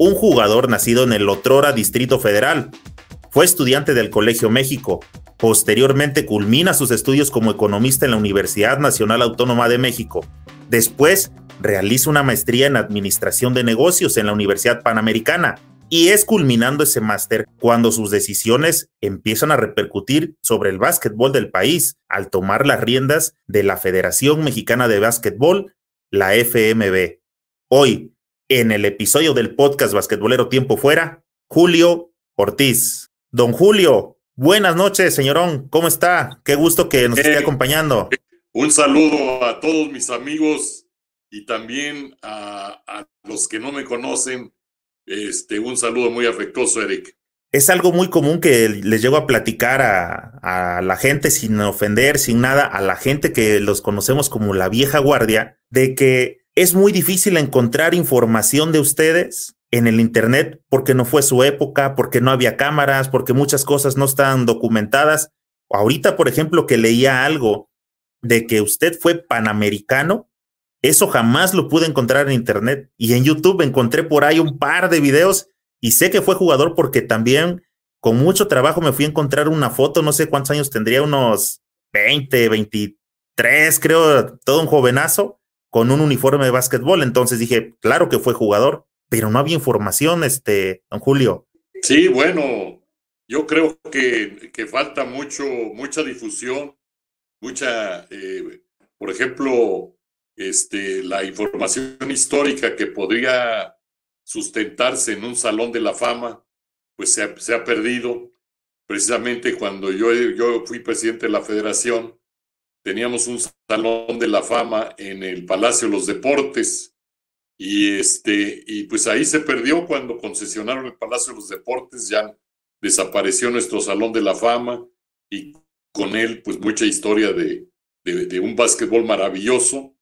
un jugador nacido en el Otrora Distrito Federal. Fue estudiante del Colegio México. Posteriormente culmina sus estudios como economista en la Universidad Nacional Autónoma de México. Después realiza una maestría en Administración de Negocios en la Universidad Panamericana y es culminando ese máster cuando sus decisiones empiezan a repercutir sobre el básquetbol del país al tomar las riendas de la Federación Mexicana de Básquetbol, la FMB. Hoy, en el episodio del podcast Basquetbolero Tiempo Fuera, Julio Ortiz. Don Julio, buenas noches, señorón. ¿Cómo está? Qué gusto que nos esté acompañando. Un saludo a todos mis amigos y también a, a, los que no me conocen. Este, un saludo muy afectuoso, Eric. Es algo muy común que les llego a platicar a, a la gente sin ofender, sin nada, a la gente que los conocemos como la vieja guardia, de que es muy difícil encontrar información de ustedes en el Internet porque no fue su época, porque no había cámaras, porque muchas cosas no están documentadas. Ahorita, por ejemplo, que leía algo de que usted fue panamericano, eso jamás lo pude encontrar en Internet. Y en YouTube encontré por ahí un par de videos y sé que fue jugador porque también con mucho trabajo me fui a encontrar una foto, no sé cuántos años tendría, unos 20, 23, creo, todo un jovenazo con un uniforme de básquetbol. Entonces dije, claro que fue jugador, pero no había información, este, don Julio. Sí, bueno, yo creo que, que falta mucho, mucha difusión, mucha, eh, por ejemplo, este, la información histórica que podría sustentarse en un salón de la fama, pues se ha, se ha perdido. Precisamente cuando yo, yo fui presidente de la federación, teníamos un salón de la fama en el Palacio de los Deportes y este y pues ahí se perdió cuando concesionaron el Palacio de los Deportes ya desapareció nuestro salón de la fama y con él pues mucha historia de, de, un básquetbol maravilloso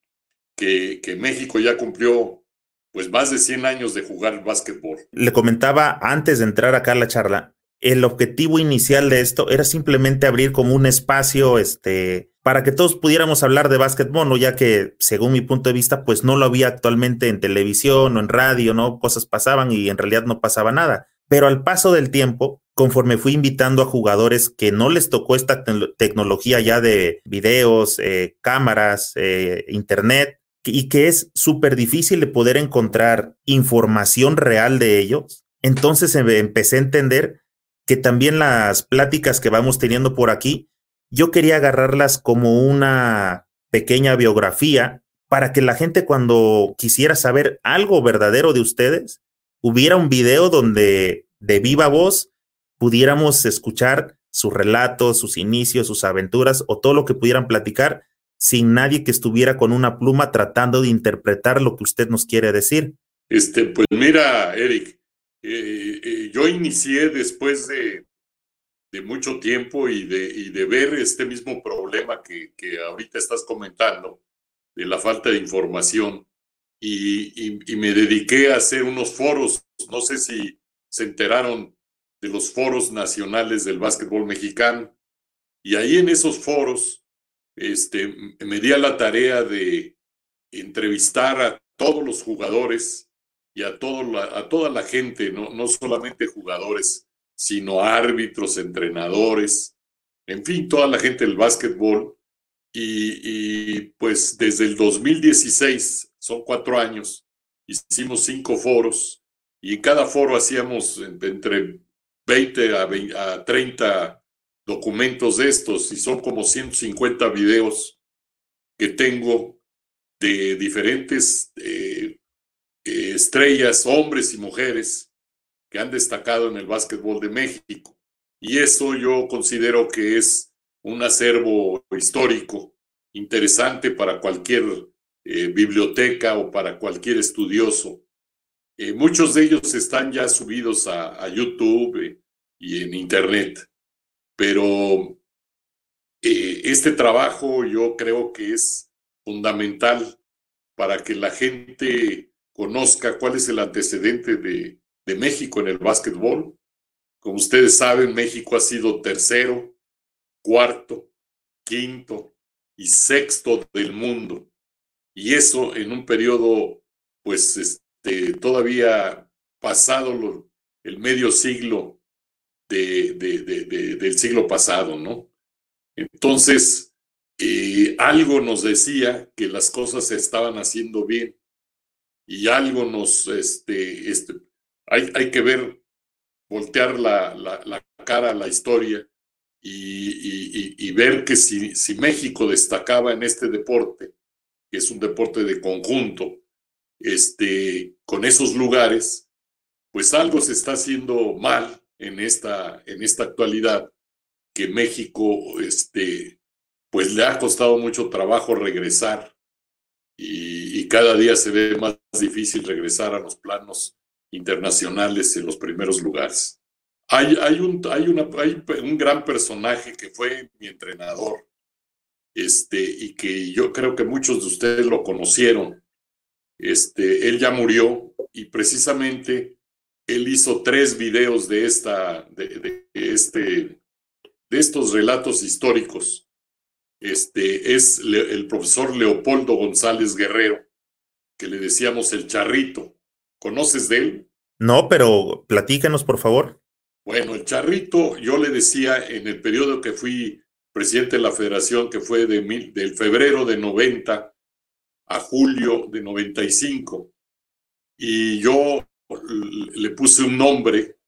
que, que México ya cumplió pues más de 100 años de jugar básquetbol. Le comentaba antes de entrar acá a la charla, el objetivo inicial de esto era simplemente abrir como un espacio este, para que todos pudiéramos hablar de básquetbol, ¿no? ya que según mi punto de vista, pues no lo había actualmente en televisión o en radio, ¿no? Cosas pasaban y en realidad no pasaba nada. Pero al paso del tiempo, conforme fui invitando a jugadores que no les tocó esta te tecnología ya de videos, eh, cámaras, eh, internet, y que es súper difícil de poder encontrar información real de ellos, entonces empecé a entender que también las pláticas que vamos teniendo por aquí, yo quería agarrarlas como una pequeña biografía para que la gente cuando quisiera saber algo verdadero de ustedes, hubiera un video donde de viva voz pudiéramos escuchar sus relatos, sus inicios, sus aventuras o todo lo que pudieran platicar sin nadie que estuviera con una pluma tratando de interpretar lo que usted nos quiere decir. Este, pues mira, Eric, eh, eh, yo inicié después de, de mucho tiempo y de, y de, ver este mismo problema que, que, ahorita estás comentando, de la falta de información, y, y, me dediqué a hacer unos foros, no sé si se enteraron de los foros nacionales del básquetbol mexicano, y ahí en esos foros este, me di a la tarea de entrevistar a todos los jugadores a, todo la, a toda la gente, no, no solamente jugadores, sino árbitros, entrenadores, en fin, toda la gente del básquetbol. Y, y, pues desde el 2016, son cuatro años, hicimos cinco foros y en cada foro hacíamos entre 20 a, 20 a 30 documentos de estos y son como 150 videos que tengo de diferentes eh, eh, estrellas, hombres y mujeres, que han destacado en el básquetbol de México. Y eso yo considero que es un acervo histórico interesante para cualquier eh, biblioteca o para cualquier estudioso. Eh, muchos de ellos están ya subidos a, YouTube y en Internet, pero este trabajo yo creo que es fundamental para que la gente conozca cuál es el antecedente de, de México en el básquetbol. Como ustedes saben, México ha sido tercero, cuarto, quinto y sexto del mundo. Y eso en un periodo, pues, este, todavía pasado el medio siglo de, del siglo pasado, ¿no? Entonces, eh, algo nos decía que las cosas se estaban haciendo bien y algo nos, este, este, hay, hay que ver, voltear la, la, cara a la historia y, y, ver que si, si, México destacaba en este deporte, que es un deporte de conjunto, este, con esos lugares, pues algo se está haciendo mal en esta, en esta actualidad, que México, este, pues le ha costado mucho trabajo regresar y, y cada día se ve más difícil regresar a los planos internacionales en los primeros lugares. Hay, hay, un, hay, una, hay un gran personaje que fue mi entrenador, este, y que yo creo que muchos de ustedes lo conocieron. Este, él ya murió y precisamente él hizo tres videos de, esta, de, de, este, de estos relatos históricos. Este, es el profesor Leopoldo González Guerrero, que le decíamos el charrito. ¿Conoces de él? No, pero platícanos, por favor. Bueno, el charrito, yo le decía en el periodo que fui presidente de la federación, que fue de mil, del febrero de 90 a julio de 95, y yo le puse un nombre,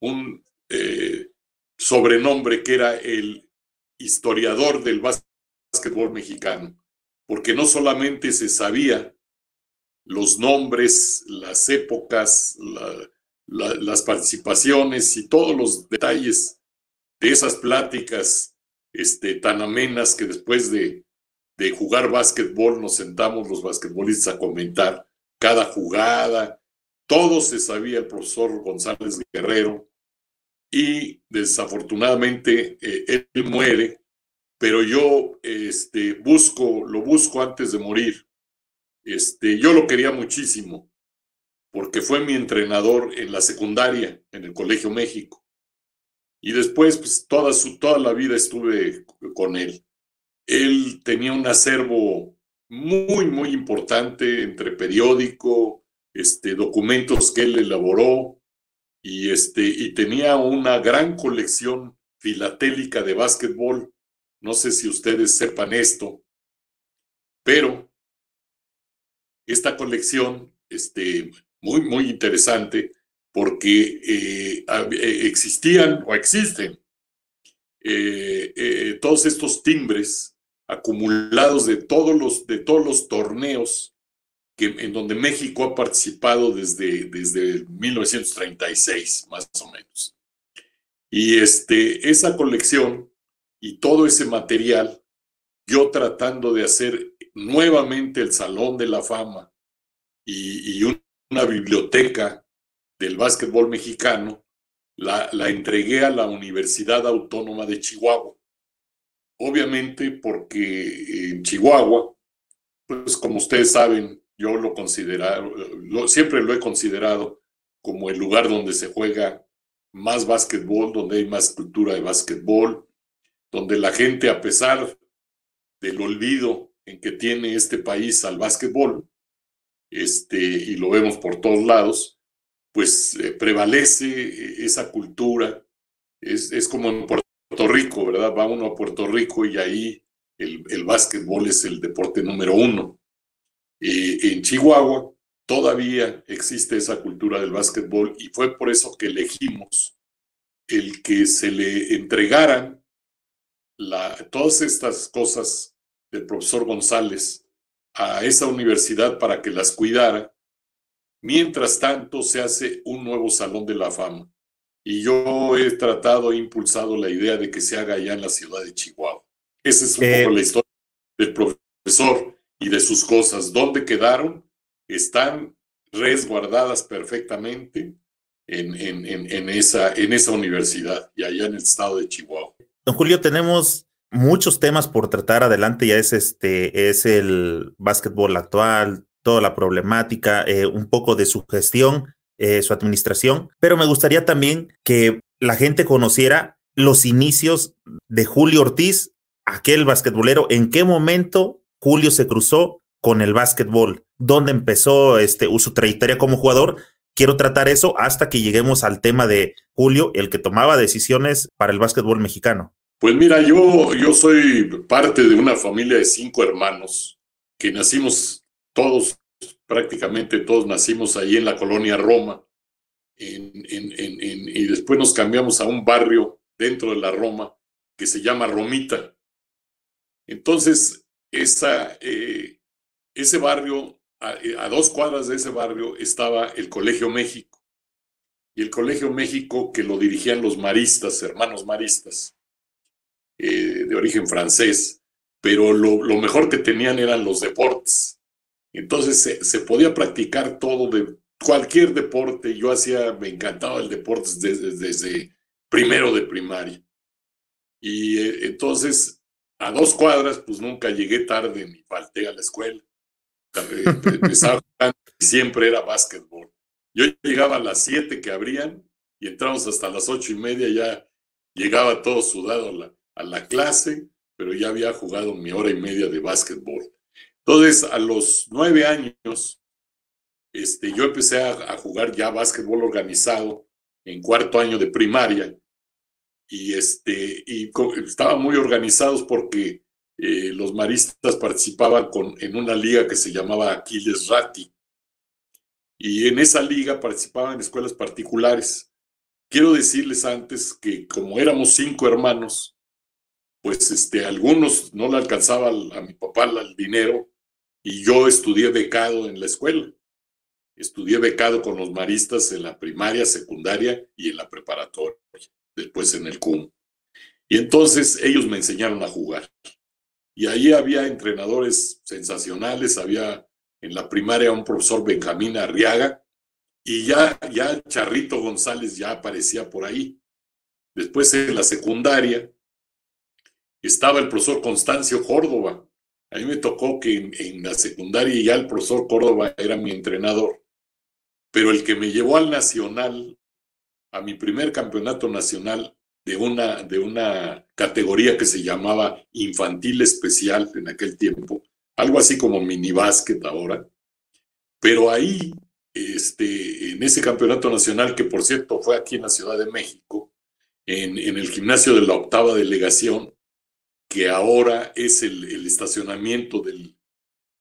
un eh, sobrenombre que era el historiador del básquetbol mexicano, porque no solamente se sabía los nombres, las épocas, las participaciones y todos los detalles de esas pláticas este, tan amenas que después de, de jugar básquetbol nos sentamos los basquetbolistas a comentar cada jugada. Todo se sabía el profesor González Guerrero y desafortunadamente eh, él muere, pero yo este, busco, lo busco antes de morir este, yo lo quería muchísimo porque fue mi entrenador en la secundaria, en el Colegio México. Y después, pues toda, su, toda la vida estuve con él. Él tenía un acervo muy, muy importante entre periódico, este, documentos que él elaboró, y, este, y tenía una gran colección filatélica de básquetbol. No sé si ustedes sepan esto, pero esta colección este, muy, muy interesante porque eh, eh, existían o existen eh, todos estos timbres acumulados de todos los, de todos los torneos que, en donde México ha participado desde, desde 1936, más o menos. Y este, esa colección y todo ese material, yo tratando de hacer nuevamente el Salón de la Fama y, una biblioteca del básquetbol mexicano, la, entregué a la Universidad Autónoma de Chihuahua. Obviamente porque en Chihuahua, pues como ustedes saben, yo lo considero, siempre lo he considerado como el lugar donde se juega más básquetbol, donde hay más cultura de básquetbol, donde la gente, a pesar del olvido en que tiene este país al básquetbol, este, y lo vemos por todos lados, pues eh, prevalece eh, esa cultura. Es, es, como en Puerto Rico, ¿verdad? Va uno a Puerto Rico y ahí el, el básquetbol es el deporte número uno. En Chihuahua todavía existe esa cultura del básquetbol y fue por eso que elegimos el que se le entregaran la, todas estas cosas del profesor González a esa universidad para que las cuidara. Mientras tanto, se hace un nuevo Salón de la Fama. Y yo he tratado, he impulsado la idea de que se haga allá en la ciudad de Chihuahua. Esa es un poco eh, la historia del profesor y de sus cosas. ¿Dónde quedaron? Están resguardadas perfectamente en, en, en, esa, en esa universidad y allá en el estado de Chihuahua. Don Julio, tenemos muchos temas por tratar adelante, ya es este, es el básquetbol actual, toda la problemática, eh, un poco de su gestión, eh, su administración, pero me gustaría también que la gente conociera los inicios de Julio Ortiz, aquel basquetbolero, en qué momento Julio se cruzó con el básquetbol, dónde empezó este, su trayectoria como jugador. Quiero tratar eso hasta que lleguemos al tema de Julio, el que tomaba decisiones para el básquetbol mexicano. Pues mira, yo, yo soy parte de una familia de cinco hermanos que nacimos todos, prácticamente todos nacimos ahí en la colonia Roma. y después nos cambiamos a un barrio dentro de la Roma que se llama Romita. Entonces, esa, eh, ese barrio, a, dos cuadras de ese barrio estaba el Colegio México. Y el Colegio México que lo dirigían los maristas, hermanos maristas, eh, de origen francés, pero lo, lo, mejor que tenían eran los deportes. Entonces se, se, podía practicar todo de cualquier deporte. Yo hacía, me encantaba el deporte desde, desde primero de primaria. Y eh, entonces a dos cuadras, pues nunca llegué tarde ni falté a la escuela. Eh, empezaba y siempre era básquetbol. Yo llegaba a las siete que abrían y entramos hasta las ocho y media, ya llegaba todo sudado la, a la clase, pero ya había jugado mi hora y media de básquetbol. Entonces, a los nueve años, este, yo empecé a, a jugar ya básquetbol organizado en cuarto año de primaria y, este, y estaban muy organizados porque eh, los maristas participaban con, en una liga que se llamaba Aquiles Rati. Y en esa liga participaban escuelas particulares. Quiero decirles antes que como éramos cinco hermanos, pues este, algunos no le alcanzaba a mi papá el dinero y yo estudié becado en la escuela. Estudié becado con los maristas en la primaria, secundaria y en la preparatoria después en el CUM. Y entonces ellos me enseñaron a jugar. Y ahí había entrenadores sensacionales, había en la primaria un profesor Benjamín Arriaga, y ya, ya Charrito González ya aparecía por ahí. Después en la secundaria estaba el profesor Constancio Córdoba. A mí me tocó que en, la secundaria ya el profesor Córdoba era mi entrenador. Pero el que me llevó al Nacional a mi primer campeonato nacional de una, de una categoría que se llamaba infantil especial en aquel tiempo, algo así como mini básquet ahora. Pero ahí, este, en ese campeonato nacional, que por cierto fue aquí en la Ciudad de México, en, en el gimnasio de la octava delegación, que ahora es el, estacionamiento del,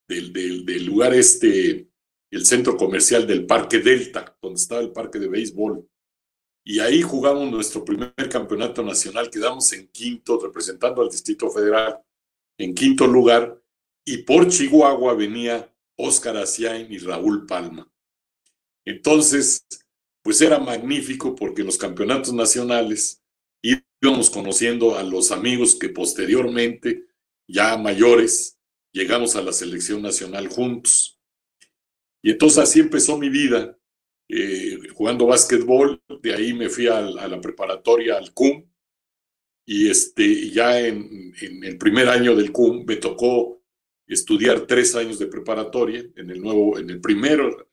del, lugar este, el centro comercial del Parque Delta, donde estaba el parque de béisbol y ahí jugamos nuestro primer campeonato nacional, quedamos en quinto, representando al Distrito Federal, en quinto lugar, y por Chihuahua venía Óscar Asiain y Raúl Palma. Entonces, pues era magnífico porque los campeonatos nacionales íbamos conociendo a los amigos que posteriormente, ya mayores, llegamos a la selección nacional juntos. Y entonces así empezó mi vida eh, jugando básquetbol, de ahí me fui a, la preparatoria al CUM y este, ya en, el primer año del CUM me tocó estudiar tres años de preparatoria en el nuevo, en el primero,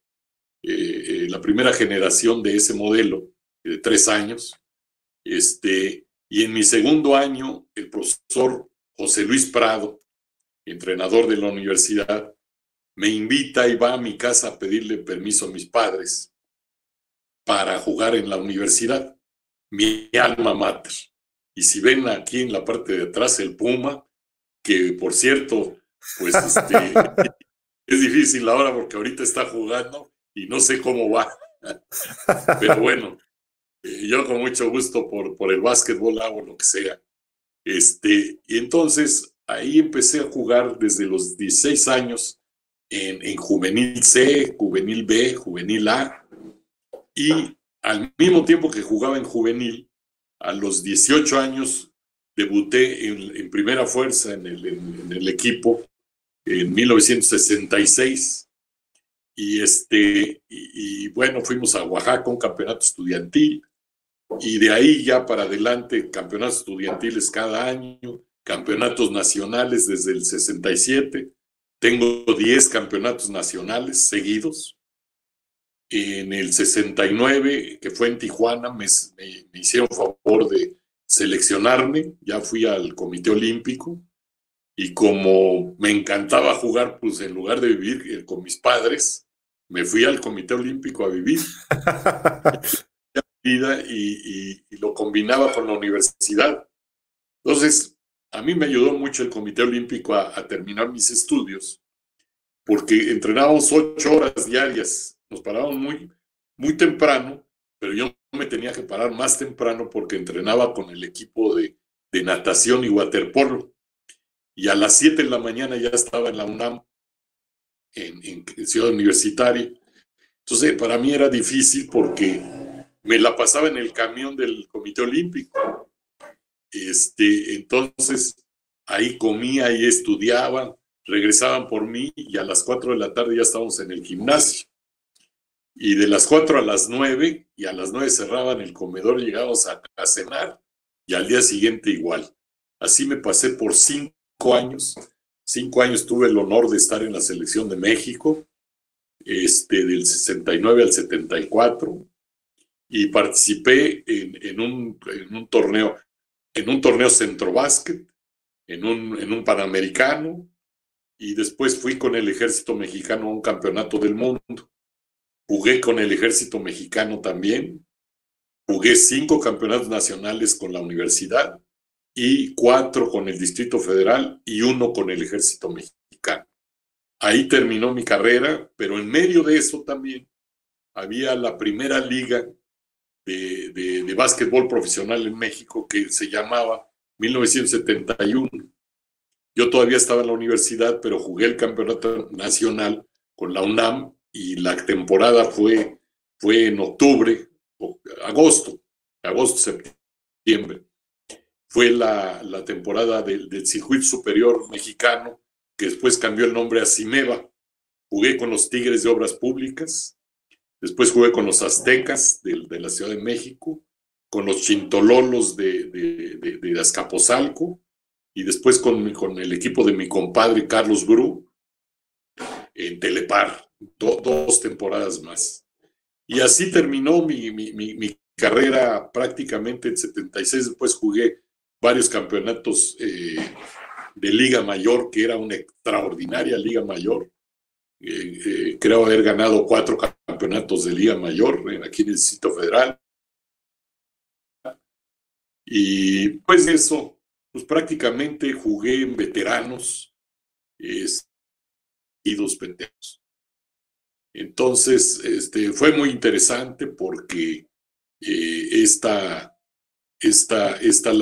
eh, eh, la primera generación de ese modelo de tres años. Este, y en mi segundo año, el profesor José Luis Prado, entrenador de la universidad, me invita y va a mi casa a pedirle permiso a mis padres para jugar en la universidad, mi alma mater. Y si ven aquí en la parte de atrás el Puma, que por cierto, pues este, es difícil ahora porque ahorita está jugando y no sé cómo va. Pero bueno, yo con mucho gusto por, por el básquetbol hago lo que sea. Este, y entonces ahí empecé a jugar desde los 16 años en, en juvenil C, juvenil B, juvenil A, y al mismo tiempo que jugaba en juvenil, a los 18 años debuté en, primera fuerza en el, en, el, equipo en 1966 Y, este, y, bueno, fuimos a Oaxaca, un campeonato estudiantil, y de ahí ya para adelante, campeonatos estudiantiles cada año, campeonatos nacionales desde el 67. Tengo 10 campeonatos nacionales seguidos. En el 69, que fue en Tijuana, me, me, me hicieron favor de seleccionarme, ya fui al Comité Olímpico y como me encantaba jugar, pues en lugar de vivir eh, con mis padres, me fui al Comité Olímpico a vivir. y, y, lo combinaba con la universidad. Entonces, a mí me ayudó mucho el Comité Olímpico a, a terminar mis estudios, porque entrenábamos ocho horas diarias, nos parábamos muy, muy temprano, pero yo me tenía que parar más temprano porque entrenaba con el equipo de, de natación y waterpolo. Y a las 7 de la mañana ya estaba en la UNAM, en, en, Ciudad Universitaria. Entonces, para mí era difícil porque me la pasaba en el camión del Comité Olímpico. Este, entonces, ahí comía y estudiaba, regresaban por mí y a las 4 de la tarde ya estábamos en el gimnasio y de las 4 a las 9 y a las 9 cerraban el comedor, llegábamos a, a, cenar y al día siguiente igual. Así me pasé por cinco años. Cinco años tuve el honor de estar en la selección de México, este, del 69 al 74, y participé en, un, torneo, en un torneo centro en un, en un panamericano, y después fui con el ejército mexicano a un campeonato del mundo Jugué con el ejército mexicano también. Jugué cinco campeonatos nacionales con la universidad y cuatro con el Distrito Federal y uno con el ejército mexicano. Ahí terminó mi carrera, pero en medio de eso también había la primera liga de, de, básquetbol profesional en México que se llamaba 1971. Yo todavía estaba en la universidad, pero jugué el campeonato nacional con la UNAM y la temporada fue, fue en octubre, agosto, agosto, septiembre. Fue la, la temporada del, del, superior mexicano, que después cambió el nombre a Cimeva. Jugué con los Tigres de Obras Públicas, después jugué con los Aztecas de, la Ciudad de México, con los Chintololos de, de, de, y después con, con el equipo de mi compadre Carlos Bru en Telepar dos temporadas más. Y así terminó mi, mi, mi, carrera prácticamente en 76. Después jugué varios campeonatos eh, de Liga Mayor, que era una extraordinaria Liga Mayor. Eh, eh, creo haber ganado cuatro campeonatos de Liga Mayor aquí en el Distrito Federal. Y pues eso, pues prácticamente jugué en veteranos y dos veteranos. Entonces, este, fue muy interesante porque eh, esta, esta, esta,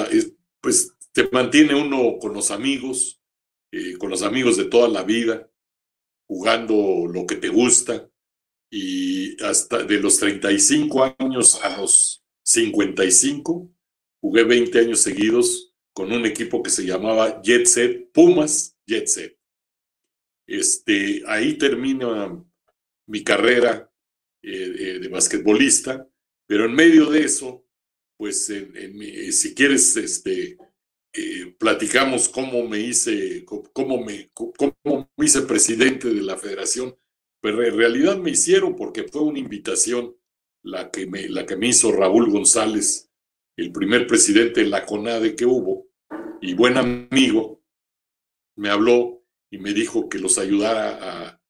pues te mantiene uno con los amigos, con los amigos de toda la vida, jugando lo que te gusta y hasta de los 35 años a los 55, jugué 20 años seguidos con un equipo que se llamaba Jet Set, Pumas Jet Set. Este, ahí termina mi carrera eh, de basquetbolista, pero en medio de eso, pues en, en, si quieres, este, eh, platicamos cómo me hice, cómo me, cómo me hice presidente de la federación, pero en realidad me hicieron porque fue una invitación la que me, la que me hizo Raúl González, el primer presidente de la CONADE que hubo, y buen amigo, me habló y me dijo que los ayudara a,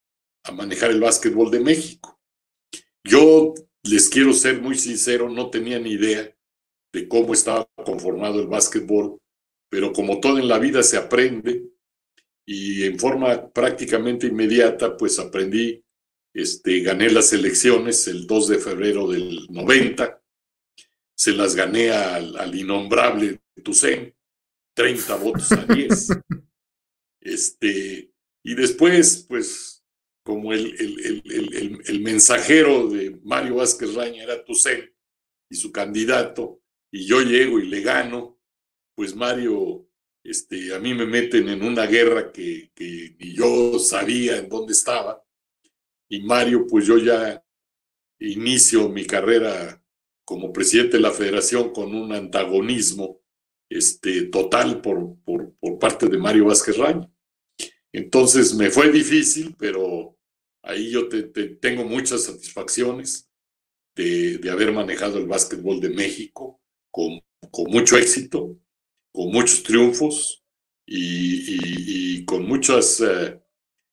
a manejar el básquetbol de México. Yo les quiero ser muy sincero, no tenía ni idea de cómo estaba conformado el básquetbol, pero como todo en la vida se aprende y en forma prácticamente inmediata, pues aprendí, este, gané las elecciones el 2 de febrero del 90, se las gané al, al innombrable Tucen, 30 votos a 10. Este, y después, pues como el, el, el, el, mensajero de Mario Vázquez Raña era Tucen y su candidato, y yo llego y le gano, pues Mario, este, a mí me meten en una guerra que, que yo sabía en dónde estaba, y Mario, pues yo ya inicio mi carrera como presidente de la federación con un antagonismo este, total por, por, parte de Mario Vázquez Raño. Entonces me fue difícil, pero ahí yo te, tengo muchas satisfacciones de, de, haber manejado el básquetbol de México con, con mucho éxito, con muchos triunfos y, y, con muchas, eh,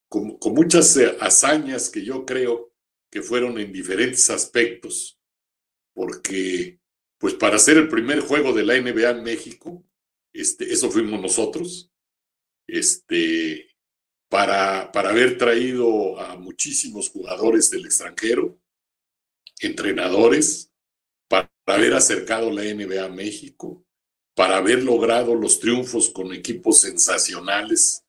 con, con, muchas eh, hazañas que yo creo que fueron en diferentes aspectos, porque pues para hacer el primer juego de la NBA en México, este, eso fuimos nosotros, este, para, para haber traído a muchísimos jugadores del extranjero, entrenadores, para haber acercado la NBA a México, para haber logrado los triunfos con equipos sensacionales,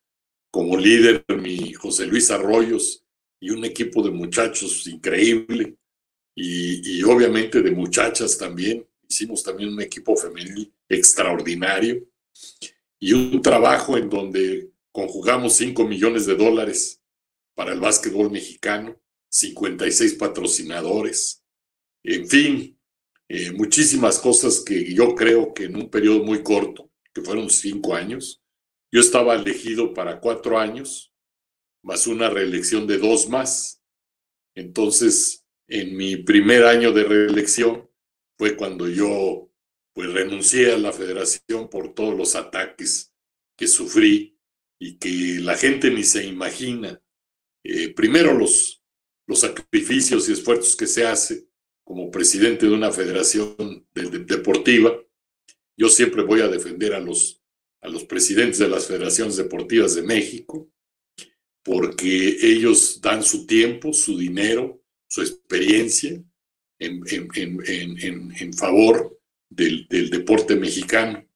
como líder mi José Luis Arroyos y un equipo de muchachos increíble, y, obviamente de muchachas también. Hicimos también un equipo femenil extraordinario y un trabajo en donde conjugamos 5 millones de dólares para el básquetbol mexicano, 56 patrocinadores, en fin, eh, muchísimas cosas que yo creo que en un periodo muy corto, que fueron cinco años, yo estaba elegido para cuatro años, más una reelección de dos más. Entonces, en mi primer año de reelección fue cuando yo pues renuncié a la federación por todos los ataques que sufrí y que la gente ni se imagina. Eh, primero los, los sacrificios y esfuerzos que se hace como presidente de una federación deportiva. Yo siempre voy a defender a los, a los presidentes de las federaciones deportivas de México, porque ellos dan su tiempo, su dinero, su experiencia en, en, en favor del, del deporte mexicano.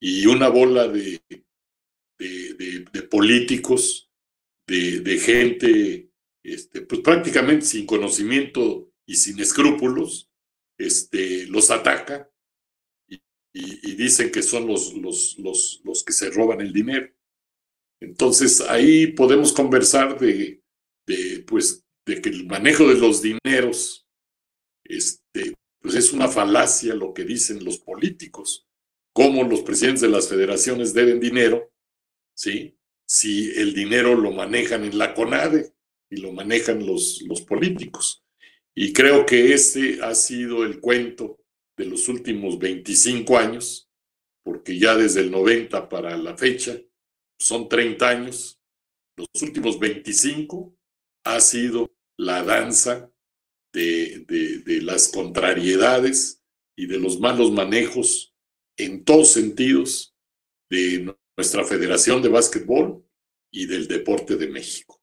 Y una bola de, de, políticos, de, gente, este, pues prácticamente sin conocimiento y sin escrúpulos, este, los ataca y, dicen que son los, los, los, los, que se roban el dinero. Entonces ahí podemos conversar de, de, pues, de que el manejo de los dineros este, pues es una falacia lo que dicen los políticos, cómo los presidentes de las federaciones deben dinero ¿sí? Si el dinero lo manejan en la CONADE y lo manejan los, los políticos. Y creo que ese ha sido el cuento de los últimos 25 años, porque ya desde el 90 para la fecha son 30 años. Los últimos 25 ha sido la danza de, las contrariedades y de los malos manejos en todos sentidos de nuestra Federación de Básquetbol y del Deporte de México.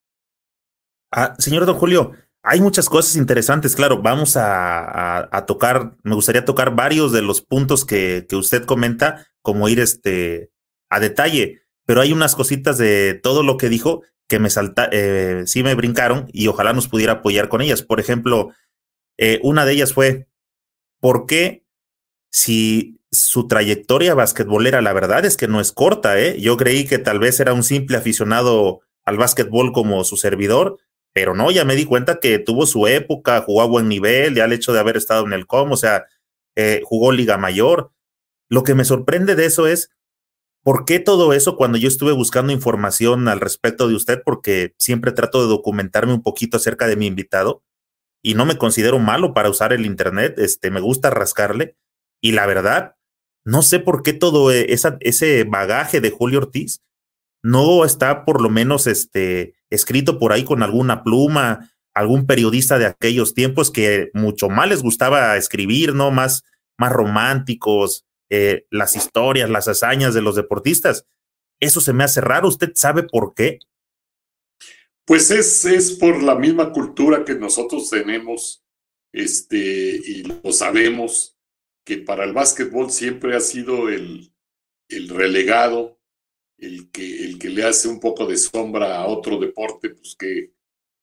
Ah, señor Don Julio, hay muchas cosas interesantes, claro, vamos a, tocar, me gustaría tocar varios de los puntos que, que usted comenta, como ir este, a detalle, pero hay unas cositas de todo lo que dijo que me salta, eh, sí me brincaron y ojalá nos pudiera apoyar con ellas. Por ejemplo, eh, una de ellas fue, ¿por qué si su trayectoria basquetbolera, la verdad es que no es corta, ¿eh? Yo creí que tal vez era un simple aficionado al básquetbol como su servidor, pero no, ya me di cuenta que tuvo su época, jugó a buen nivel, ya el hecho de haber estado en el COM, o sea, eh, jugó Liga Mayor. Lo que me sorprende de eso es, ¿por qué todo eso cuando yo estuve buscando información al respecto de usted? Porque siempre trato de documentarme un poquito acerca de mi invitado y no me considero malo para usar el Internet, este, me gusta rascarle. Y la verdad, no sé por qué todo e, ese bagaje de Julio Ortiz no está por lo menos este, escrito por ahí con alguna pluma, algún periodista de aquellos tiempos que mucho más les gustaba escribir, ¿no? Más, más románticos, eh, las historias, las hazañas de los deportistas. Eso se me hace raro. ¿Usted sabe por qué? Pues es, es por la misma cultura que nosotros tenemos, este, y lo sabemos, que para el básquetbol siempre ha sido el, el relegado, el que, el que le hace un poco de sombra a otro deporte, pues que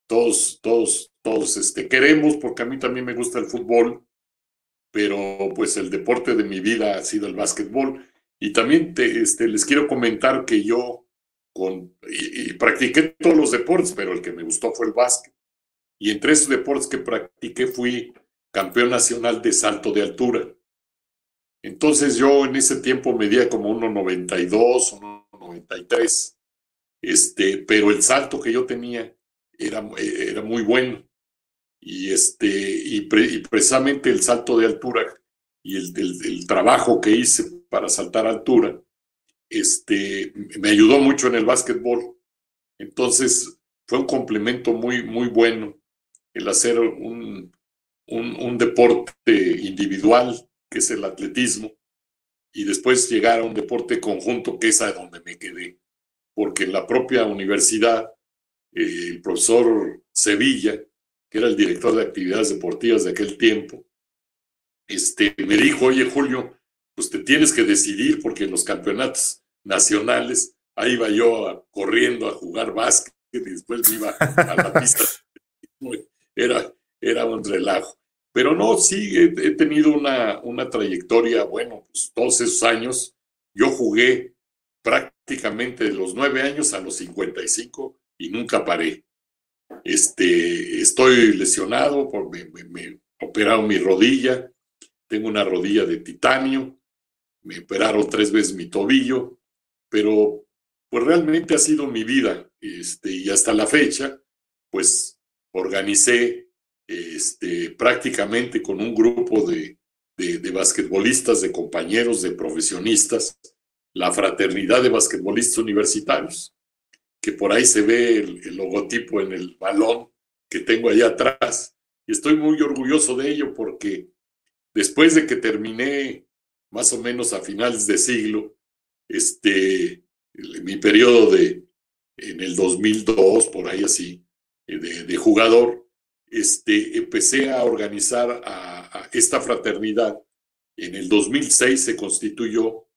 todos, todos, todos este, queremos, porque a mí también me gusta el fútbol, pero pues el deporte de mi vida ha sido el básquetbol. Y también te, este, les quiero comentar que yo con, y, practiqué todos los deportes, pero el que me gustó fue el básquet. Y entre esos deportes que practiqué fui campeón nacional de salto de altura. Entonces yo en ese tiempo medía como 1,92, 1,93. Este, pero el salto que yo tenía era, era muy bueno. Y, este, y, precisamente el salto de altura y el, el, trabajo que hice para saltar altura, este, me ayudó mucho en el básquetbol. Entonces fue un complemento muy, muy bueno el hacer un, un deporte individual, que es el atletismo, y después llegar a un deporte conjunto, que es a donde me quedé. Porque en la propia universidad, eh, el profesor Sevilla, que era el director de actividades deportivas de aquel tiempo, este, me dijo, oye Julio, pues te tienes que decidir porque en los campeonatos nacionales, ahí iba yo corriendo a jugar básquet y después iba a la pista. Era, era un relajo. Pero no, sí, he, tenido una, una trayectoria, bueno, pues todos esos años. Yo jugué prácticamente de los nueve años a los 55 y nunca paré. Este, estoy lesionado, por, me, me, me operaron mi rodilla, tengo una rodilla de titanio, me operaron tres veces mi tobillo, pero pues realmente ha sido mi vida. Este, y hasta la fecha, pues organicé este, prácticamente con un grupo de, de, basquetbolistas, de compañeros, de profesionistas, la fraternidad de basquetbolistas universitarios, que por ahí se ve el, logotipo en el balón que tengo allá atrás. Y estoy muy orgulloso de ello porque después de que terminé más o menos a finales de siglo, este, mi periodo de, en el 2002, por ahí así, de, de jugador, este, empecé a organizar a, esta fraternidad. En el 2006 se constituyó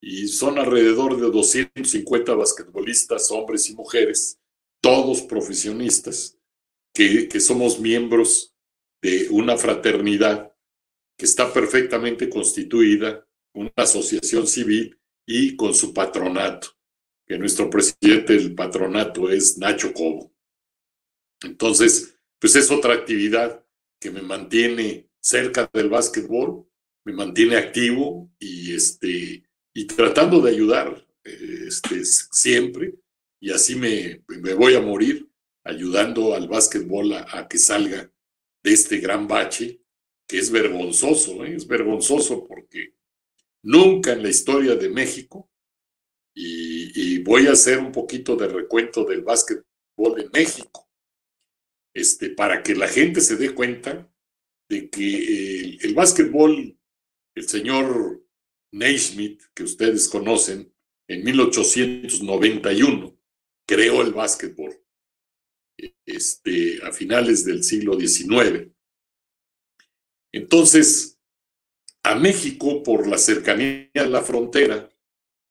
y son alrededor de 250 basquetbolistas, hombres y mujeres, todos profesionistas, que, que somos miembros de una fraternidad que está perfectamente constituida, una asociación civil y con su patronato, que nuestro presidente del patronato es Nacho Cobo. Entonces, pues es otra actividad que me mantiene cerca del básquetbol, me mantiene activo y, este, y tratando de ayudar este, siempre. Y así me, me voy a morir ayudando al básquetbol a, que salga de este gran bache, que es vergonzoso, ¿eh? es vergonzoso porque nunca en la historia de México, y, y voy a hacer un poquito de recuento del básquetbol en México, este, para que la gente se dé cuenta de que el, básquetbol, el señor Naismith, que ustedes conocen, en 1891 creó el básquetbol, este, a finales del siglo XIX. Entonces, a México, por la cercanía a la frontera,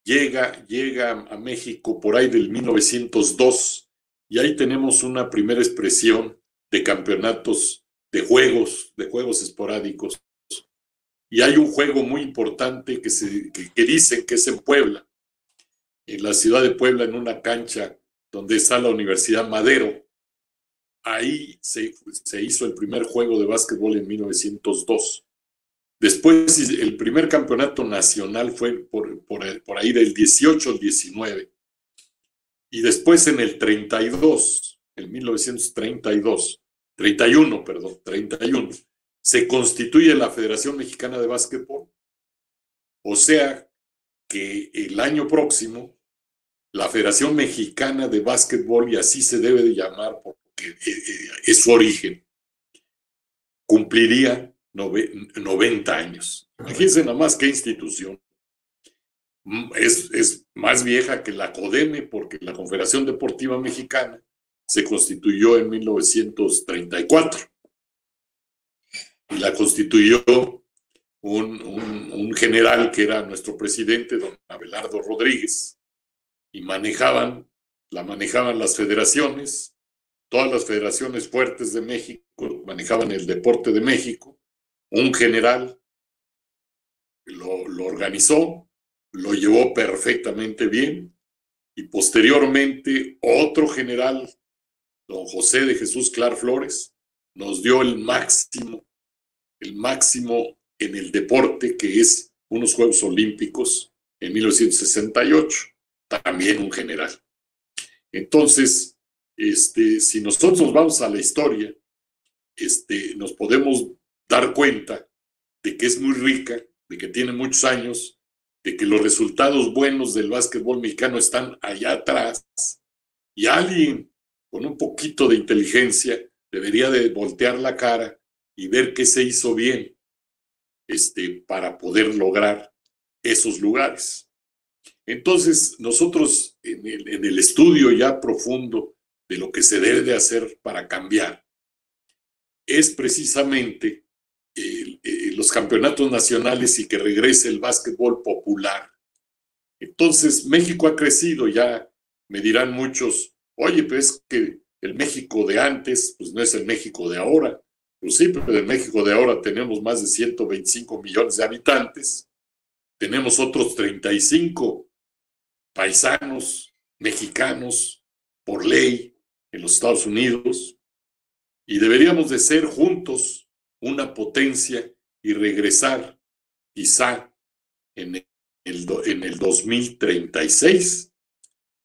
llega, llega a México por ahí del 1902 y ahí tenemos una primera expresión de campeonatos de juegos, de juegos esporádicos. Y hay un juego muy importante que, se, que, dicen que es en Puebla, en la ciudad de Puebla, en una cancha donde está la Universidad Madero. Ahí se, se hizo el primer juego de básquetbol en 1902. Después el primer campeonato nacional fue por, por, por ahí del 18 al 19. Y después en el 32, en 1932, 31, perdón, 31, se constituye la Federación Mexicana de Básquetbol. O sea que el año próximo, la Federación Mexicana de Básquetbol, y así se debe de llamar porque eh, eh, es su origen, cumpliría 90 años. Imagínense nada más qué institución. Mm, es, más vieja que la CODEME porque la Confederación Deportiva Mexicana se constituyó en 1934 y la constituyó un, un, general que era nuestro presidente, don Abelardo Rodríguez, y manejaban, la manejaban las federaciones, todas las federaciones fuertes de México manejaban el deporte de México, un general lo, lo organizó, lo llevó perfectamente bien. Y posteriormente otro general don José de Jesús Clar Flores, nos dio el máximo, el máximo en el deporte que es unos Juegos Olímpicos en 1968, también un general. Entonces, este, si nosotros vamos a la historia, este, nos podemos dar cuenta de que es muy rica, de que tiene muchos años, de que los resultados buenos del básquetbol mexicano están allá atrás y alguien con un poquito de inteligencia debería de voltear la cara y ver qué se hizo bien este, para poder lograr esos lugares. Entonces, nosotros en el, estudio ya profundo de lo que se debe de hacer para cambiar, es precisamente los campeonatos nacionales y que regrese el básquetbol popular. Entonces, México ha crecido, ya me dirán muchos, oye, pues que el México de antes, pues no es el México de ahora. Pues sí, pero en México de ahora tenemos más de 125 millones de habitantes, tenemos otros 35 paisanos mexicanos por ley en los Estados Unidos, y deberíamos de ser juntos una potencia y regresar quizá en el, en el 2036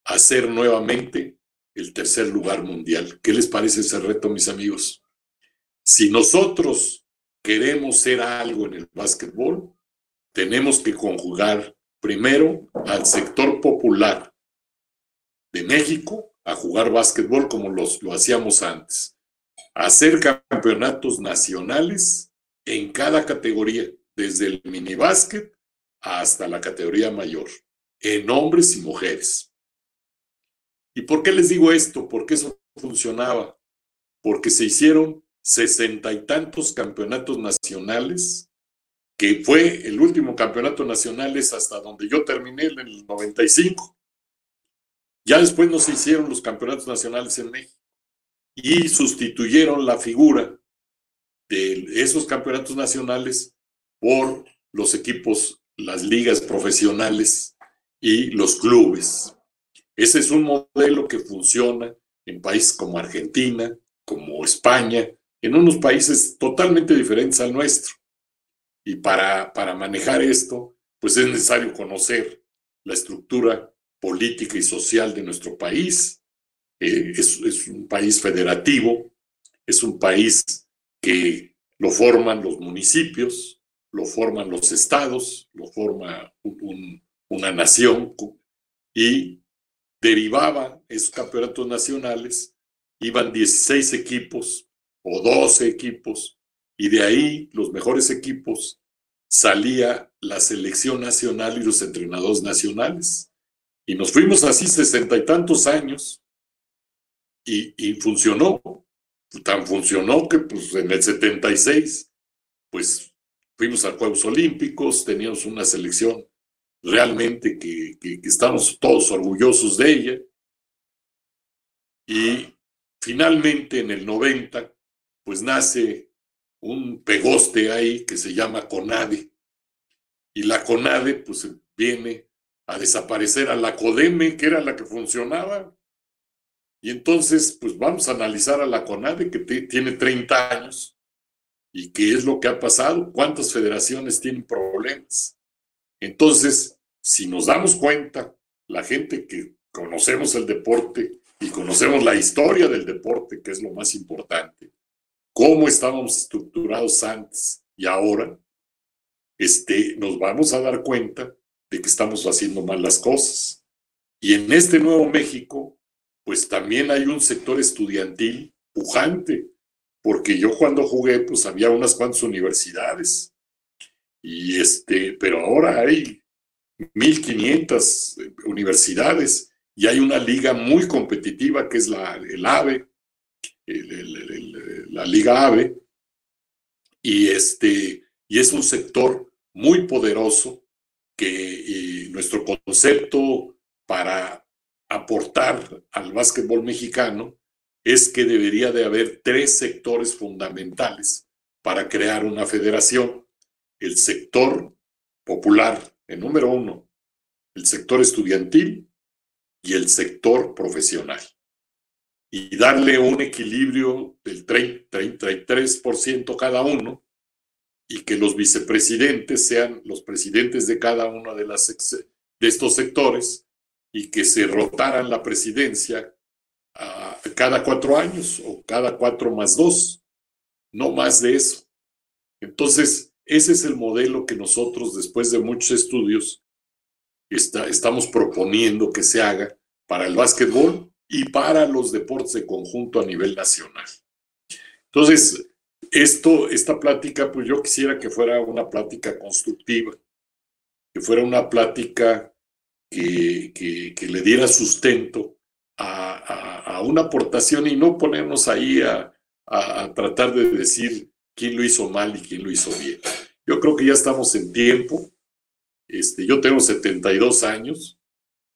a ser nuevamente el tercer lugar mundial. ¿Qué les parece ese reto, mis amigos? Si nosotros queremos ser algo en el básquetbol, tenemos que conjugar primero al sector popular de México a jugar básquetbol como los, lo hacíamos antes, hacer campeonatos nacionales en cada categoría, desde el minibásquet hasta la categoría mayor, en hombres y mujeres. ¿Y por qué les digo esto? Porque eso funcionaba. Porque se hicieron sesenta y tantos campeonatos nacionales, que fue el último campeonato nacional hasta donde yo terminé en el 95. Ya después no se hicieron los campeonatos nacionales en México y sustituyeron la figura de esos campeonatos nacionales por los equipos, las ligas profesionales y los clubes. Ese es un modelo que funciona en países como Argentina, como España, en unos países totalmente diferentes al nuestro. Y para, para manejar esto, pues es necesario conocer la estructura política y social de nuestro país. Eh, es, un país federativo, es un país que lo forman los municipios, lo forman los estados, lo forma una nación y derivaba esos campeonatos nacionales, iban 16 equipos o 12 equipos, y de ahí los mejores equipos salía la selección nacional y los entrenadores nacionales. Y nos fuimos así sesenta y tantos años y, y, funcionó. Tan funcionó que pues, en el 76, pues fuimos a Juegos Olímpicos, teníamos una selección realmente que, estamos todos orgullosos de ella. Y finalmente en el 90, pues nace un pegoste ahí que se llama CONADE. Y la CONADE pues viene a desaparecer a la CODEME, que era la que funcionaba. Y entonces, pues vamos a analizar a la CONADE, que tiene 30 años, y qué es lo que ha pasado, cuántas federaciones tienen problemas. Entonces, si nos damos cuenta, la gente que conocemos el deporte y conocemos la historia del deporte, que es lo más importante, cómo estábamos estructurados antes y ahora, este, nos vamos a dar cuenta de que estamos haciendo mal las cosas. Y en este nuevo México, pues también hay un sector estudiantil pujante, porque yo cuando jugué, pues había unas cuantas universidades y este, pero ahora hay 1.500 universidades y hay una liga muy competitiva que es la, el AVE, la Liga AVE, y, este, y es un sector muy poderoso que nuestro concepto para aportar al básquetbol mexicano es que debería de haber tres sectores fundamentales para crear una federación el sector popular, el número uno, el sector estudiantil y el sector profesional. y darle un equilibrio del 33% cada uno y que los vicepresidentes sean los presidentes de cada uno de, las, de estos sectores y que se rotaran la presidencia a cada cuatro años o cada cuatro más dos, no más de eso. Entonces, ese es el modelo que nosotros, después de muchos estudios, está, estamos proponiendo que se haga para el básquetbol y para los deportes de conjunto a nivel nacional. Entonces, esto, esta plática, pues yo quisiera que fuera una plática constructiva, que fuera una plática que, que, le diera sustento a, a, una aportación y no ponernos ahí a, a, tratar de decir quién lo hizo mal y quién lo hizo bien. Yo creo que ya estamos en tiempo. Este, yo tengo 72 años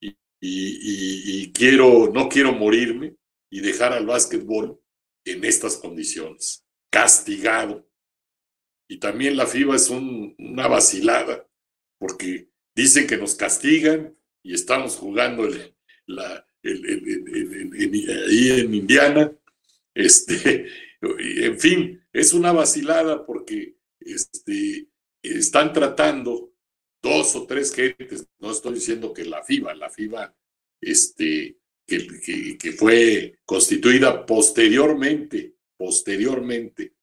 y, y, y quiero, no quiero morirme y dejar al básquetbol en estas condiciones, castigado. Y también la FIBA es una vacilada, porque dicen que nos castigan y estamos jugando el, ahí en Indiana. Este, en fin, es una vacilada porque este, están tratando dos o tres gentes, no estoy diciendo que la FIBA, la FIBA este, que, que, fue constituida posteriormente, posteriormente,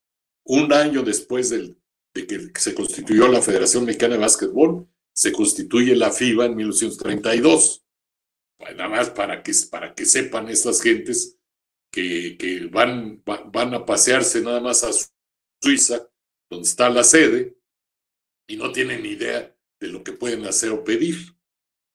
un año después del, de que se constituyó la Federación Mexicana de Básquetbol, se constituye la FIBA en 1932. nada más para que, para que sepan estas gentes que, van, van a pasearse nada más a Suiza, donde está la sede, y no tienen idea de lo que pueden hacer o pedir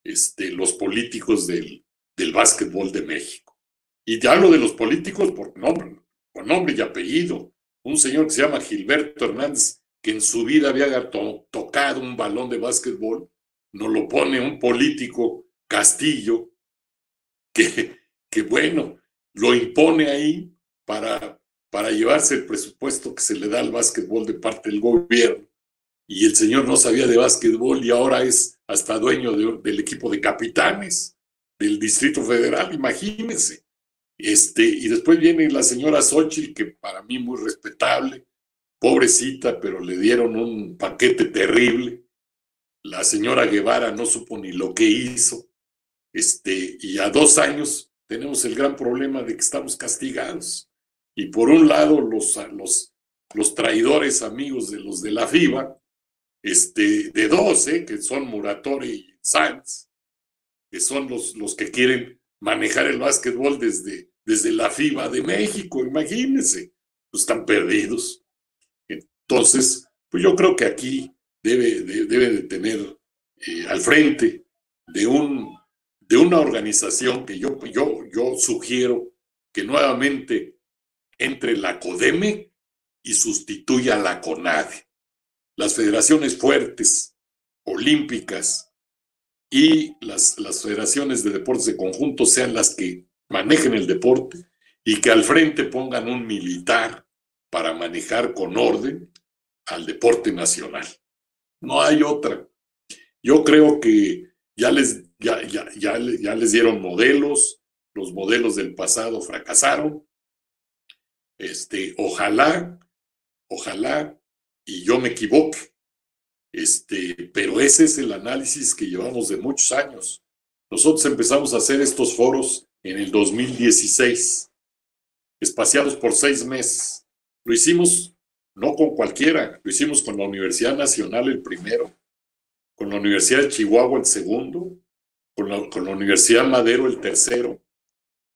este, los políticos del, del básquetbol de México. Y ya hablo de los políticos por nombre, por nombre y apellido. Un señor que se llama Gilberto Hernández que en su vida había tocado un balón de básquetbol, nos lo pone un político Castillo, que, que bueno, lo impone ahí para, para llevarse el presupuesto que se le da al básquetbol de parte del gobierno. Y el señor no sabía de básquetbol y ahora es hasta dueño del equipo de capitanes del Distrito Federal, imagínense. Este, y después viene la señora Xochitl, que para mí muy respetable, pobrecita, pero le dieron un paquete terrible. La señora Guevara no supo ni lo que hizo. Este, y a dos años tenemos el gran problema de que estamos castigados. Y por un lado, los, los, los traidores amigos de los de la FIBA, este, de dos, ¿eh? que son Muratori y Sanz, que son los, los que quieren manejar el básquetbol desde, desde la FIBA de México, imagínense, pues están perdidos. Entonces, pues yo creo que aquí debe de, debe de tener eh, al frente de, un, de una organización que yo, yo, yo sugiero que nuevamente entre la CODEME y sustituya a la CONADE. Las federaciones fuertes, olímpicas y las, las federaciones de deportes de conjunto sean las que manejen el deporte y que al frente pongan un militar para manejar con orden al deporte nacional. No hay otra. Yo creo que ya les, ya, ya, ya, ya les dieron modelos, los modelos del pasado fracasaron. Este, ojalá, ojalá, y yo me equivoque, este, pero ese es el análisis que llevamos de muchos años. Nosotros empezamos a hacer estos foros en el 2016, espaciados por seis meses. Lo hicimos no con cualquiera, lo hicimos con la Universidad Nacional el primero, con la Universidad de Chihuahua el segundo, con la, con la Universidad Madero el tercero,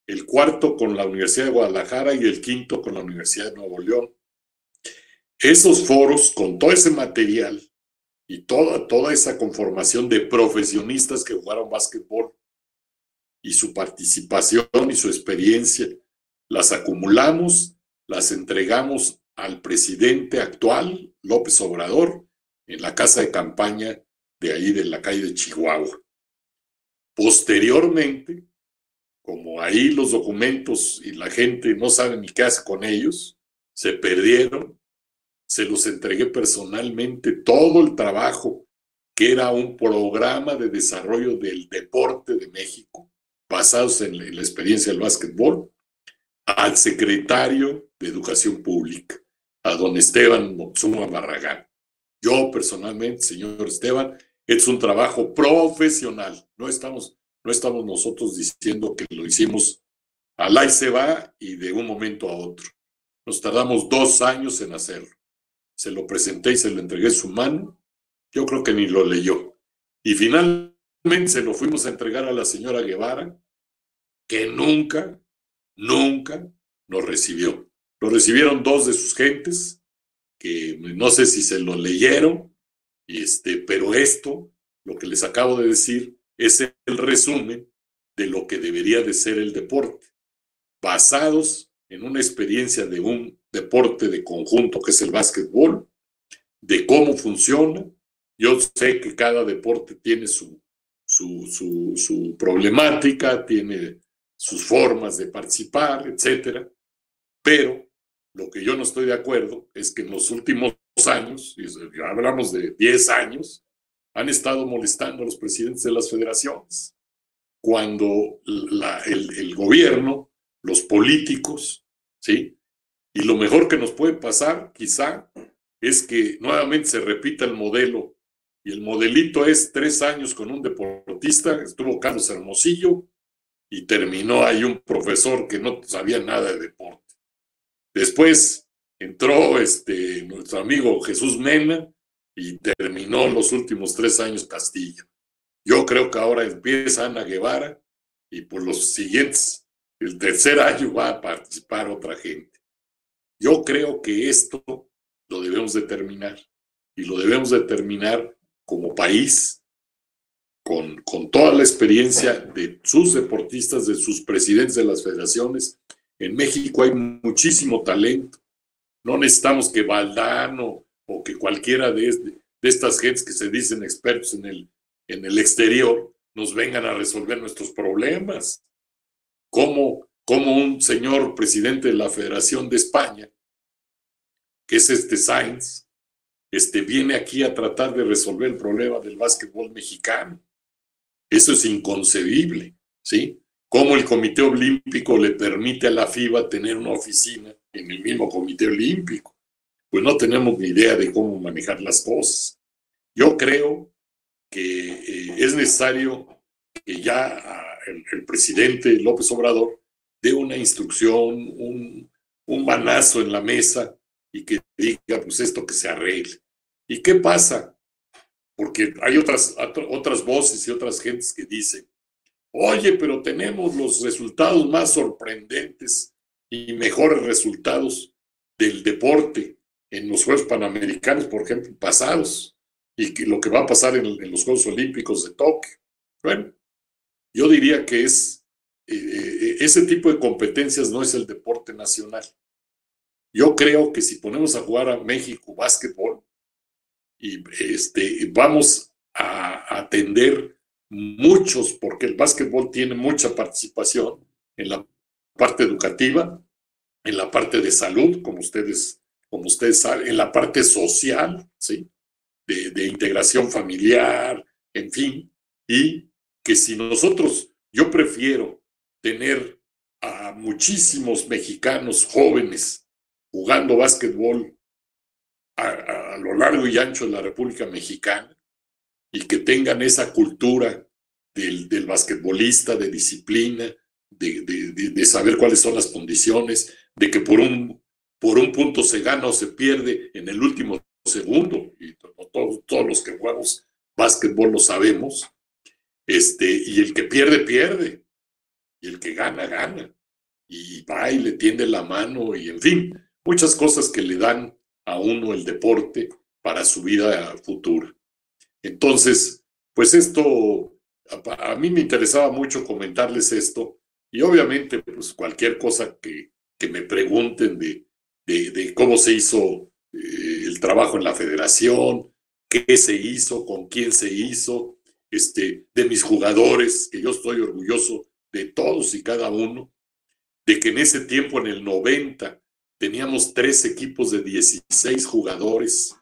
el cuarto con la Universidad de Guadalajara y el quinto con la Universidad de Nuevo León. Esos foros, con todo ese material y toda, toda esa conformación de profesionistas que jugaron básquetbol y su participación y su experiencia, las acumulamos, las entregamos al presidente actual, López Obrador, en la casa de campaña de ahí de la calle de Chihuahua. Posteriormente, como ahí los documentos y la gente no sabe ni qué hace con ellos, se perdieron, se los entregué personalmente todo el trabajo que era un programa de desarrollo del deporte de México, basados en la experiencia del básquetbol, al secretario de Educación Pública, a don Esteban Motsuma Barragán. Yo personalmente, señor Esteban, es un trabajo profesional. No estamos, no estamos nosotros diciendo que lo hicimos al ahí se va y de un momento a otro. Nos tardamos dos años en hacerlo. Se lo presenté y se lo entregué su mano. Yo creo que ni lo leyó. Y finalmente se lo fuimos a entregar a la señora Guevara, que nunca, nunca nos recibió. Lo recibieron dos de sus gentes, que no sé si se lo leyeron, este, pero esto, lo que les acabo de decir, es el resumen de lo que debería de ser el deporte, basados en una experiencia de un deporte de conjunto que es el básquetbol, de cómo funciona. Yo sé que cada deporte tiene su, su, su, problemática, tiene sus formas de participar, etcétera, pero lo que yo no estoy de acuerdo es que en los últimos años, y hablamos de 10 años, han estado molestando a los presidentes de las federaciones, cuando la, el, el gobierno, los políticos, ¿sí? Y lo mejor que nos puede pasar, quizá, es que nuevamente se repita el modelo. Y el modelito es tres años con un deportista, estuvo Carlos Hermosillo, y terminó ahí un profesor que no sabía nada de deporte. Después entró este, nuestro amigo Jesús Mena y terminó los últimos tres años Castillo. Yo creo que ahora empieza Ana Guevara y por los siguientes, el tercer año va a participar otra gente. Yo creo que esto lo debemos determinar y lo debemos determinar como país con, con toda la experiencia de sus deportistas, de sus presidentes de las federaciones en México hay muchísimo talento. No necesitamos que Valdano o que cualquiera de, de estas gentes que se dicen expertos en el, en el exterior nos vengan a resolver nuestros problemas. Como, como un señor presidente de la Federación de España, que es este Sainz, este, viene aquí a tratar de resolver el problema del básquetbol mexicano. Eso es inconcebible, ¿sí? cómo el Comité Olímpico le permite a la FIBA tener una oficina en el mismo Comité Olímpico. Pues no tenemos ni idea de cómo manejar las cosas. Yo creo que eh, es necesario que ya ah, el, presidente López Obrador dé una instrucción, un, un manazo en la mesa y que diga, pues esto que se arregle. ¿Y qué pasa? Porque hay otras, otras voces y otras gentes que dicen, Oye, pero tenemos los resultados más sorprendentes y mejores resultados del deporte en los Juegos Panamericanos, por ejemplo, pasados, y que lo que va a pasar en, los Juegos Olímpicos de Tokio. Bueno, yo diría que es eh, eh, ese tipo de competencias no es el deporte nacional. Yo creo que si ponemos a jugar a México básquetbol y este, vamos a atender muchos, porque el básquetbol tiene mucha participación en la parte educativa, en la parte de salud, como ustedes, como ustedes saben, en la parte social, ¿sí? De, integración familiar, en fin, y que si nosotros, yo prefiero tener a muchísimos mexicanos jóvenes jugando básquetbol a, lo largo y ancho de la República Mexicana, y que tengan esa cultura del, del basquetbolista, de disciplina, de, de, saber cuáles son las condiciones, de que por un, por un punto se gana o se pierde en el último segundo, y todos, los que jugamos básquetbol lo sabemos, este, y el que pierde, pierde, y el que gana, gana, y va y le tiende la mano, y en fin, muchas cosas que le dan a uno el deporte para su vida futura. Entonces, pues esto, a, mí me interesaba mucho comentarles esto. Y obviamente, pues cualquier cosa que, que me pregunten de, de, cómo se hizo eh, el trabajo en la federación, qué se hizo, con quién se hizo, este, de mis jugadores, que yo estoy orgulloso de todos y cada uno, de que en ese tiempo, en el 90, teníamos tres equipos de 16 jugadores,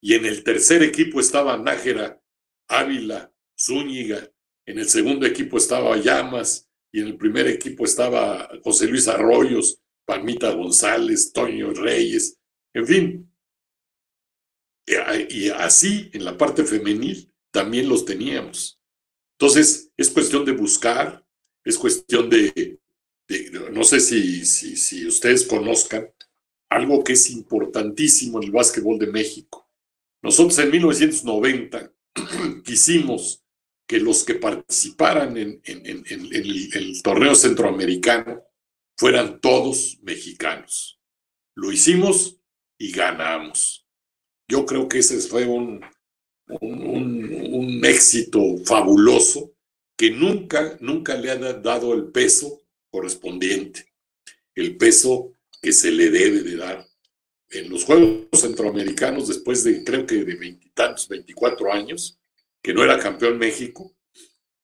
y en el tercer equipo estaba Nájera Ávila Zúñiga, en el segundo equipo estaba Llamas y en el primer equipo estaba José Luis Arroyos Palmita González, Toño Reyes, en fin. Y así en la parte femenil también los teníamos. Entonces, es cuestión de buscar, es cuestión de, no sé si, si, si ustedes conozcan algo que es importantísimo en el básquetbol de México. Nosotros en 1990 quisimos que los que participaran en, el, torneo centroamericano fueran todos mexicanos. Lo hicimos y ganamos. Yo creo que ese fue un, un, éxito fabuloso que nunca, nunca le ha dado el peso correspondiente, el peso que se le debe de dar. En los Juegos Centroamericanos, después de creo que de veintitantos, 24 años, que no era campeón México,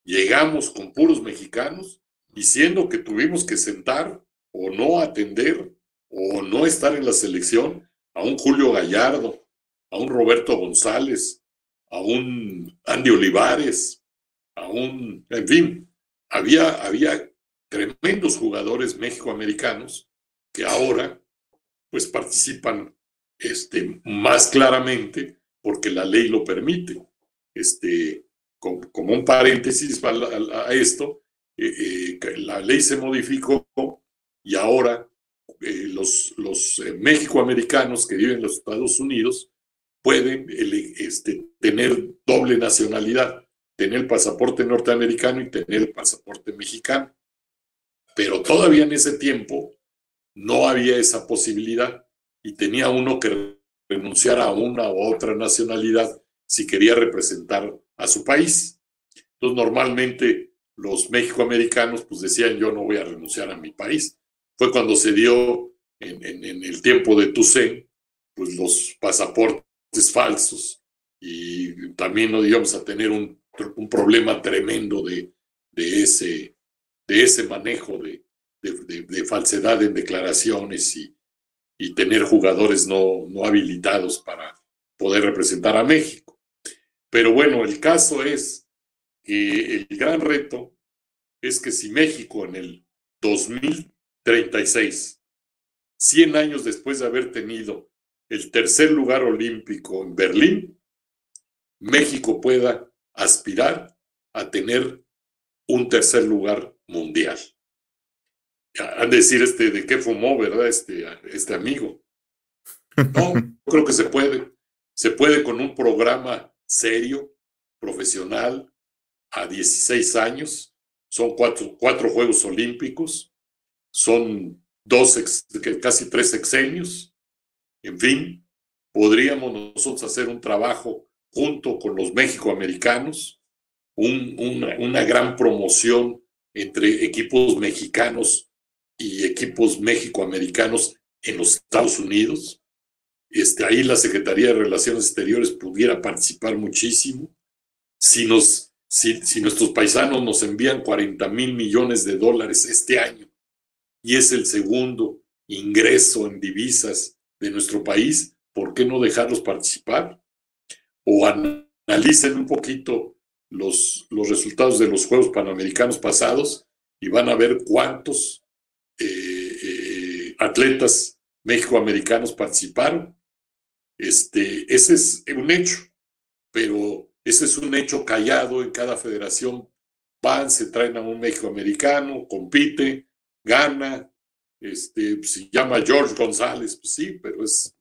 llegamos con puros mexicanos, diciendo que tuvimos que sentar o no atender o no estar en la selección a un Julio Gallardo, a un Roberto González, a un Andy Olivares, a un, en fin, había, había tremendos jugadores mexicoamericanos que ahora pues participan este, más claramente porque la ley lo permite. Este, como, un paréntesis a, esto, eh, eh, la ley se modificó y ahora eh, los, los mexicoamericanos que viven en los Estados Unidos pueden este, tener doble nacionalidad, tener pasaporte norteamericano y tener pasaporte mexicano. Pero todavía en ese tiempo no había esa posibilidad y tenía uno que renunciar a una u otra nacionalidad si quería representar a su país. Entonces, normalmente los mexicoamericanos pues decían yo no voy a renunciar a mi país. Fue cuando se dio en, el tiempo de Toussaint, pues los pasaportes falsos y también no íbamos a tener un, un problema tremendo de, de, ese, de ese manejo de, de, falsedad en declaraciones y, y tener jugadores no, no habilitados para poder representar a México. Pero bueno, el caso es que el gran reto es que si México en el 2036, 100 años después de haber tenido el tercer lugar olímpico en Berlín, México pueda aspirar a tener un tercer lugar mundial. A decir este de qué fumó, ¿verdad? Este, este amigo. No, creo que se puede. Se puede con un programa serio, profesional, a 16 años. Son cuatro, cuatro Juegos Olímpicos. Son dos, casi tres sexenios. En fin, podríamos nosotros hacer un trabajo junto con los mexicoamericanos, una, gran promoción entre equipos mexicanos y equipos mexicoamericanos en los Estados Unidos. Este, ahí la Secretaría de Relaciones Exteriores pudiera participar muchísimo. Si, nos, si, nuestros paisanos nos envían 40 mil millones de dólares este año y es el segundo ingreso en divisas de nuestro país, ¿por qué no dejarlos participar? O analicen un poquito los, los resultados de los Juegos Panamericanos pasados y van a ver cuántos eh, eh, atletas mexicoamericanos participaron. Este, ese es un hecho, pero ese es un hecho callado en cada federación. Van, se traen a un mexicoamericano, compite, gana, este, se llama George González, pues sí, pero es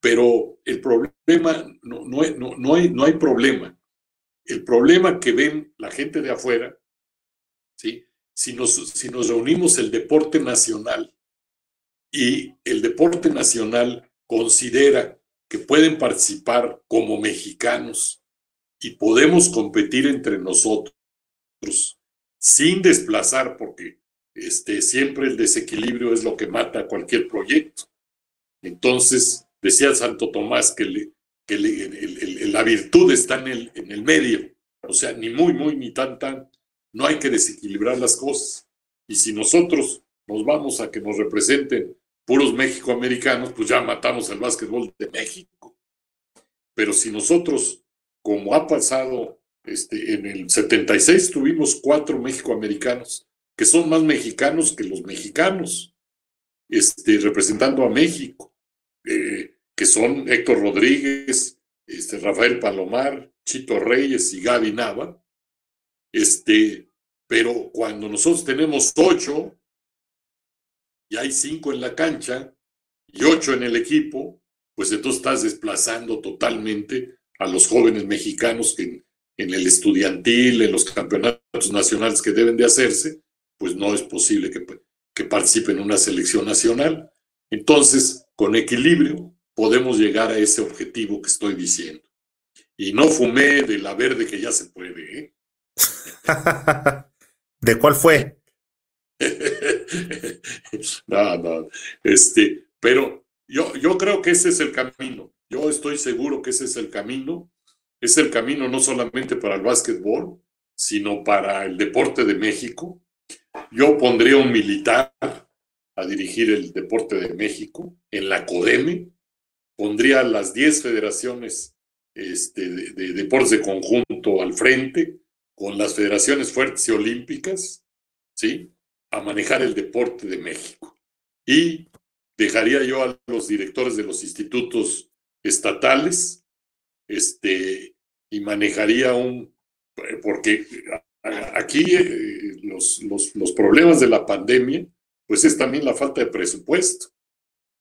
Pero el problema, no, no, no, no, hay, no hay problema. El problema que ven la gente de afuera, ¿sí? si, nos, si nos reunimos el deporte nacional y el deporte nacional considera que pueden participar como mexicanos y podemos competir entre nosotros sin desplazar, porque este, siempre el desequilibrio es lo que mata cualquier proyecto. Entonces, decía Santo Tomás que, la virtud está en el, en el medio, o sea, ni muy, muy, ni tan, tan. No hay que desequilibrar las cosas. Y si nosotros nos vamos a que nos representen puros México-americanos, pues ya matamos el básquetbol de México. Pero si nosotros, como ha pasado este, en el 76, tuvimos cuatro México-americanos que son más mexicanos que los mexicanos. este, representando a México, eh, que son Héctor Rodríguez, este, Rafael Palomar, Chito Reyes y Gaby Nava. Este, pero cuando nosotros tenemos ocho y hay cinco en la cancha y ocho en el equipo, pues entonces estás desplazando totalmente a los jóvenes mexicanos que en, el estudiantil, en los campeonatos nacionales que deben de hacerse, pues no es posible que, que participen en una selección nacional. Entonces, con equilibrio, podemos llegar a ese objetivo que estoy diciendo. Y no fumé de la verde que ya se puede. ¿eh? ¿De cuál fue? no, no. Este, pero yo, yo creo que ese es el camino. Yo estoy seguro que ese es el camino. Es el camino no solamente para el básquetbol, sino para el deporte de México. Yo pondría un militar a dirigir el deporte de México en la CODEME. Pondría las 10 federaciones este, de, de deportes de conjunto al frente, con las federaciones fuertes y olímpicas, ¿sí? A manejar el deporte de México. Y dejaría yo a los directores de los institutos estatales, este, y manejaría un, porque aquí eh, los, los, los problemas de la pandemia, pues es también la falta de presupuesto.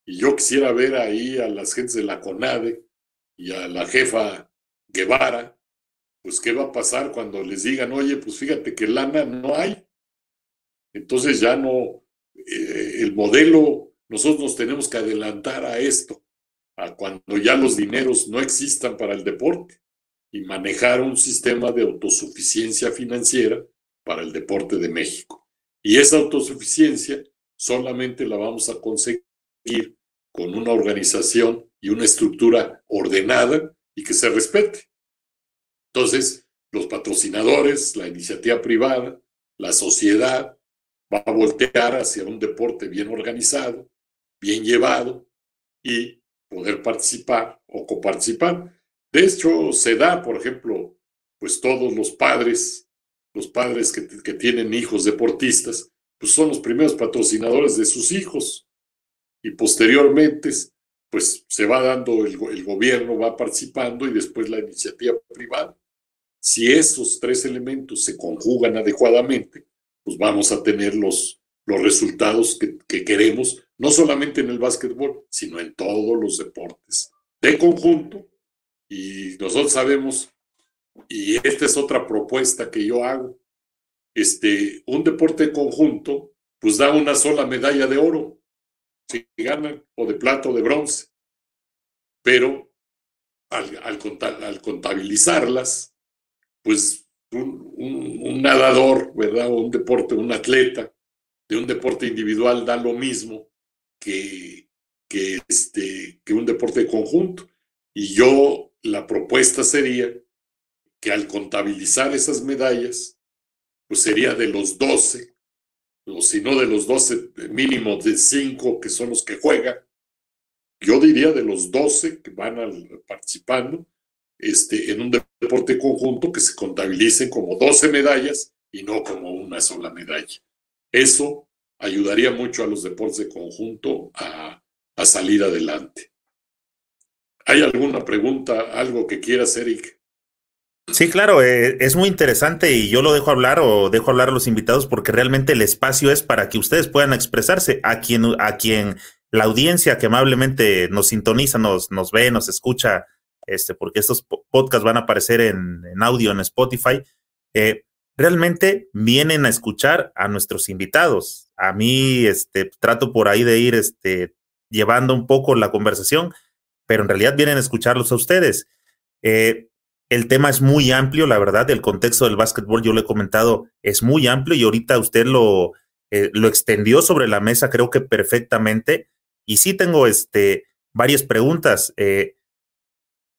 Y yo quisiera ver ahí a las gentes de la CONADE y a la jefa Guevara, pues qué va a pasar cuando les digan, oye, pues fíjate que lana no hay. Entonces ya no, eh, el modelo, nosotros nos tenemos que adelantar a esto, a cuando ya los dineros no existan para el deporte y manejar un sistema de autosuficiencia financiera para el deporte de México. Y esa autosuficiencia solamente la vamos a conseguir con una organización y una estructura ordenada y que se respete. Entonces, los patrocinadores, la iniciativa privada, la sociedad, va a voltear hacia un deporte bien organizado, bien llevado y poder participar o coparticipar. De hecho, se da, por ejemplo, pues todos los padres, los padres que, que tienen hijos deportistas, pues son los primeros patrocinadores de sus hijos. Y posteriormente, pues se va dando, el, el gobierno va participando y después la iniciativa privada. Si esos tres elementos se conjugan adecuadamente, pues vamos a tener los, los resultados que, queremos, no solamente en el básquetbol, sino en todos los deportes de conjunto. Y nosotros sabemos, y esta es otra propuesta que yo hago, este, un deporte de conjunto, pues da una sola medalla de oro, si ganan, o de plata o de bronce. Pero al, al contabilizarlas, pues un, nadador, ¿verdad? O un deporte, un atleta de un deporte individual da lo mismo que, este, que un deporte de conjunto. Y yo, la propuesta sería que al contabilizar esas medallas, pues sería de los 12, o si no de los 12, mínimo de 5 que son los que juegan, yo diría de los 12 que van participando, este, en un deporte conjunto que se contabilicen como 12 medallas y no como una sola medalla. Eso ayudaría mucho a los deportes de conjunto a, a salir adelante. ¿Hay alguna pregunta, algo que quieras, Eric? Sí, claro, eh, es muy interesante y yo lo dejo hablar o dejo hablar a los invitados porque realmente el espacio es para que ustedes puedan expresarse a quien, a quien la audiencia que amablemente nos sintoniza, nos, nos ve, nos escucha este, porque estos podcasts van a aparecer en, audio en Spotify, eh, realmente vienen a escuchar a nuestros invitados. A mí, este, trato por ahí de ir, este, llevando un poco la conversación, pero en realidad vienen a escucharlos a ustedes. Eh, el tema es muy amplio, la verdad, el contexto del básquetbol, yo lo he comentado, es muy amplio y ahorita usted lo, eh, lo extendió sobre la mesa, creo que perfectamente. Y sí tengo este, varias preguntas.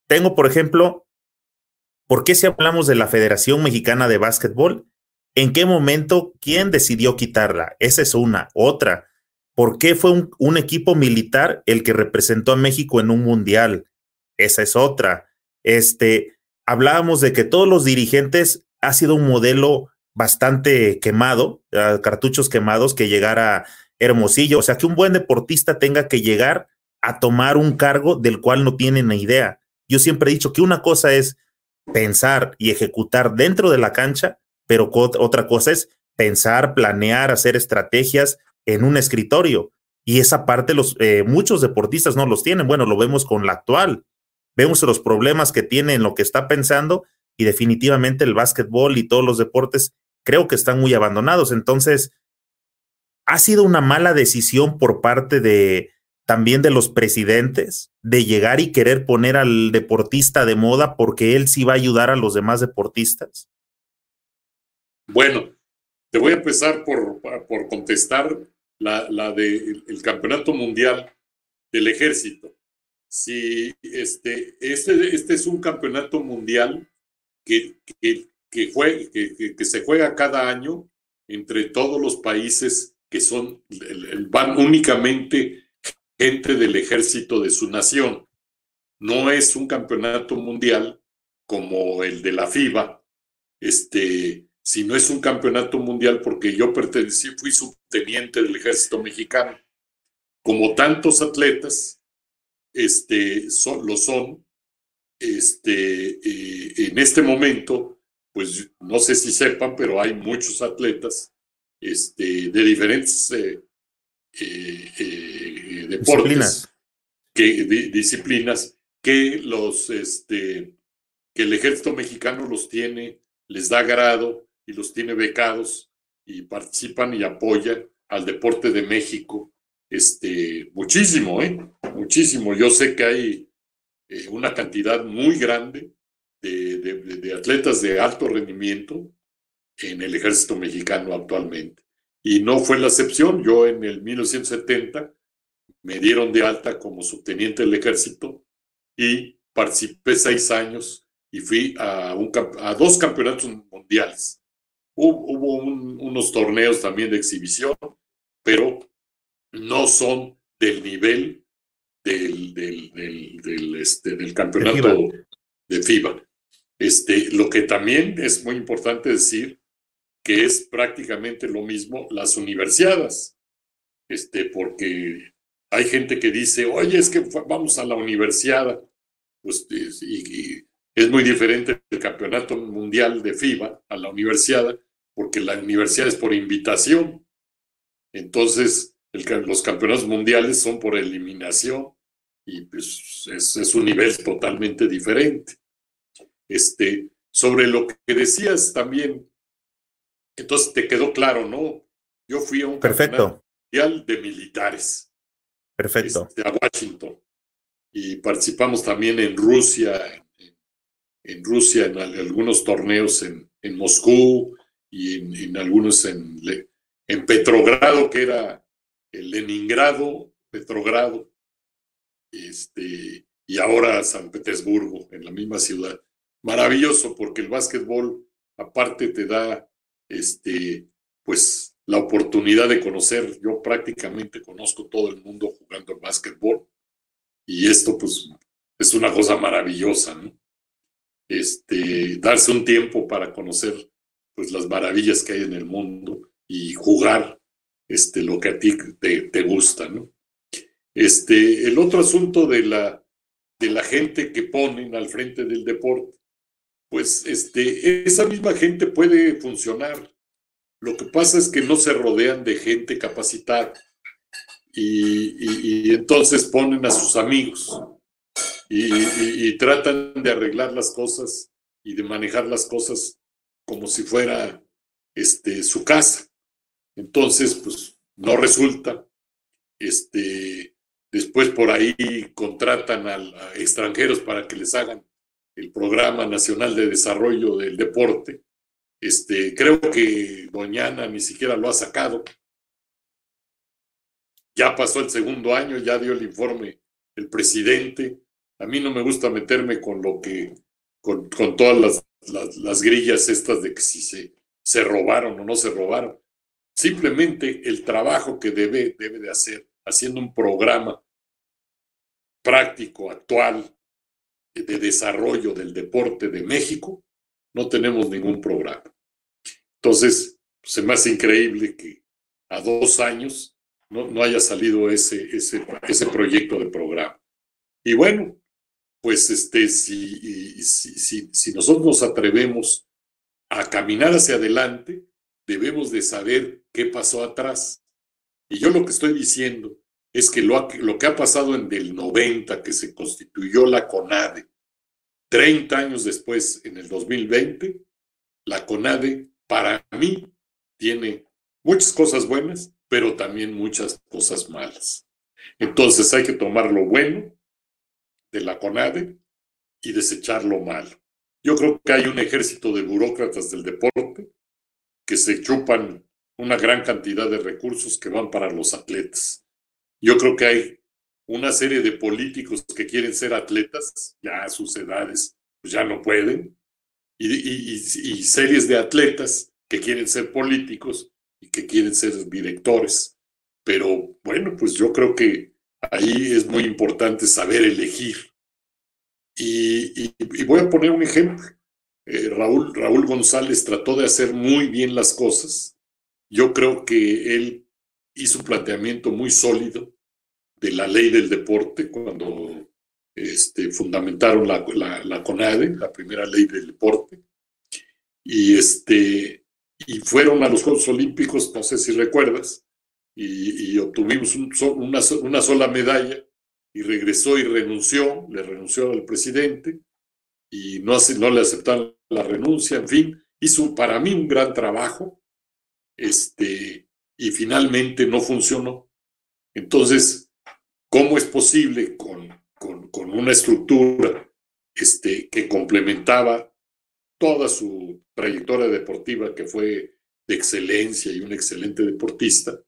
Tengo, por ejemplo, ¿por qué si hablamos de la Federación Mexicana de Básquetbol? ¿En qué momento quién decidió quitarla? Esa es una. Otra, ¿por qué fue un, equipo militar el que representó a México en un mundial? Esa es otra. Este, hablábamos de que todos los dirigentes ha sido un modelo bastante quemado, cartuchos quemados, que llegara Hermosillo, o sea, que un buen deportista tenga que llegar a tomar un cargo del cual no tiene ni idea. Yo siempre he dicho que una cosa es pensar y ejecutar dentro de la cancha, pero otra cosa es pensar, planear, hacer estrategias en un escritorio. Y esa parte los eh, muchos deportistas no los tienen. Bueno, lo vemos con la actual. Vemos los problemas que tiene en lo que está pensando y definitivamente el básquetbol y todos los deportes creo que están muy abandonados. Entonces, ha sido una mala decisión por parte de también de los presidentes de llegar y querer poner al deportista de moda porque él sí va a ayudar a los demás deportistas. Bueno, te voy a empezar por, por contestar la, la del el campeonato mundial del ejército. Si este, este, este es un campeonato mundial que, que, que, que, se juega cada año entre todos los países que son, van únicamente gente del ejército de su nación. No es un campeonato mundial como el de la FIBA, este, si no es un campeonato mundial porque yo pertenecí, fui subteniente del ejército mexicano. Como tantos atletas, este, son, lo son, este, eh, en este momento, pues no sé si sepan, pero hay muchos atletas este, de diferentes eh, eh, deportes, disciplinas. Que, disciplinas que los, este, que el ejército mexicano los tiene, les da grado y los tiene becados y participan y apoyan al deporte de México. Este, muchísimo, ¿eh? Muchísimo. Yo sé que hay eh, una cantidad muy grande de, de, atletas de alto rendimiento en el ejército mexicano actualmente. Y no fue la excepción. Yo en el 1970 me dieron de alta como subteniente del ejército y participé seis años y fui a, un, a dos campeonatos mundiales Hubo, unos torneos también de exhibición, pero no son del nivel del, del, este, del campeonato de FIBA. Este, lo que también es muy importante decir que es prácticamente lo mismo las universidades, este, porque hay gente que dice, oye, es que vamos a la universidad, pues, y, es muy diferente el campeonato mundial de FIBA a la universidad, porque la universidad es por invitación. Entonces, los campeonatos mundiales son por eliminación y pues es, un nivel totalmente diferente. Este, sobre lo que decías también, entonces te quedó claro, ¿no? Yo fui a un Perfecto. mundial de militares. Perfecto. Este, a Washington. Y participamos también en Rusia, en, Rusia, en algunos torneos en, en Moscú, y en, algunos en, en Petrogrado, que era el Leningrado, Petrogrado, este, y ahora San Petersburgo, en la misma ciudad. Maravilloso, porque el básquetbol, aparte, te da este, pues, la oportunidad de conocer. Yo prácticamente conozco todo el mundo jugando al básquetbol, y esto, pues, es una cosa maravillosa, ¿no? Este, darse un tiempo para conocer pues las maravillas que hay en el mundo y jugar este, lo que a ti te, te gusta, ¿no? Este, el otro asunto de la, de la gente que ponen al frente del deporte, pues este, esa misma gente puede funcionar. Lo que pasa es que no se rodean de gente capacitada y, y, entonces ponen a sus amigos y, y, tratan de arreglar las cosas y de manejar las cosas como si fuera este, su casa. Entonces, pues no resulta. Este, después por ahí contratan a, extranjeros para que les hagan el Programa Nacional de Desarrollo del Deporte. Este, creo que Doñana ni siquiera lo ha sacado. Ya pasó el segundo año, ya dio el informe el presidente. A mí no me gusta meterme con lo que, con, con todas las las, grillas estas de que si se, se robaron o no se robaron. Simplemente el trabajo que debe, debe de hacer, haciendo un programa práctico, actual, de desarrollo del deporte de México, no tenemos ningún programa. Entonces, se me hace increíble que a dos años no, no haya salido ese, ese, ese proyecto de programa. Y bueno, pues este, si, nosotros nos atrevemos a caminar hacia adelante, debemos de saber qué pasó atrás. Y yo lo que estoy diciendo es que lo, lo que ha pasado en el 90, que se constituyó la CONADE, 30 años después, en el 2020, la CONADE para mí tiene muchas cosas buenas, pero también muchas cosas malas. Entonces hay que tomar lo bueno de la CONADE y desechar lo malo. Yo creo que hay un ejército de burócratas del deporte que se chupan una gran cantidad de recursos que van para los atletas. Yo creo que hay una serie de políticos que quieren ser atletas, ya a sus edades pues ya no pueden, y, y series de atletas que quieren ser políticos y que quieren ser directores. Pero bueno, pues yo creo que ahí es muy importante saber elegir. Y, voy a poner un ejemplo. Eh, Raúl, Raúl González trató de hacer muy bien las cosas. Yo creo que él hizo un planteamiento muy sólido de la ley del deporte cuando este, fundamentaron la, la, la, CONADE, la primera ley del deporte. Y, este, y fueron a los Juegos Olímpicos, no sé si recuerdas, y, obtuvimos una, sola medalla y regresó y renunció, le renunció al presidente y no, no le aceptaron la renuncia, en fin, hizo para mí un gran trabajo este, y finalmente no funcionó. Entonces, ¿cómo es posible con, con, con una estructura este, que complementaba toda su trayectoria deportiva, que fue de excelencia y un excelente deportista,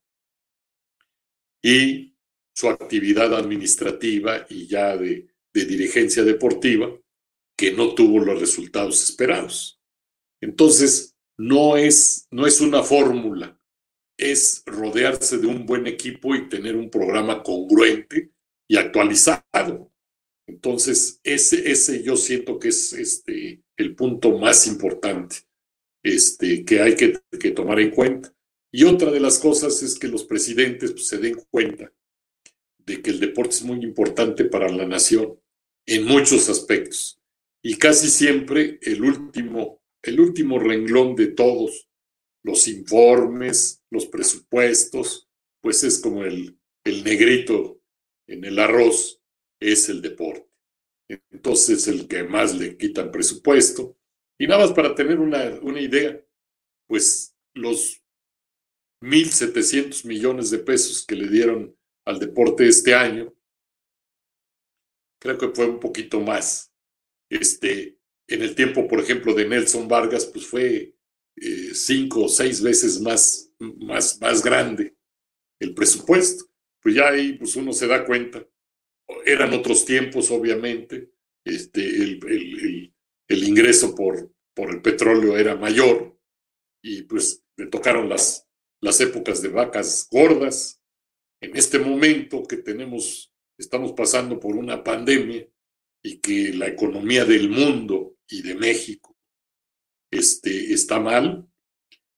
y su actividad administrativa y ya de, dirigencia deportiva, que no tuvo los resultados esperados. Entonces, no es, no es una fórmula, es rodearse de un buen equipo y tener un programa congruente y actualizado. Entonces, ese, ese yo siento que es este, el punto más importante este, que hay que, que tomar en cuenta. Y otra de las cosas es que los presidentes pues, se den cuenta de que el deporte es muy importante para la nación en muchos aspectos. Y casi siempre el último, el último renglón de todos, los informes, los presupuestos, pues es como el, el negrito en el arroz, es el deporte. Entonces el que más le quitan presupuesto. Y nada más para tener una, una idea, pues los 1.700 millones de pesos que le dieron al deporte este año, creo que fue un poquito más. Este, en el tiempo, por ejemplo, de Nelson Vargas, pues fue eh, cinco o seis veces más, más, más grande el presupuesto. Pues ya ahí pues uno se da cuenta. Eran otros tiempos, obviamente. Este, el, el, el ingreso por, por el petróleo era mayor y pues le tocaron las, las épocas de vacas gordas. En este momento que tenemos, estamos pasando por una pandemia y que la economía del mundo y de México este, está mal,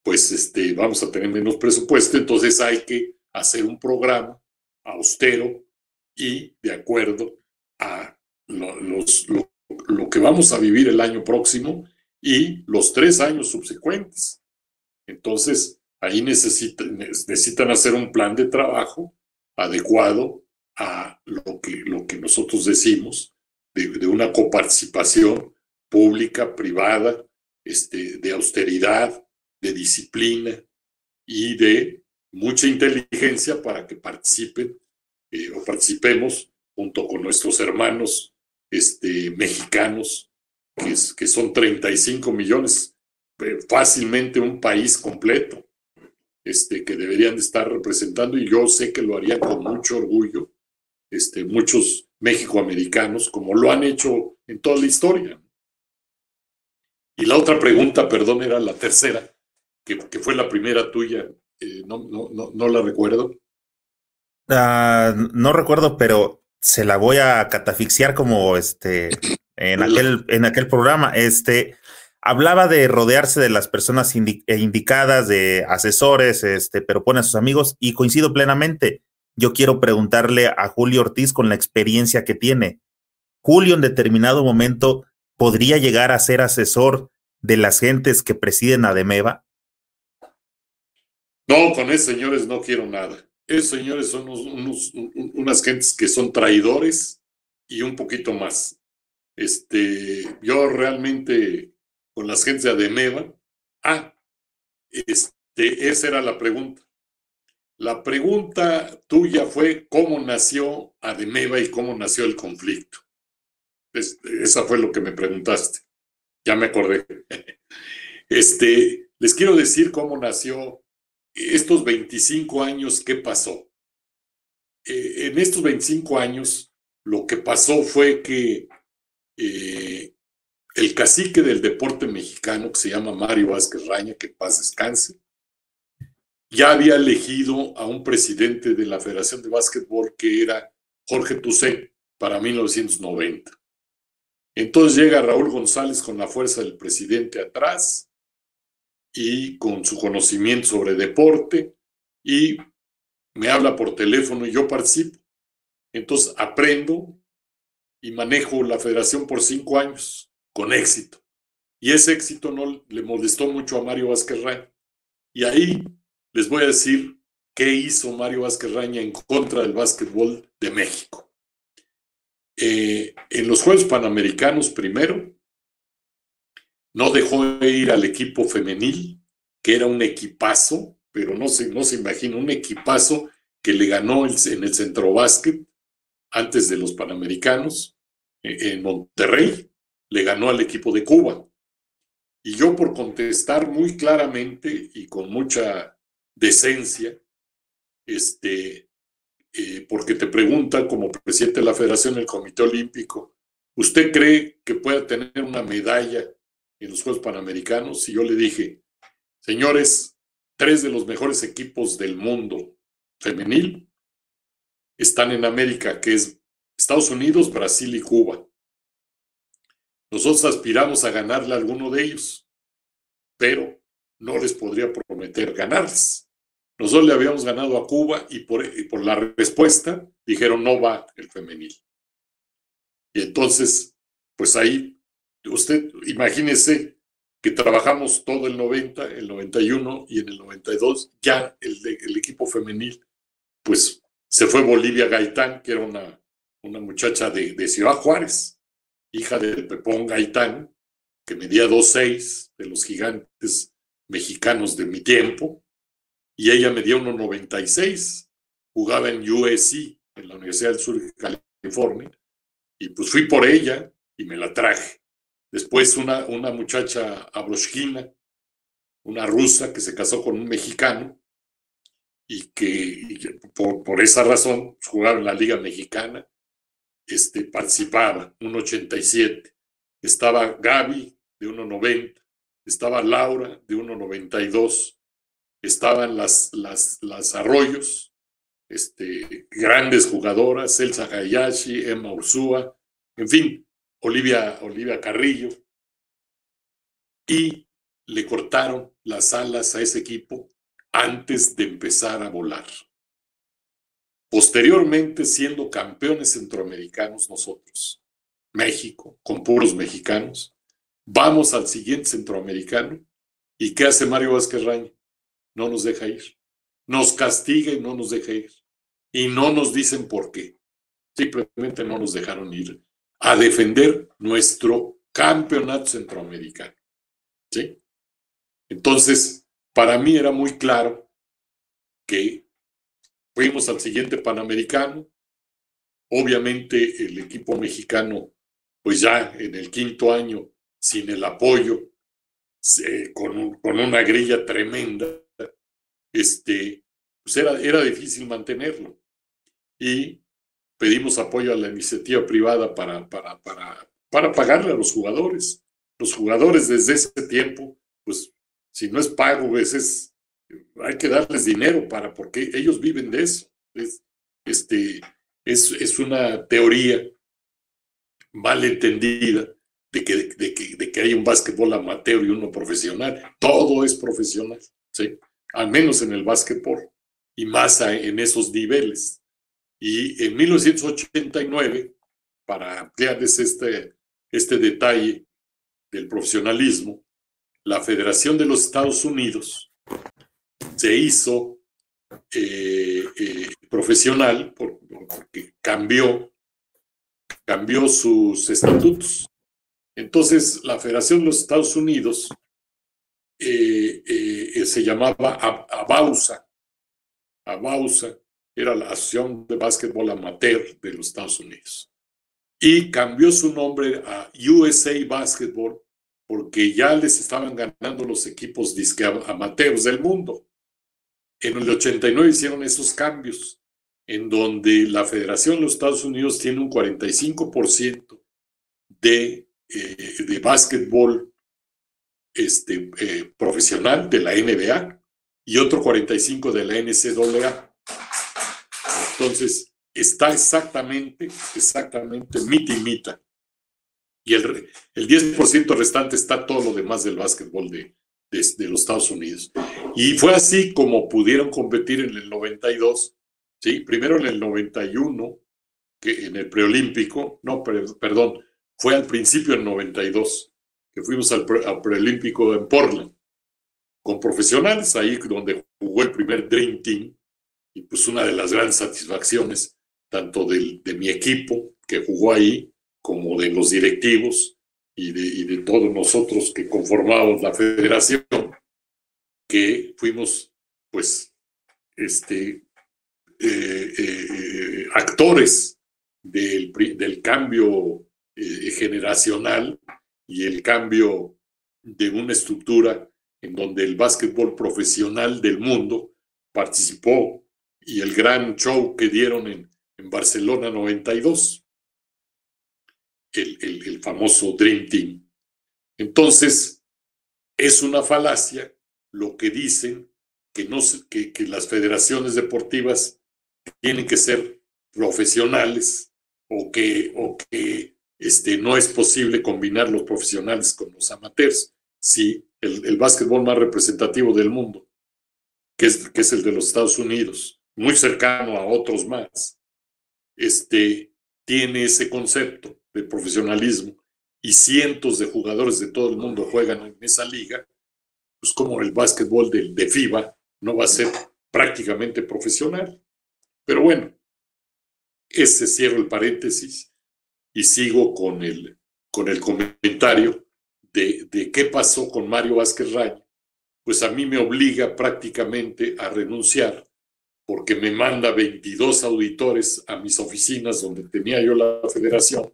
pues este, vamos a tener menos presupuesto, entonces hay que hacer un programa austero y de acuerdo a lo, los, lo, lo que vamos a vivir el año próximo y los tres años subsecuentes. Entonces, Ahí necesitan, necesitan hacer un plan de trabajo adecuado a lo que, lo que nosotros decimos de, una coparticipación pública, privada, este, de austeridad, de disciplina y de mucha inteligencia para que participen eh, o participemos junto con nuestros hermanos este, mexicanos, que, es, que son 35 millones, eh, fácilmente un país completo este, que deberían de estar representando y yo sé que lo harían con mucho orgullo este, muchos mexicoamericanos, como lo han hecho en toda la historia. Y la otra pregunta, perdón, era la tercera, que, que fue la primera tuya, eh, no, no, no, no, la recuerdo. Uh, no recuerdo, pero se la voy a catafixiar como este en aquel, en aquel programa. Este, Hablaba de rodearse de las personas eh, indicadas, de asesores, este, pero pone a sus amigos y coincido plenamente. Yo quiero preguntarle a Julio Ortiz con la experiencia que tiene. Julio en determinado momento podría llegar a ser asesor de las gentes que presiden a Demeva. No, con esos señores no quiero nada. Esos señores son unas gentes que son traidores y un poquito más. Este, yo realmente con las gentes de Ademeva. Ah, este, esa era la pregunta. La pregunta tuya fue cómo nació Ademeva y cómo nació el conflicto. esa fue lo que me preguntaste. Ya me acordé. Este, les quiero decir cómo nació estos 25 años, ¿qué pasó? Eh, en estos 25 años, lo que pasó fue que eh, el cacique del deporte mexicano, que se llama Mario Vázquez Raña, que paz descanse, ya había elegido a un presidente de la Federación de Básquetbol que era Jorge Tucé para 1990. Entonces llega Raúl González con la fuerza del presidente atrás y con su conocimiento sobre deporte y me habla por teléfono y yo participo. Entonces aprendo y manejo la federación por cinco años con éxito. Y ese éxito no le molestó mucho a Mario Vázquez Raña. Y ahí les voy a decir qué hizo Mario Vázquez Raña en contra del básquetbol de México. Eh, en los Juegos Panamericanos primero, no dejó ir al equipo femenil, que era un equipazo, pero no se, no se imagina, un equipazo que le ganó en el centro básquet antes de los Panamericanos eh, en Monterrey le ganó al equipo de Cuba. Y yo por contestar muy claramente y con mucha decencia, este, eh, porque te preguntan como presidente de la Federación del Comité Olímpico, ¿usted cree que pueda tener una medalla en los Juegos Panamericanos? Y yo le dije, señores, tres de los mejores equipos del mundo femenil están en América, que es Estados Unidos, Brasil y Cuba. Nosotros aspiramos a ganarle a alguno de ellos, pero no les podría prometer ganarles. Nosotros le habíamos ganado a Cuba y por, la respuesta dijeron no va el femenil. Y entonces, pues ahí, usted imagínese que trabajamos todo el 90, el 91 y en el 92 ya el, el equipo femenil, pues se fue Bolivia Gaitán, que era una, una muchacha de, de Ciudad Juárez, hija del Pepón Gaitán, que medía 2'6 de los gigantes mexicanos de mi tiempo, y ella medía 1'96, jugaba en USC, en la Universidad del Sur de California, y pues fui por ella y me la traje. Después una, una muchacha abroshkina, una rusa que se casó con un mexicano y que por, por esa razón jugaba en la Liga Mexicana este, participaba, un 87. Estaba Gaby, de 1,90. Estaba Laura, de 1,92. Estaban las, las, las Arroyos, este, grandes jugadoras, Elsa Hayashi, Emma Ursúa, en fin, Olivia, Olivia Carrillo. Y le cortaron las alas a ese equipo antes de empezar a volar. Posteriormente, siendo campeones centroamericanos nosotros, México, con puros mexicanos, vamos al siguiente centroamericano. ¿Y qué hace Mario Vázquez Raña? No nos deja ir. Nos castiga y no nos deja ir. Y no nos dicen por qué. Simplemente no nos dejaron ir a defender nuestro campeonato centroamericano. ¿Sí? Entonces, para mí era muy claro que Fuimos al siguiente Panamericano. Obviamente el equipo mexicano, pues ya en el quinto año, sin el apoyo, con, con, una grilla tremenda, este, pues era, era difícil mantenerlo. Y pedimos apoyo a la iniciativa privada para, para, para, para pagarle a los jugadores. Los jugadores desde ese tiempo, pues si no es pago, es hay que darles dinero para, porque ellos viven de eso. Es, este, es, es una teoría mal entendida de que, de, que, de que hay un básquetbol amateur y uno profesional. Todo es profesional, ¿sí? Al menos en el básquetbol y más en esos niveles. Y en 1989, para ampliarles este, este detalle del profesionalismo, la Federación de los Estados Unidos se hizo eh, eh, profesional porque cambió, cambió sus estatutos. Entonces, la Federación de los Estados Unidos eh, se llamaba ABAUSA. ABAUSA era la Asociación de Básquetbol Amateur de los Estados Unidos. Y cambió su nombre a USA Basketball porque ya les estaban ganando los equipos disque amateurs del mundo. En el 89 hicieron esos cambios, en donde la Federación de los Estados Unidos tiene un 45% de, eh, de básquetbol este, eh, profesional de la NBA y otro 45% de la NCAA. Entonces, está exactamente, exactamente mita y mita y el, el 10% restante está todo lo demás del básquetbol de, de, los Estados Unidos. Y fue así como pudieron competir en el 92, ¿sí? Primero en el 91, que en el preolímpico, no, perdón, fue al principio en 92, que fuimos al, preolímpico en Portland, con profesionales, ahí donde jugó el primer Dream Team, y pues una de las grandes satisfacciones, tanto del, de mi equipo que jugó ahí, como de los directivos y de, todos nosotros que conformamos la federación, que fuimos, pues, este, eh, eh, actores del, del cambio eh, generacional y el cambio de una estructura en donde el básquetbol profesional del mundo participó y el gran show que dieron en, en Barcelona 92 el, famoso Dream Team. Entonces, es una falacia lo que dicen que, no, que, las federaciones deportivas tienen que ser profesionales o que, o que este, no es posible combinar los profesionales con los amateurs. Sí, el, el básquetbol más representativo del mundo, que es, que es el de los Estados Unidos, muy cercano a otros más, este, tiene ese concepto de profesionalismo y cientos de jugadores de todo el mundo juegan en esa liga, pues como el básquetbol de, de FIBA no va a ser prácticamente profesional. Pero bueno, ese cierro el paréntesis y sigo con el, con el comentario de, de qué pasó con Mario Vázquez Raya. Pues a mí me obliga prácticamente a renunciar porque me manda 22 auditores a mis oficinas donde tenía yo la federación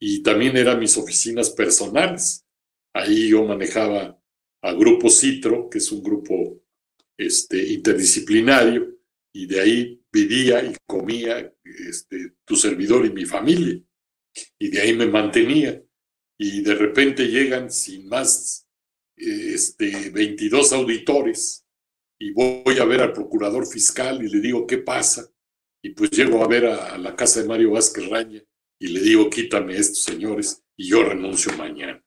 y también eran mis oficinas personales. Ahí yo manejaba a Grupo Citro, que es un grupo este, interdisciplinario, y de ahí vivía y comía este, tu servidor y mi familia. Y de ahí me mantenía. Y de repente llegan sin más este, 22 auditores y voy a ver al procurador fiscal y le digo, ¿qué pasa? Y pues llego a ver a, a la casa de Mario Vázquez Raña y le digo, quítame estos señores y yo renuncio mañana.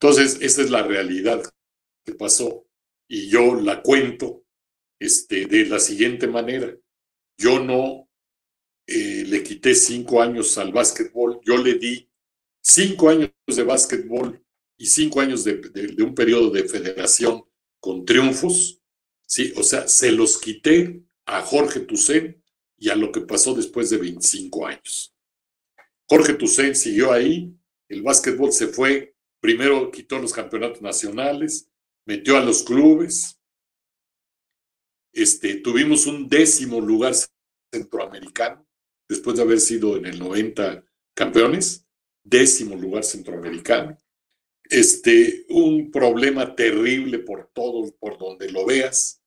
Entonces, esa es la realidad que pasó y yo la cuento este, de la siguiente manera. Yo no eh, le quité cinco años al básquetbol, yo le di cinco años de básquetbol y cinco años de, de un periodo de federación con triunfos, ¿sí? O sea, se los quité a Jorge Tucen y a lo que pasó después de 25 años. Jorge Toussaint siguió ahí, el básquetbol se fue, primero quitó los campeonatos nacionales, metió a los clubes, este, tuvimos un décimo lugar centroamericano, después de haber sido en el 90 campeones, décimo lugar centroamericano. Este, un problema terrible por todo, por donde lo veas.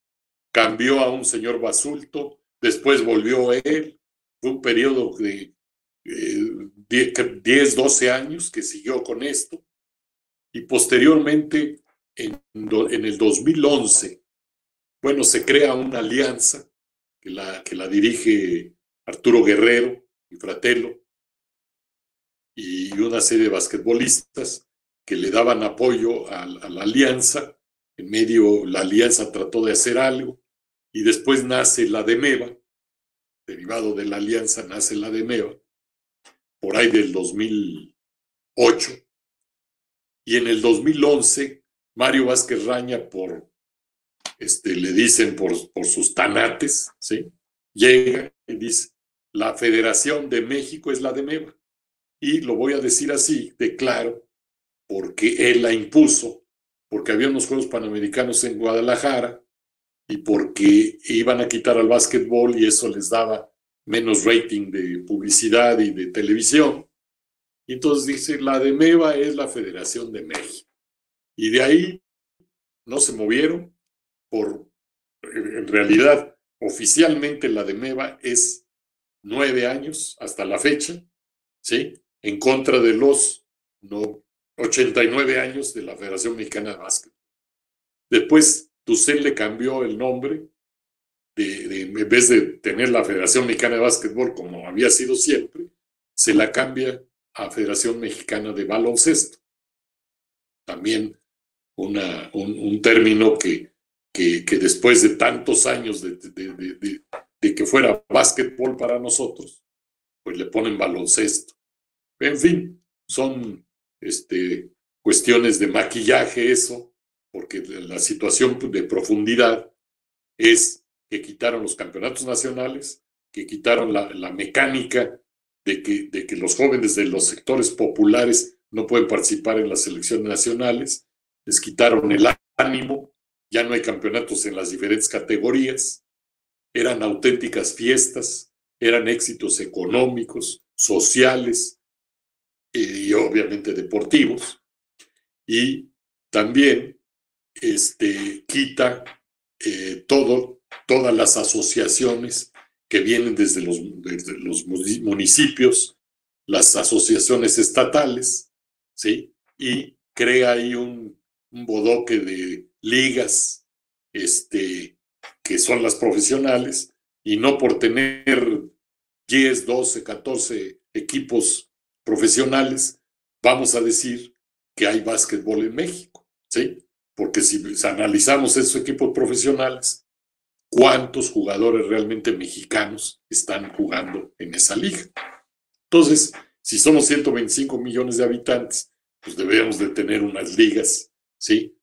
Cambió a un señor Basulto, después volvió él. Fue un periodo de 10, 12 años que siguió con esto. Y posteriormente, en, en el 2011, bueno, se crea una alianza que la, que la dirige Arturo Guerrero y Fratello, y una serie de basquetbolistas que le daban apoyo a, la alianza. En medio, la alianza trató de hacer algo y después nace la DEMEVA, derivado de la alianza nace la DEMEVA, por ahí del 2008. Y en el 2011, Mario Vázquez Raña, por, este, le dicen por, por sus tanates, ¿sí? llega y dice, la Federación de México es la DEMEVA. Y lo voy a decir así, de claro, porque él la impuso, porque había unos Juegos Panamericanos en Guadalajara y porque iban a quitar al básquetbol y eso les daba menos rating de publicidad y de televisión. Entonces dice, la de MEVA es la Federación de México. Y de ahí no se movieron por, en realidad, oficialmente la de MEVA es nueve años hasta la fecha, ¿sí? En contra de los no, 89 años de la Federación Mexicana de Básquet. Después, Tucel le cambió el nombre, de, en vez de tener la Federación Mexicana de Básquetbol como había sido siempre, se la cambia a Federación Mexicana de Baloncesto. También una, un, término que, que, que, después de tantos años de, de que fuera básquetbol para nosotros, pues le ponen baloncesto. En fin, son este, cuestiones de maquillaje eso, porque la situación de profundidad es que quitaron los campeonatos nacionales, que quitaron la, mecánica de que, de que los jóvenes de los sectores populares no pueden participar en las elecciones nacionales, les quitaron el ánimo, ya no hay campeonatos en las diferentes categorías, eran auténticas fiestas, eran éxitos económicos, sociales, y obviamente deportivos, y también este, quita eh, todo, todas las asociaciones que vienen desde los, municipios, las asociaciones estatales, ¿sí? Y crea ahí un, un bodoque de ligas este, que son las profesionales, y no por tener 10, 12, 14 equipos profesionales, vamos a decir que hay básquetbol en México, ¿sí? Porque si analizamos esos equipos profesionales, ¿cuántos jugadores realmente mexicanos están jugando en esa liga? Entonces, si somos 125 millones de habitantes, pues debemos de tener unas ligas, ¿sí?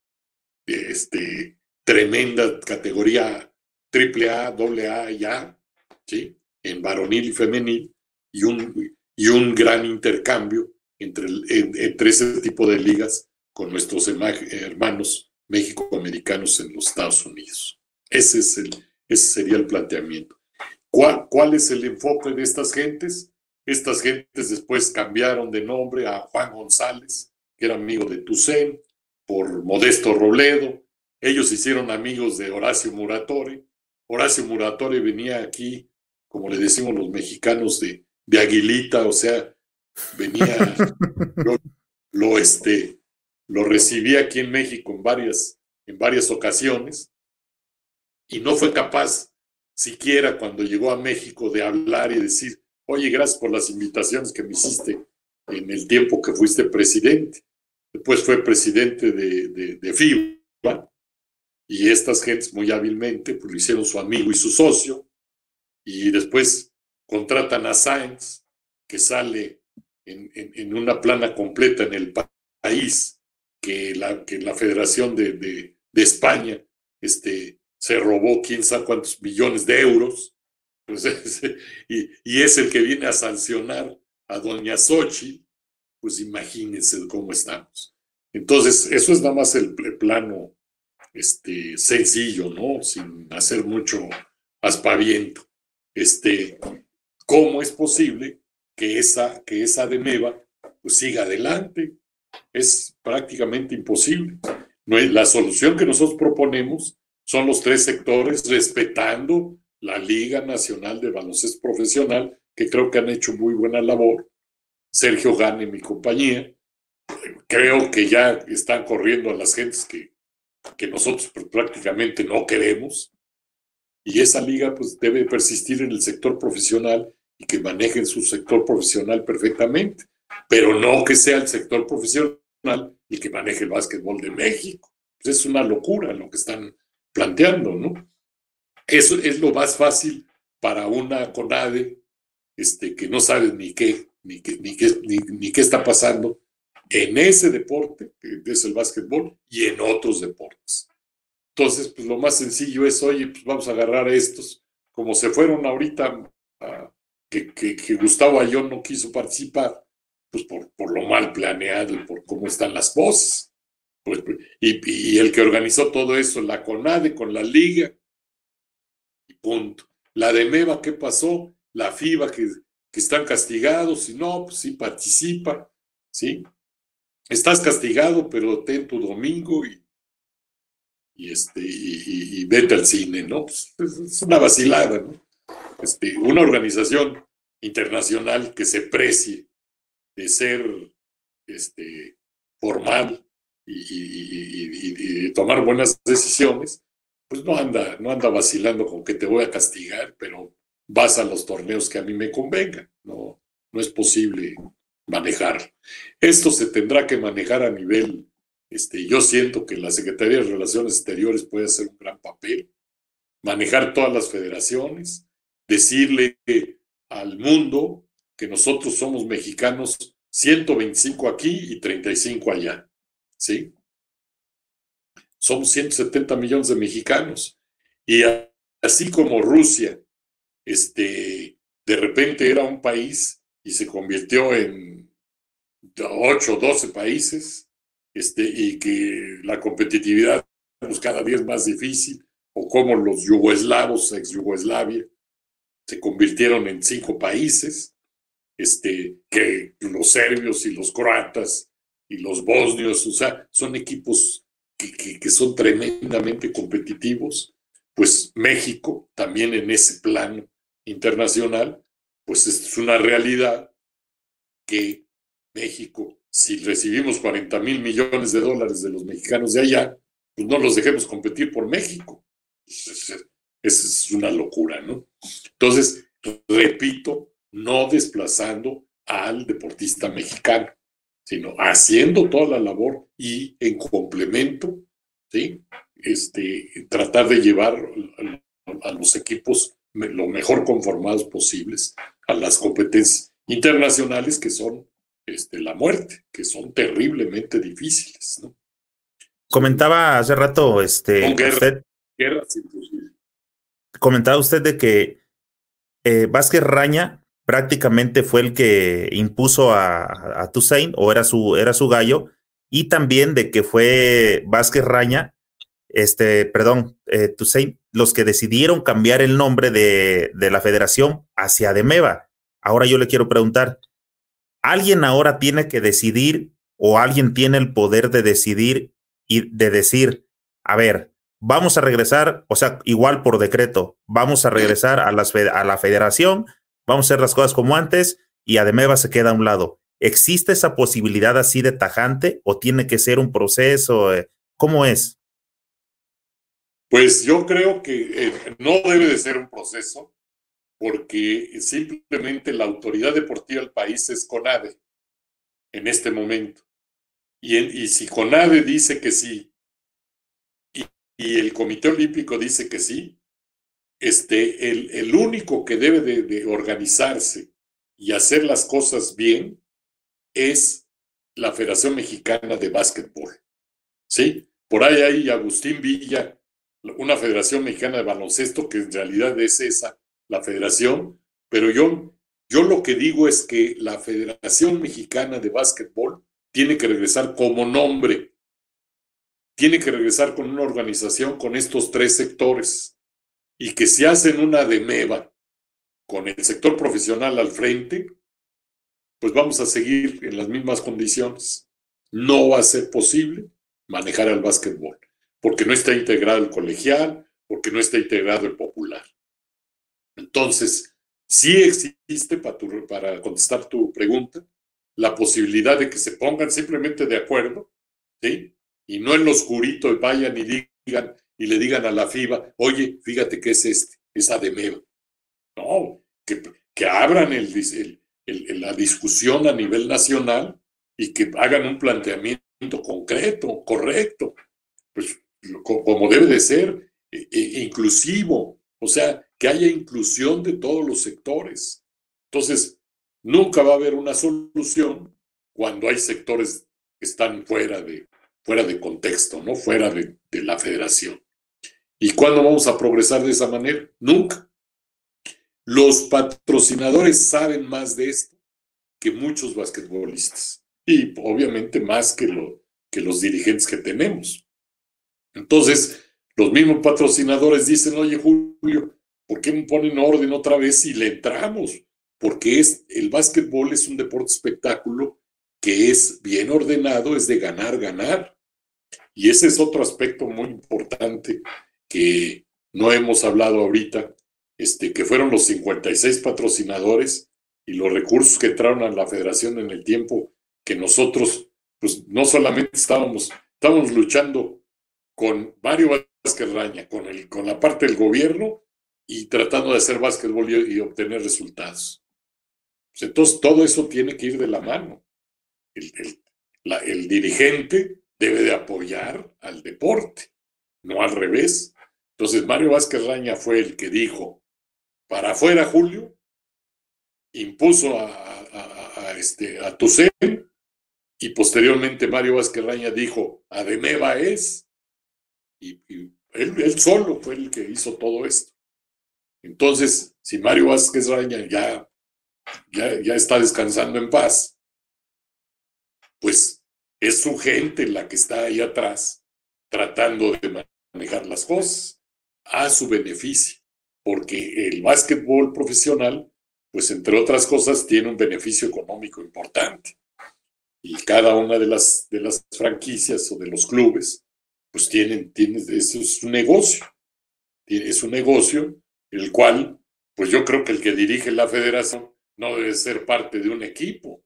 Este, tremenda categoría triple A, doble A y A, ¿sí? En varonil y femenil, y un, y un gran intercambio entre, entre ese tipo de ligas con nuestros hermanos mexicoamericanos en los Estados Unidos. Ese, es el, ese sería el planteamiento. ¿Cuál, ¿Cuál es el enfoque de estas gentes? Estas gentes después cambiaron de nombre a Juan González, que era amigo de Tucen, por Modesto Robledo. Ellos hicieron amigos de Horacio Muratore. Horacio Muratore venía aquí, como le decimos los mexicanos, de, de Aguilita, o sea, venía, lo, este, lo recibí aquí en México en varias, en varias ocasiones y no fue capaz siquiera cuando llegó a México de hablar y decir, oye, gracias por las invitaciones que me hiciste en el tiempo que fuiste presidente. Después fue presidente de, de, de FIBA y estas gentes muy hábilmente pues, lo hicieron su amigo y su socio y después contratan a Sainz, que sale en, una plana completa en el país, que la, que la Federación de, de, España este, se robó quién sabe cuántos millones de euros, pues y, y, es el que viene a sancionar a Doña Sochi, pues imagínense cómo estamos. Entonces, eso es nada más el, plano este, sencillo, ¿no? Sin hacer mucho aspaviento. Este, ¿Cómo es posible que esa, que esa DEMEVA pues, siga adelante? Es prácticamente imposible. No es, la solución que nosotros proponemos son los tres sectores respetando la Liga Nacional de Baloncesto Profesional, que creo que han hecho muy buena labor. Sergio Gane, mi compañía, creo que ya están corriendo a las gentes que, que nosotros prácticamente no queremos. Y esa liga pues debe persistir en el sector profesional y que manejen su sector profesional perfectamente. pero no que sea el sector profesional el que maneje el básquetbol de México. Es una locura lo que están planteando, ¿no? Eso es lo más fácil para una CONADE este, que no sabe ni qué, ni qué, ni qué, ni, qué está pasando en ese deporte, que es el básquetbol, y en otros deportes. Entonces, pues lo más sencillo es, oye, pues vamos a agarrar a estos, como se fueron ahorita, que, que, Gustavo Ayón no quiso participar, pues por, por lo mal planeado y por cómo están las voces. Y, y, el que organizó todo eso, la CONADE con la liga, y punto. La de MEVA, ¿qué pasó? La FIBA, que, que están castigados, y no, pues sí participa, ¿sí? Estás castigado, pero ten tu domingo y, y, este, y, vete al cine, ¿no? Pues, es una vacilada, ¿no? Este, una organización internacional que se precie de ser este, formal y, tomar buenas decisiones, pues no anda, no anda vacilando con que te voy a castigar, pero vas a los torneos que a mí me convengan. No, no es posible manejar. Esto se tendrá que manejar a nivel, este, yo siento que la Secretaría de Relaciones Exteriores puede hacer un gran papel, manejar todas las federaciones, decirle al mundo que nosotros somos mexicanos 125 aquí y 35 allá. ¿Sí? Somos 170 millones de mexicanos. Y así como Rusia, este, de repente era un país y se convirtió en 8 o 12 países, este, y que la competitividad pues, cada día es más difícil, o como los yugoslavos, ex Yugoslavia, se convirtieron en cinco países, este, que los serbios y los croatas y los bosnios, o sea, son equipos que, que, son tremendamente competitivos, pues México también en ese plano internacional, pues es una realidad que México, si recibimos 40 mil millones de dólares de los mexicanos de allá, pues no los dejemos competir por México. Esa es una locura, ¿no? Entonces, repito, no desplazando al deportista mexicano, sino haciendo toda la labor y en complemento, ¿sí? Este, tratar de llevar a los equipos lo mejor conformados posibles a las competencias internacionales que son este, la muerte, que son terriblemente difíciles. ¿no? Comentaba hace rato, este, usted, Comentaba usted de que eh, Vázquez Raña prácticamente fue el que impuso a, a o era su, era su gallo, y también de que fue Vázquez Raña, este, perdón, eh, los que decidieron cambiar el nombre de, de la federación hacia Demeva. Ahora yo le quiero preguntar, ¿alguien ahora tiene que decidir o alguien tiene el poder de decidir y de decir, a ver, vamos a regresar, o sea, igual por decreto, vamos a regresar a, las, a la federación, vamos a hacer las cosas como antes y Ademeva se queda a un lado. ¿Existe esa posibilidad así de tajante o tiene que ser un proceso? Eh, ¿Cómo es? Pues yo creo que eh, no debe de ser un proceso porque simplemente la autoridad deportiva del país es CONADE en este momento. Y, y si CONADE dice que sí y el Comité Olímpico dice que sí, este, el, el único que debe de, organizarse y hacer las cosas bien es la Federación Mexicana de Básquetbol. ¿Sí? Por ahí hay Agustín Villa, una Federación Mexicana de Baloncesto, que en realidad es esa, la federación, pero yo, yo lo que digo es que la Federación Mexicana de Básquetbol tiene que regresar como nombre tiene que regresar con una organización con estos tres sectores y que si hacen una de MEVA con el sector profesional al frente, pues vamos a seguir en las mismas condiciones. No va a ser posible manejar el básquetbol, porque no está integrado el colegial, porque no está integrado el popular. Entonces, sí existe, para, para contestar tu pregunta, la posibilidad de que se pongan simplemente de acuerdo, ¿sí? y no en los oscurito vayan y digan y le digan a la FIBA, oye, fíjate que es este, es ADEMEVA. No, que, que abran el, la discusión a nivel nacional y que hagan un planteamiento concreto, correcto, pues como debe de ser, e, e, inclusivo, o sea, que haya inclusión de todos los sectores. Entonces, nunca va a haber una solución cuando hay sectores que están fuera de, fuera de contexto, ¿no? Fuera de, de la federación. ¿Y cuándo vamos a progresar de esa manera? Nunca. Los patrocinadores saben más de esto que muchos basquetbolistas y obviamente más que, lo, que los dirigentes que tenemos. Entonces, los mismos patrocinadores dicen, oye Julio, ¿por qué me ponen orden otra vez y le entramos? Porque es, el básquetbol es un deporte espectáculo que es bien ordenado, es de ganar, ganar. Y ese es otro aspecto muy importante que no hemos hablado ahorita, este, que fueron los 56 patrocinadores y los recursos que entraron a la federación en el tiempo que nosotros, pues no solamente estábamos, estábamos luchando con Mario Vázquez Raña, con, el, con la parte del gobierno y tratando de hacer básquetbol y, obtener resultados. Pues entonces todo eso tiene que ir de la mano. El, el dirigente debe de apoyar al deporte, no al revés. Entonces Mario Vázquez Raña fue el que dijo, para afuera Julio, impuso a, este, a Tucen y posteriormente Mario Vázquez Raña dijo, Ademeva es, y, él, solo fue el que hizo todo esto. Entonces, si Mario Vázquez Raña ya, ya, ya está descansando en paz, pues es su gente la que está ahí atrás tratando de manejar las cosas a su beneficio porque el básquetbol profesional, pues entre otras cosas, tiene un beneficio económico importante. Y cada una de las, de las franquicias o de los clubes, pues tienen, tienen, eso es un negocio. Es un negocio el cual, pues yo creo que el que dirige la federación no debe ser parte de un equipo,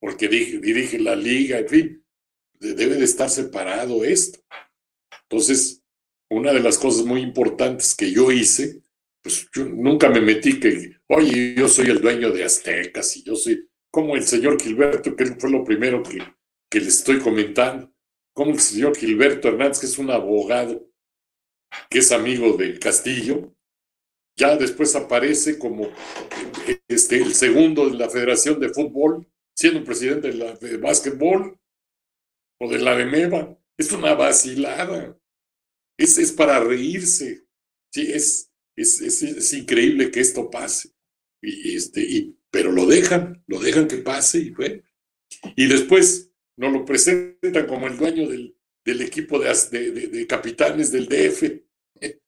porque dirige, dirige la liga, en fin, debe de estar separado esto. Entonces, una de las cosas muy importantes que yo hice, pues yo nunca me metí que, oye, yo soy el dueño de Aztecas y yo soy como el señor Gilberto, que fue lo primero que, que le estoy comentando, como el señor Gilberto Hernández, que es un abogado, que es amigo del Castillo, ya después aparece como este, el segundo de la Federación de Fútbol, siendo presidente de la de básquetbol o de la de MEVA. Es una vacilada. Es, para reírse. Sí, es, es, es, increíble que esto pase. Y, este, y, pero lo dejan, lo dejan que pase y bueno. Y después nos lo presentan como el dueño del, del equipo de, de, capitanes del DF.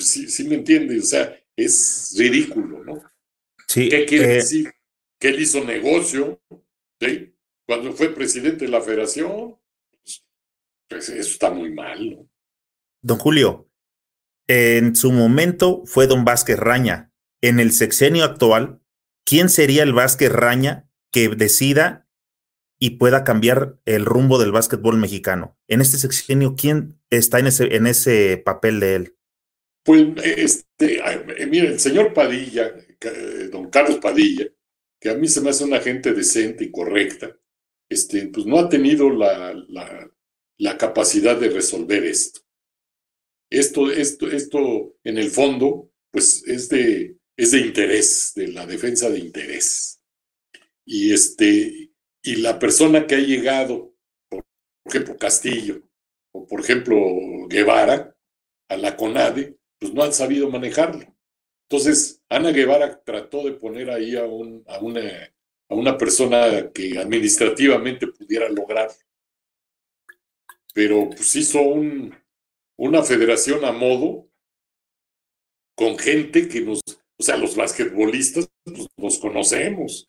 Sí, sí me entiende, o sea, es ridículo, ¿no? Sí, ¿Qué quiere eh, decir? Que él hizo negocio, ¿sí? Cuando fue presidente de la federación, pues, pues eso está muy mal, ¿no? Don Julio, en su momento fue don Vázquez Raña. En el sexenio actual, ¿quién sería el Vázquez Raña que decida y pueda cambiar el rumbo del básquetbol mexicano? En este sexenio, ¿quién está en ese, en ese papel de él? Pues, este, mire, el señor Padilla, don Carlos Padilla, que a mí se me hace una gente decente y correcta, este, pues no ha tenido la, la, la capacidad de resolver esto. Esto, esto, esto en el fondo, pues es de, es de interés, de la defensa de interés. Y, este, y la persona que ha llegado, por ejemplo, Castillo, o por ejemplo, Guevara, a la CONADE, pues no han sabido manejarlo. Entonces, Ana Guevara trató de poner ahí a, un, a, una, a una persona que administrativamente pudiera lograr, pero pues hizo un, una federación a modo con gente que nos, o sea, los basquetbolistas pues, nos conocemos.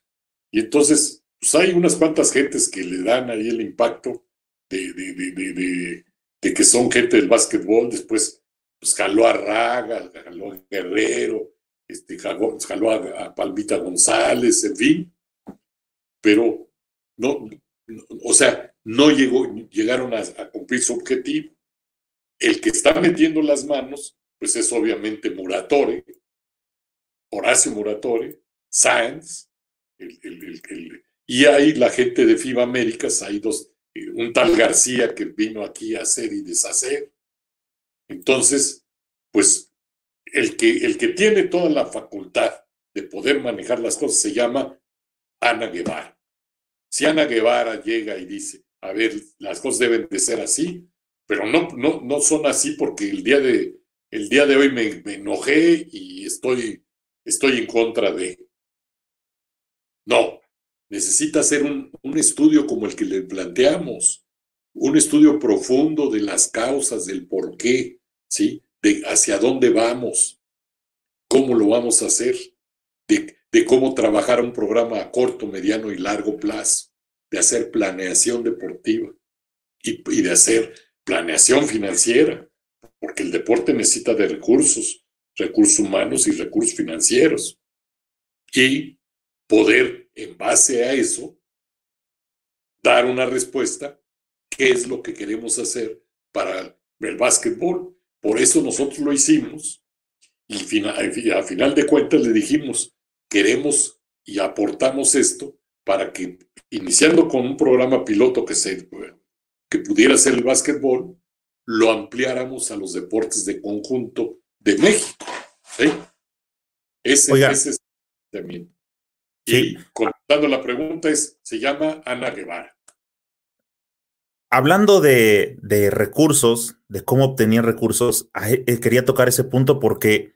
Y entonces, pues hay unas cuantas gentes que le dan ahí el impacto de, de, de, de que son gente del básquetbol. Después, pues jaló a Raga, jaló a Guerrero, este, jaló, a, Palmita González, en fin. Pero no, o sea, no llegó, llegaron a cumplir su objetivo. El que está metiendo las manos, pues es obviamente Muratore, Horacio Muratore, Sáenz, y hay la gente de FIBA Américas, hay dos, un tal García que vino aquí a hacer y deshacer. Entonces, pues el que, el que tiene toda la facultad de poder manejar las cosas se llama Ana Guevara. Si Ana Guevara llega y dice, a ver, las cosas deben de ser así, pero no, no, no son así porque el día de, el día de hoy me, enojé y estoy, estoy en contra de. No, necesita hacer un, un estudio como el que le planteamos, un estudio profundo de las causas, del por qué, ¿sí? De hacia dónde vamos, cómo lo vamos a hacer, de, de cómo trabajar un programa a corto, mediano y largo plazo, de hacer planeación deportiva y de hacer planeación financiera, porque el deporte necesita de recursos, recursos humanos y recursos financieros. Y poder, en base a eso, dar una respuesta, qué es lo que queremos hacer para el básquetbol. Por eso nosotros lo hicimos y a final de cuentas le dijimos, queremos y aportamos esto para que, iniciando con un programa piloto que, se, que pudiera ser el básquetbol, lo ampliáramos a los deportes de conjunto de México. ¿sí? Ese, ese es también. Y contando la pregunta es, se llama Ana Guevara. Hablando de, de recursos, de cómo obtenía recursos, eh, quería tocar ese punto porque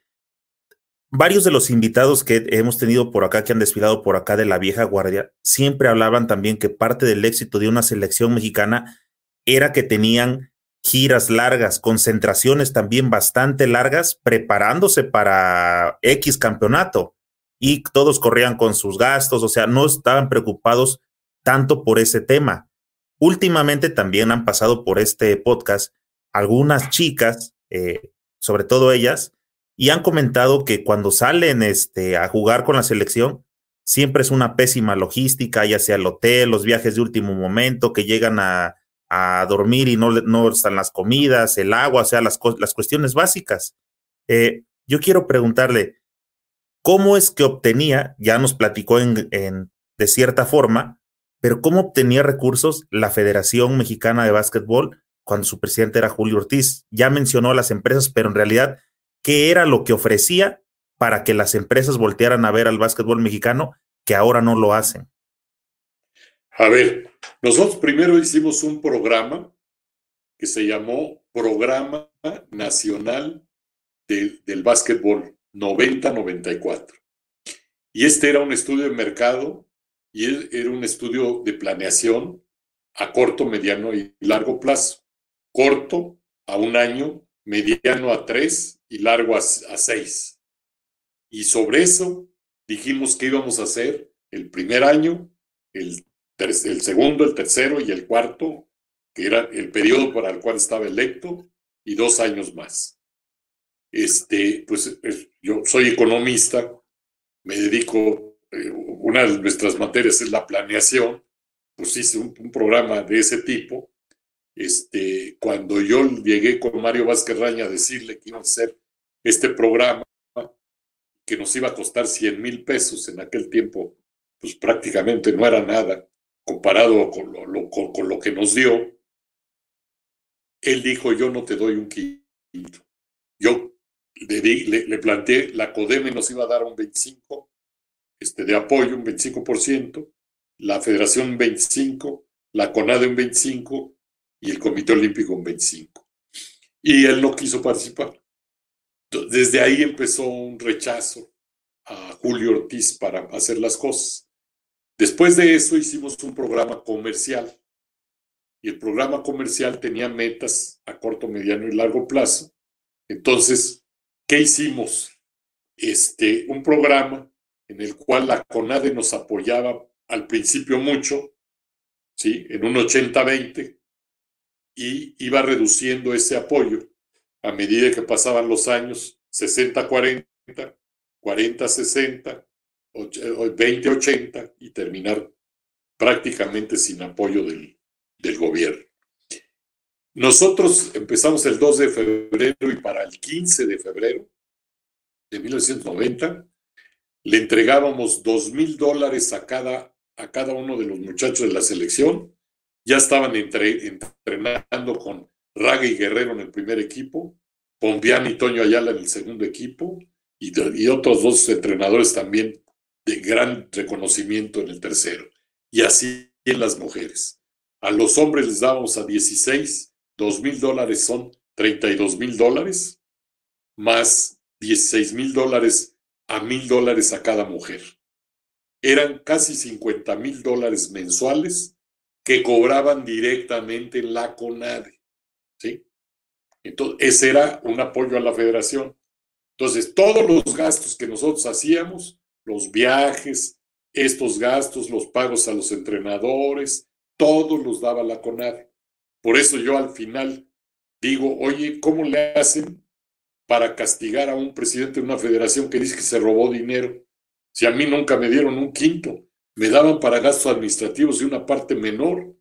varios de los invitados que hemos tenido por acá, que han desfilado por acá de la vieja guardia, siempre hablaban también que parte del éxito de una selección mexicana era que tenían giras largas, concentraciones también bastante largas, preparándose para X campeonato. Y todos corrían con sus gastos, o sea, no estaban preocupados tanto por ese tema. Últimamente también han pasado por este podcast algunas chicas, eh, sobre todo ellas, y han comentado que cuando salen este, a jugar con la selección, siempre es una pésima logística, ya sea el hotel, los viajes de último momento, que llegan a, a dormir y no, no están las comidas, el agua, o sea, las, las cuestiones básicas. Eh, yo quiero preguntarle, ¿cómo es que obtenía, ya nos platicó en, en, de cierta forma, pero cómo obtenía recursos la Federación Mexicana de Básquetbol cuando su presidente era Julio Ortiz? Ya mencionó a las empresas, pero en realidad, ¿qué era lo que ofrecía para que las empresas voltearan a ver al básquetbol mexicano que ahora no lo hacen? A ver, nosotros primero hicimos un programa que se llamó Programa Nacional del, del Básquetbol 90-94. Y este era un estudio de mercado y era un estudio de planeación a corto, mediano y largo plazo. Corto a un año, mediano a tres y largo a, a seis. Y sobre eso dijimos que íbamos a hacer el primer año, el el segundo, el tercero y el cuarto, que era el periodo para el cual estaba electo, y dos años más. Este, pues yo soy economista, me dedico, eh, una de nuestras materias es la planeación, pues hice un, programa de ese tipo. Este, cuando yo llegué con Mario Vázquez Raña a decirle que iba a hacer este programa, que nos iba a costar 100 mil pesos en aquel tiempo, pues prácticamente no era nada comparado con lo, con, lo que nos dio, él dijo, yo no te doy un quinto. Yo le, le, planteé, la CODEME nos iba a dar un 25 este, de apoyo, un 25%, la Federación un 25%, la CONADE un 25% y el Comité Olímpico un 25%. Y él no quiso participar. Desde ahí empezó un rechazo a Julio Ortiz para hacer las cosas. Después de eso hicimos un programa comercial y el programa comercial tenía metas a corto, mediano y largo plazo. Entonces, ¿qué hicimos? Este, un programa en el cual la CONADE nos apoyaba al principio mucho, ¿sí? En un 80-20 y iba reduciendo ese apoyo a medida que pasaban los años 60-40, 40-60, 2080 y terminar prácticamente sin apoyo del, del gobierno. Nosotros empezamos el 2 de febrero y para el 15 de febrero de 1990 le entregábamos dos mil dólares a cada, a cada uno de los muchachos de la selección. Ya estaban entrenando con Raga y Guerrero en el primer equipo, Pompiani y Toño Ayala en el segundo equipo, y otros dos entrenadores también de gran reconocimiento en el tercero. Y así en las mujeres. A los hombres les dábamos a 16, 2 mil dólares son 32 mil dólares, más 16 mil dólares a mil dólares a cada mujer. Eran casi 50 mil dólares mensuales que cobraban directamente en la CONADE. ¿sí? Entonces, ese era un apoyo a la federación. Entonces, todos los gastos que nosotros hacíamos, los viajes, estos gastos, los pagos a los entrenadores, todos los daba la CONADE. Por eso yo al final digo, oye, ¿cómo le hacen para castigar a un presidente de una federación que dice que se robó dinero? Si a mí nunca me dieron un quinto, me daban para gastos administrativos y una parte menor.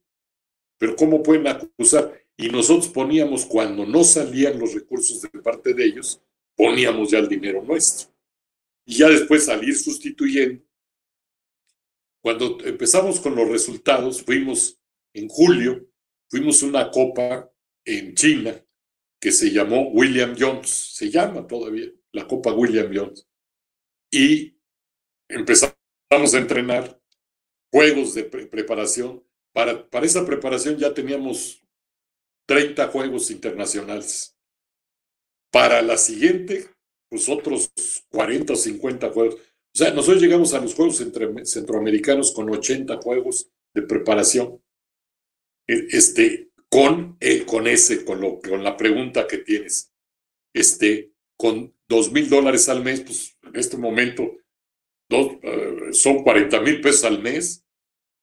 Pero ¿cómo pueden acusar? Y nosotros poníamos, cuando no salían los recursos de parte de ellos, poníamos ya el dinero nuestro. Y ya después salir sustituyendo. Cuando empezamos con los resultados, fuimos en julio, fuimos una copa en China que se llamó William Jones, se llama todavía la Copa William Jones. Y empezamos a entrenar juegos de preparación. Para, para esa preparación ya teníamos 30 juegos internacionales. Para la siguiente, pues otros 40 o 50 juegos. O sea, nosotros llegamos a los Juegos Centroamericanos con 80 juegos de preparación. E, este, con, con ese, con, lo, con la pregunta que tienes. Este, con dos mil dólares al mes, pues en este momento dos, uh, son 40 mil pesos al mes,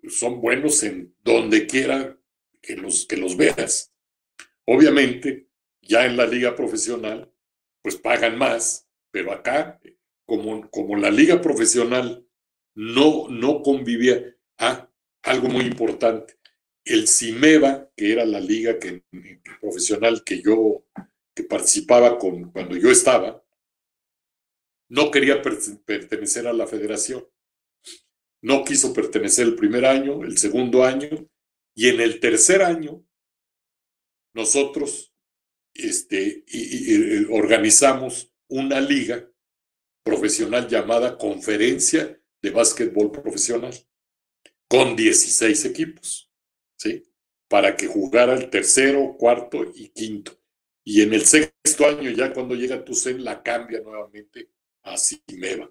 son buenos en donde quiera que los, que los veas. Obviamente, ya en la liga profesional, pues pagan más, pero acá, como, como la liga profesional no, no convivía, ah, algo muy importante, el CIMEVA, que era la liga que, profesional que yo que participaba con, cuando yo estaba, no quería pertenecer a la federación. No quiso pertenecer el primer año, el segundo año, y en el tercer año nosotros este, organizamos una liga profesional llamada Conferencia de Básquetbol Profesional, con 16 equipos, ¿sí? Para que jugara el tercero, cuarto y quinto. Y en el sexto año, ya cuando llega Tucen, la cambia nuevamente a Cimeva.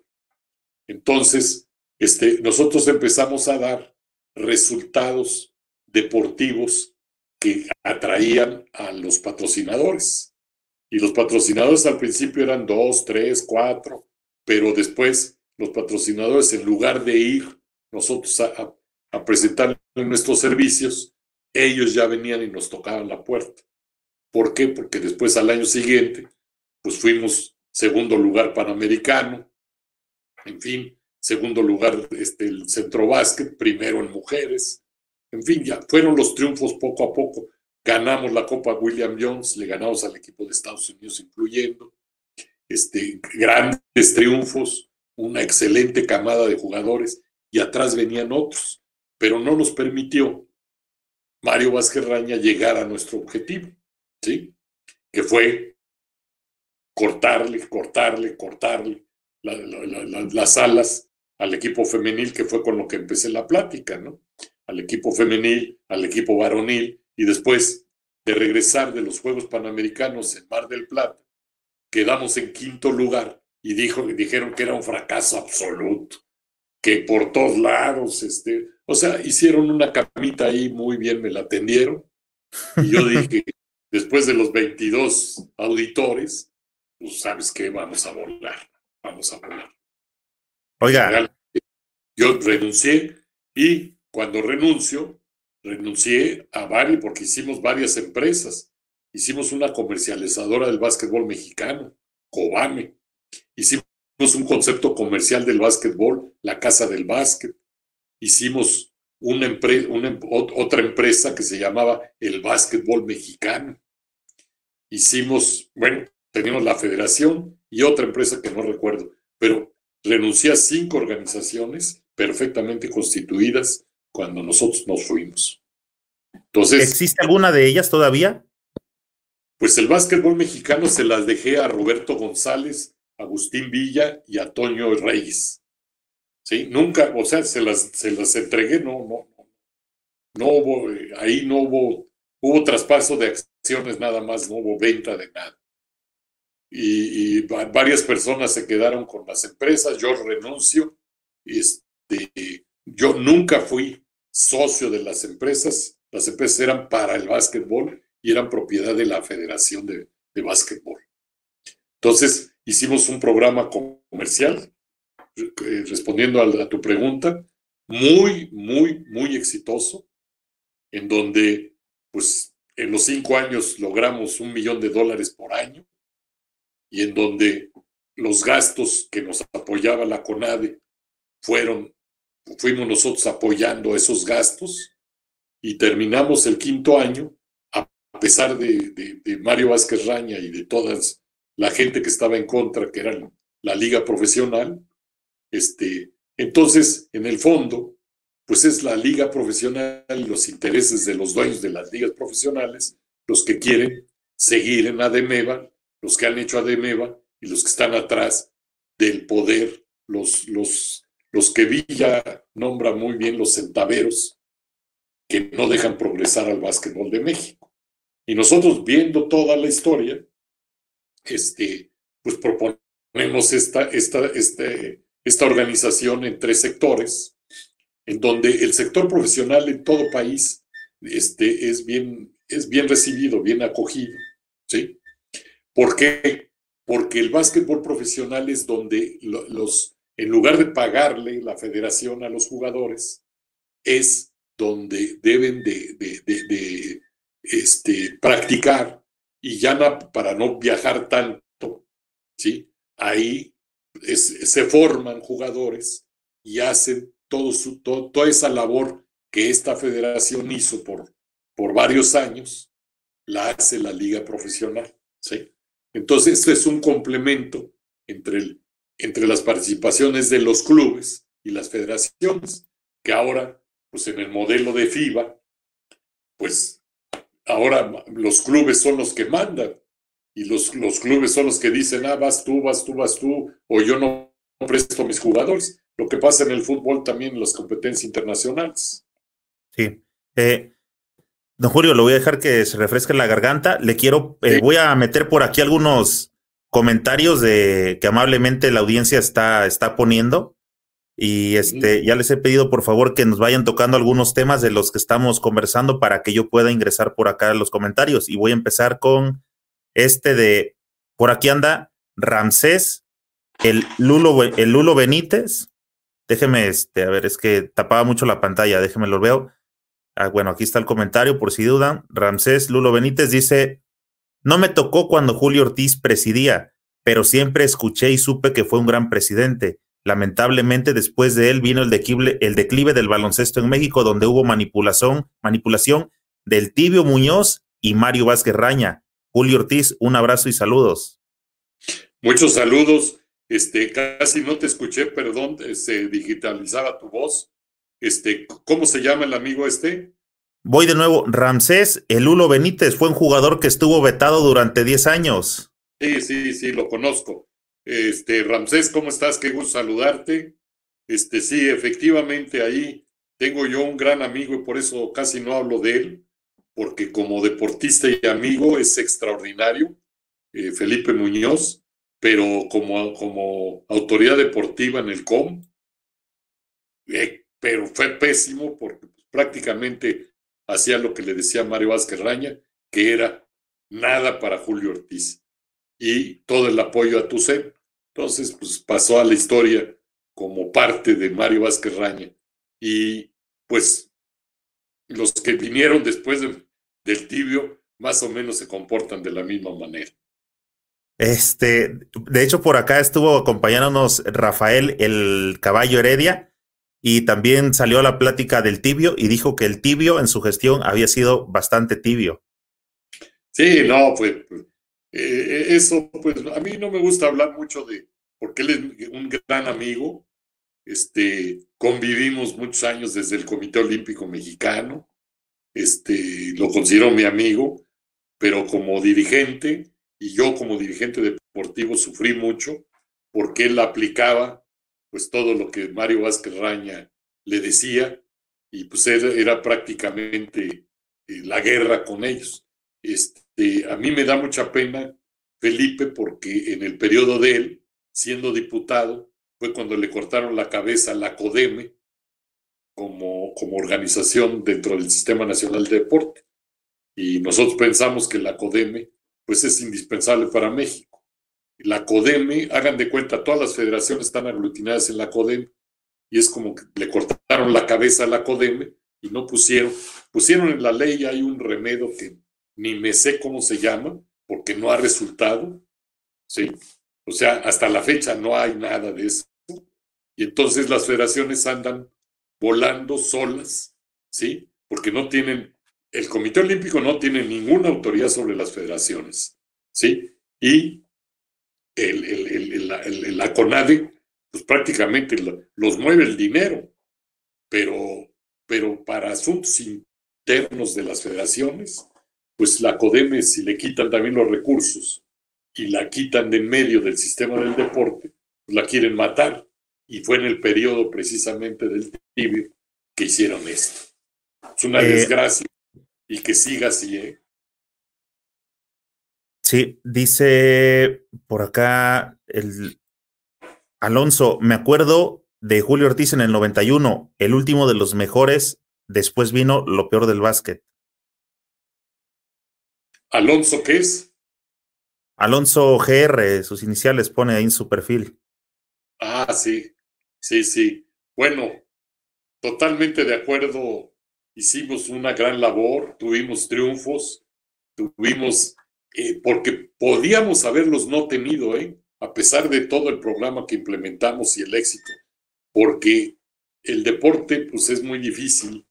Entonces, este, nosotros empezamos a dar resultados deportivos que atraían a los patrocinadores. Y los patrocinadores al principio eran dos, tres, cuatro, pero después los patrocinadores, en lugar de ir nosotros a, a, presentar nuestros servicios, ellos ya venían y nos tocaban la puerta. ¿Por qué? Porque después al año siguiente, pues fuimos segundo lugar panamericano, en fin, segundo lugar este, el centro básquet, primero en mujeres, en fin, ya fueron los triunfos poco a poco. Ganamos la Copa William Jones, le ganamos al equipo de Estados Unidos, incluyendo este, grandes triunfos, una excelente camada de jugadores, y atrás venían otros, pero no nos permitió Mario Vázquez Raña llegar a nuestro objetivo, ¿sí? Que fue cortarle, cortarle, cortarle las alas al equipo femenil, que fue con lo que empecé la plática, ¿no? Al equipo femenil, al equipo varonil, y después de regresar de los Juegos Panamericanos en Mar del Plata, quedamos en quinto lugar y dijo, dijeron que era un fracaso absoluto, que por todos lados, este, o sea, hicieron una camita ahí, muy bien me la atendieron, y yo dije, después de los 22 auditores, pues sabes que vamos a volar, vamos a volar. Oiga. Yo renuncié y cuando renuncio, renuncié a varios, porque hicimos varias empresas. Hicimos una comercializadora del básquetbol mexicano, Cobame. Hicimos un concepto comercial del básquetbol, la Casa del Básquet. Hicimos una, una otra empresa que se llamaba el Básquetbol Mexicano. Hicimos, bueno, teníamos la federación y otra empresa que no recuerdo, pero renuncié a cinco organizaciones perfectamente constituidas cuando nosotros nos fuimos. Entonces, ¿existe alguna de ellas todavía? Pues el básquetbol mexicano se las dejé a Roberto González, Agustín Villa y a Toño Reyes. Sí, nunca, o sea, se las, se las entregué, no, no, no hubo, eh, ahí no hubo, hubo traspaso de acciones nada más, no hubo venta de nada. Y, varias personas se quedaron con las empresas, yo renuncio, este, yo nunca fui socio de las empresas, las empresas eran para el básquetbol y eran propiedad de la Federación de, de Básquetbol. Entonces, hicimos un programa comercial, eh, respondiendo a, tu pregunta, muy, muy, muy exitoso, en donde, pues, en los cinco años logramos un millón de dólares por año y en donde los gastos que nos apoyaba la CONADE fueron, fuimos nosotros apoyando esos gastos y terminamos el quinto año, a pesar de, Mario Vázquez Raña y de toda la gente que estaba en contra, que era la liga profesional, este, entonces, en el fondo, pues es la liga profesional y los intereses de los dueños de las ligas profesionales los que quieren seguir en ADEMEVA, los que han hecho ADEMEVA y los que están atrás del poder, los, los, los que Villa nombra muy bien los centaveros, que no dejan progresar al básquetbol de México. Y nosotros viendo toda la historia, este, pues proponemos esta, esta, este, esta organización en tres sectores, en donde el sector profesional en todo país este, es, bien, es bien recibido, bien acogido. ¿sí? ¿Por qué? Porque el básquetbol profesional es donde los, en lugar de pagarle la federación a los jugadores, es donde deben de, este, practicar y ya para no viajar tanto, ¿sí? Ahí se forman jugadores y hacen toda esa labor que esta federación hizo por, por varios años, la hace la liga profesional. ¿sí? Entonces, esto es un complemento entre, el, entre las participaciones de los clubes y las federaciones, que ahora, pues en el modelo de FIBA, pues ahora los clubes son los que mandan y los, los clubes son los que dicen, ah, vas tú, vas tú, vas tú, o yo no presto a mis jugadores. Lo que pasa en el fútbol también en las competencias internacionales. Sí. Eh, don Julio, lo voy a dejar que se refresque la garganta. Le quiero, eh, voy a meter por aquí algunos comentarios de que amablemente la audiencia está, está poniendo. Y este, ya les he pedido por favor que nos vayan tocando algunos temas de los que estamos conversando para que yo pueda ingresar por acá en los comentarios. Y voy a empezar con este de, por aquí anda Ramsés, el Lulo, el Lulo Benítez. Déjeme, este, a ver, es que tapaba mucho la pantalla, déjeme lo veo. Ah, bueno, aquí está el comentario, por si dudan. Ramsés Lulo Benítez dice, no me tocó cuando Julio Ortiz presidía, pero siempre escuché y supe que fue un gran presidente. Lamentablemente, después de él vino el declive, el declive del baloncesto en México, donde hubo manipulación, manipulación del Tibio Muñoz y Mario Vázquez Raña. Julio Ortiz, un abrazo y saludos. Muchos saludos. Este, casi no te escuché, perdón, se digitalizaba tu voz. Este, ¿cómo se llama el amigo este? Voy de nuevo. Ramsés Elulo Benítez fue un jugador que estuvo vetado durante 10 años. Sí, sí, sí, lo conozco. Este, Ramsés, ¿cómo estás? Qué gusto saludarte. Este, sí, efectivamente, ahí tengo yo un gran amigo y por eso casi no hablo de él porque como deportista y amigo es extraordinario, eh, Felipe Muñoz, pero como, como autoridad deportiva en el COM, eh, pero fue pésimo porque prácticamente hacía lo que le decía Mario Vázquez Raña, que era nada para Julio Ortiz y todo el apoyo a Tucen. Entonces, pues pasó a la historia como parte de Mario Vázquez Raña. Y pues los que vinieron después de, del tibio más o menos se comportan de la misma manera. Este, de hecho, por acá estuvo acompañándonos Rafael el caballo Heredia y también salió la plática del tibio y dijo que el tibio en su gestión había sido bastante tibio. Sí, no, pues eh, eso, pues a mí no me gusta hablar mucho de, porque él es un gran amigo, este, convivimos muchos años desde el Comité Olímpico Mexicano, este, lo considero mi amigo, pero como dirigente, y yo como dirigente deportivo sufrí mucho, porque él aplicaba pues todo lo que Mario Vázquez Raña le decía, y pues era, era prácticamente eh, la guerra con ellos. Este, a mí me da mucha pena Felipe porque en el periodo de él, siendo diputado, fue cuando le cortaron la cabeza a la CODEME como, como organización dentro del Sistema Nacional de Deporte. Y nosotros pensamos que la CODEME pues es indispensable para México. La CODEME, hagan de cuenta, todas las federaciones están aglutinadas en la CODEME y es como que le cortaron la cabeza a la CODEME y no pusieron, pusieron en la ley, hay un remedio que ni me sé cómo se llama, porque no ha resultado, ¿sí? O sea, hasta la fecha no hay nada de eso. Y entonces las federaciones andan volando solas, ¿sí? Porque no tienen, el Comité Olímpico no tiene ninguna autoridad sobre las federaciones, ¿sí? Y el, el, la CONADE, pues prácticamente los mueve el dinero, pero, pero para asuntos internos de las federaciones, pues la CODEME, si le quitan también los recursos y la quitan de en medio del sistema del deporte, pues la quieren matar. Y fue en el periodo precisamente del tibio que hicieron esto. Es una eh, desgracia y que siga así, ¿eh? Sí, dice por acá el Alonso, me acuerdo de Julio Ortiz en el 91, el último de los mejores, después vino lo peor del básquet. ¿Alonso qué es? Alonso GR, sus iniciales pone ahí en su perfil. Ah, sí, sí, sí. Bueno, totalmente de acuerdo. Hicimos una gran labor, tuvimos triunfos, tuvimos, eh, porque podíamos haberlos no tenido, ¿eh? a pesar de todo el programa que implementamos y el éxito, porque el deporte, pues es muy difícil.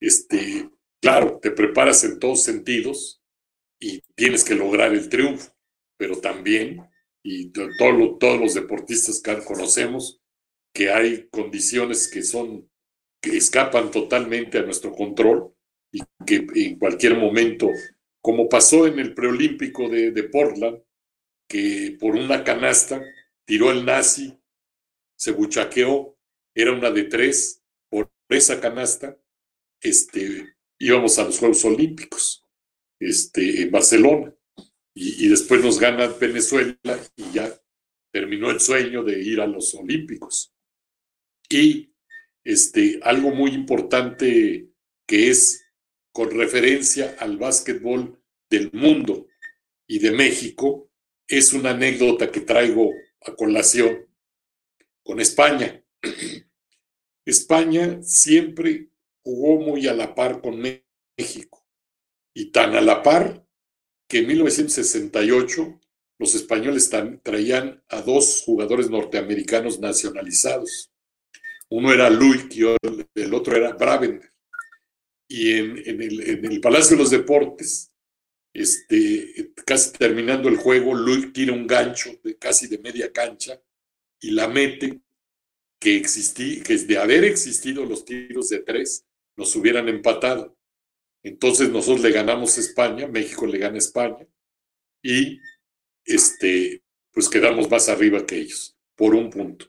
Este, claro, te preparas en todos sentidos, y tienes que lograr el triunfo, pero también, y todos los deportistas que conocemos, que hay condiciones que son, que escapan totalmente a nuestro control y que en cualquier momento, como pasó en el preolímpico de, de Portland, que por una canasta tiró el nazi, se buchaqueó, era una de tres, por esa canasta, este, íbamos a los Juegos Olímpicos este, en Barcelona. Y, después nos gana Venezuela y ya terminó el sueño de ir a los Olímpicos. Y este, algo muy importante que es con referencia al básquetbol del mundo y de México, es una anécdota que traigo a colación con España. España siempre jugó muy a la par con México y tan a la par que en 1968 los españoles traían a dos jugadores norteamericanos nacionalizados. Uno era Luis y el otro era Bravender. Y en, el, Palacio de los Deportes, este, casi terminando el juego, Luis tira un gancho de casi de media cancha y la mete que existí, que de haber existido los tiros de tres, nos hubieran empatado. Entonces nosotros le ganamos a España, México le gana a España y este, pues quedamos más arriba que ellos, por un punto.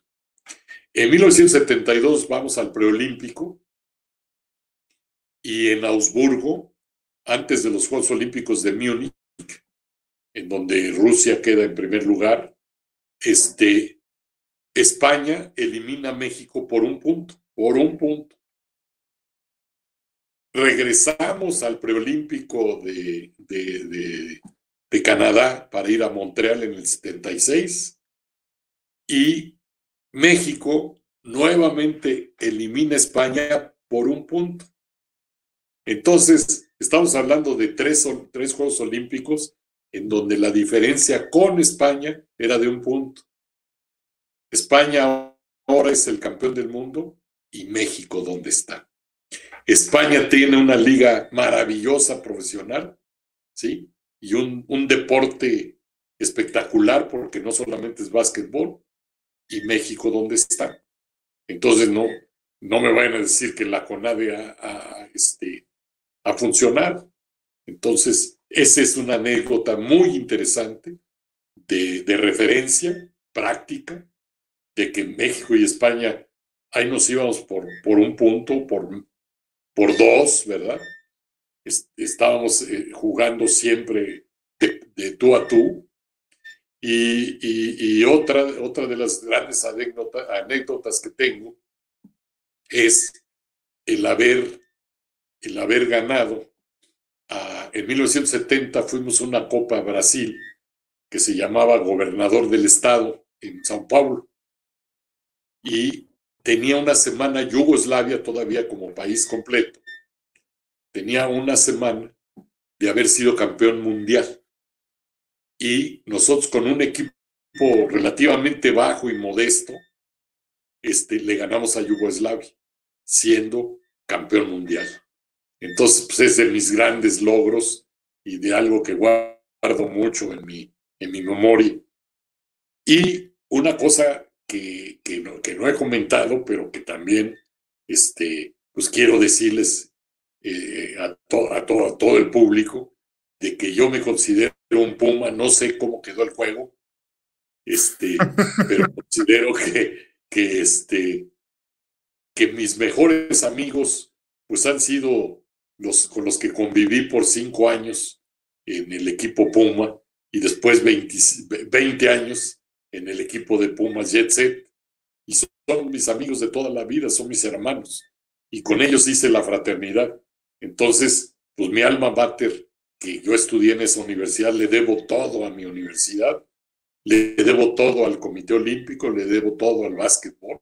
En 1972 vamos al preolímpico y en Augsburgo, antes de los Juegos Olímpicos de Múnich, en donde Rusia queda en primer lugar, este, España elimina a México por un punto, por un punto regresamos al preolímpico de, de, Canadá para ir a Montreal en el 76 y México nuevamente elimina a España por un punto. Entonces, estamos hablando de tres, tres Juegos Olímpicos en donde la diferencia con España era de un punto. España ahora es el campeón del mundo y México, ¿dónde está? España tiene una liga maravillosa profesional, ¿sí? Y un, un deporte espectacular porque no solamente es básquetbol, y México dónde está. Entonces no, no me vayan a decir que la CONADE ha, este, ha funcionado. Entonces, esa es una anécdota muy interesante de, de referencia práctica de que México y España ahí nos íbamos por, por un punto, por, por dos, ¿verdad? estábamos eh, jugando siempre de, tú a tú. Y, y, otra, otra de las grandes anécdotas que tengo es el haber, el haber ganado. en 1970 fuimos a una Copa Brasil que se llamaba Gobernador del Estado en Sao Paulo. Y tenía una semana Yugoslavia todavía como país completo tenía una semana de haber sido campeón mundial. Y nosotros con un equipo relativamente bajo y modesto, este, le ganamos a Yugoslavia, siendo campeón mundial. Entonces, pues es de mis grandes logros y de algo que guardo mucho en mi, en mi memoria. Y una cosa que, que, no, que no he comentado, pero que también este, pues quiero decirles eh, a, a, todo el público de que yo me considero un Puma, no sé cómo quedó el juego, este, pero considero que, que, este, que mis mejores amigos pues han sido los con los que conviví por cinco años en el equipo Puma y después 20, 20 años en el equipo de Pumas Jet Set. Y son mis amigos de toda la vida, son mis hermanos. Y con ellos hice la fraternidad. Entonces, pues mi alma mater, que yo estudié en esa universidad, le debo todo a mi universidad, le debo todo al Comité Olímpico, le debo todo al básquetbol,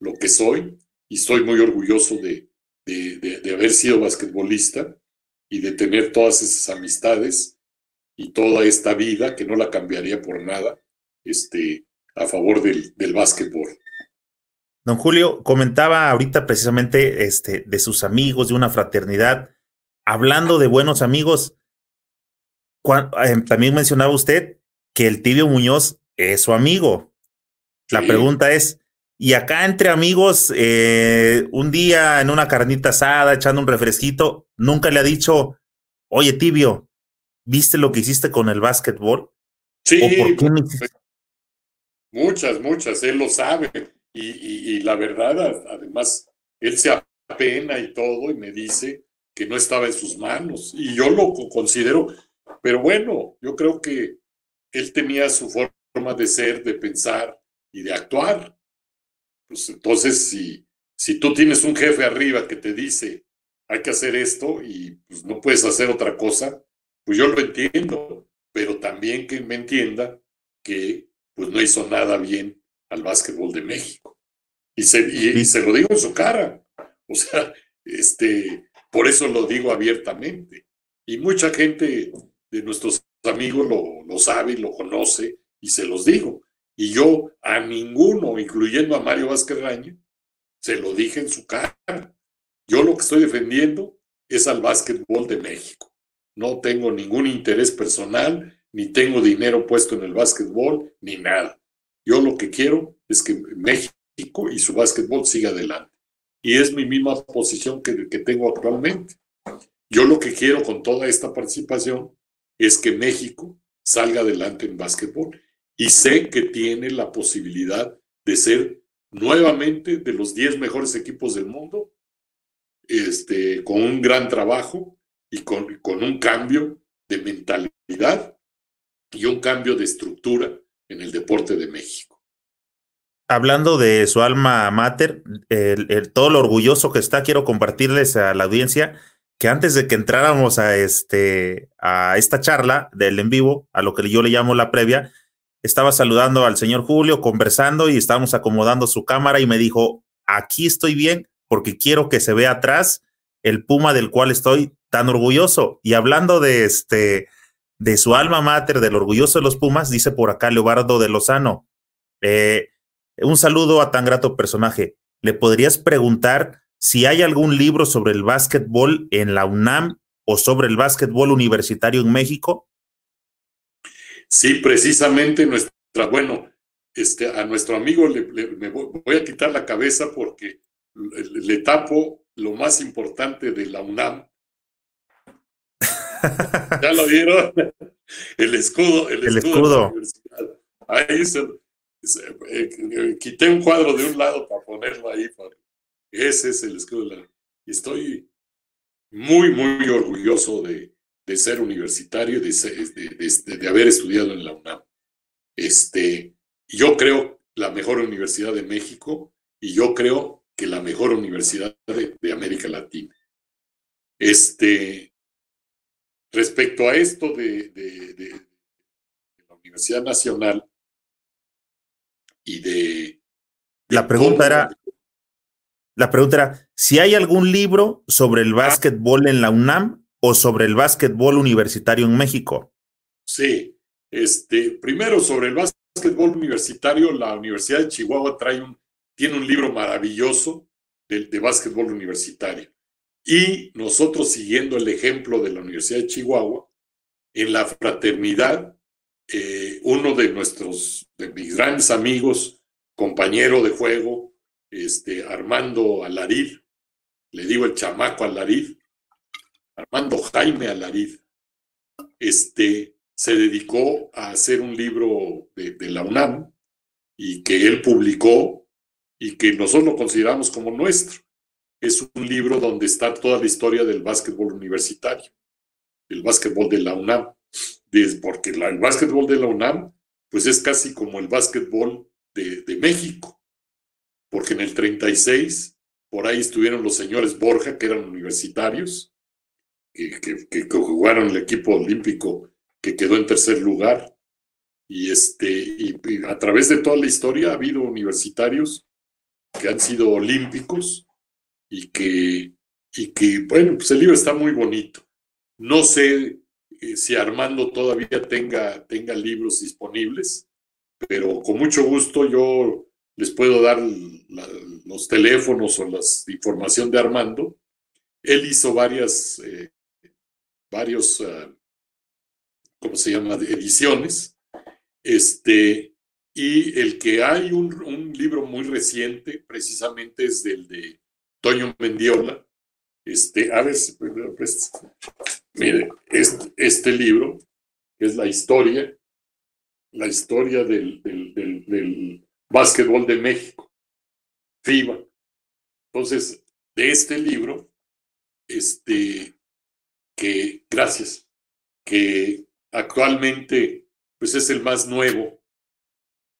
lo que soy, y estoy muy orgulloso de, de, de, haber sido basquetbolista y de tener todas esas amistades y toda esta vida que no la cambiaría por nada este, a favor del, del básquetbol. Don Julio comentaba ahorita precisamente este, de sus amigos, de una fraternidad. Hablando de buenos amigos, eh, también mencionaba usted que el tibio Muñoz es su amigo. La pregunta es, ¿y acá entre amigos, eh, un día en una carnita asada, echando un refresquito, nunca le ha dicho, oye tibio, ¿viste lo que hiciste con el básquetbol? Sí, muchas, muchas, él lo sabe y, la verdad, además, él se apena y todo y me dice que no estaba en sus manos. Y yo lo considero, pero bueno, yo creo que él tenía su forma de ser, de pensar y de actuar. Pues entonces, si, si tú tienes un jefe arriba que te dice, hay que hacer esto y pues no puedes hacer otra cosa, pues yo lo entiendo, pero también que me entienda que pues no hizo nada bien al básquetbol de México. Y se, y, se lo digo en su cara. O sea, este, por eso lo digo abiertamente. Y mucha gente de nuestros amigos lo, lo sabe, lo conoce y se los digo. Y yo a ninguno, incluyendo a Mario Vázquez Raña, se lo dije en su cara. Yo lo que estoy defendiendo es al básquetbol de México. No tengo ningún interés personal, ni tengo dinero puesto en el básquetbol, ni nada. Yo lo que quiero es que México y su básquetbol siga adelante. Y es mi misma posición que, que tengo actualmente. Yo lo que quiero con toda esta participación es que México salga adelante en básquetbol. Y sé que tiene la posibilidad de ser nuevamente de los 10 mejores equipos del mundo, este, con un gran trabajo y con, con un cambio de mentalidad y un cambio de estructura en el deporte de México. Hablando de su alma mater, el, todo lo orgulloso que está, quiero compartirles a la audiencia que antes de que entráramos a, este, a esta charla del en vivo, a lo que yo le llamo la previa, estaba saludando al señor Julio, conversando y estábamos acomodando su cámara y me dijo, aquí estoy bien porque quiero que se vea atrás el Puma del cual estoy tan orgulloso. Y hablando de este, de su alma mater, del orgulloso de los Pumas, dice por acá Leobardo de Lozano. Eh, un saludo a tan grato personaje. ¿Le podrías preguntar si hay algún libro sobre el básquetbol en la UNAM o sobre el básquetbol universitario en México? Sí, precisamente nuestra, bueno, este, a nuestro amigo le, me voy a quitar la cabeza porque le, tapo lo más importante de la UNAM. ¿Ya lo vieron? El escudo. El, escudo. Ahí se, eh, eh, quité un cuadro de un lado para ponerlo ahí. ese es el escudo. De la, y estoy muy, muy orgulloso de, de ser universitario, de, de, de, haber estudiado en la UNAM. Este, yo creo la mejor universidad de México y yo creo que la mejor universidad de, América Latina. Este, respecto a esto de, la Universidad Nacional y de... La pregunta era, la pregunta era, si hay algún libro sobre el ah. básquetbol en la UNAM o sobre el básquetbol universitario en México. Sí, este, primero sobre el básquetbol universitario, la Universidad de Chihuahua tiene un libro maravilloso de, de básquetbol universitario. Y nosotros, siguiendo el ejemplo de la Universidad de Chihuahua, en la fraternidad, eh, uno de nuestros, de mis grandes amigos, compañero de juego, este, Armando Alarid, le digo el chamaco Alarid, Armando Jaime Alarid, este, se dedicó a hacer un libro de, la UNAM y que él publicó y que nosotros lo consideramos como nuestro. Es un libro donde está toda la historia del básquetbol universitario, el básquetbol de la UNAM, porque el básquetbol de la UNAM pues es casi como el básquetbol de, de México, porque en el 36 por ahí estuvieron los señores Borja, que eran universitarios, que, que, jugaron el equipo olímpico que quedó en tercer lugar. Y, este, y a través de toda la historia ha habido universitarios que han sido olímpicos y que, y que, bueno, pues el libro está muy bonito. No sé eh, si Armando todavía tenga, tenga libros disponibles, pero con mucho gusto yo les puedo dar los teléfonos o la información de Armando. Él hizo varias, eh, varios, uh, ¿cómo se llama?, ediciones. Este, y el que hay un, libro muy reciente, precisamente es del de Toño Mendiola. Este, a ver, pues, mire, este, libro, que es la historia, la historia del, del, básquetbol de México, FIBA. Entonces, de este libro, este, que, gracias, que actualmente, pues es el más nuevo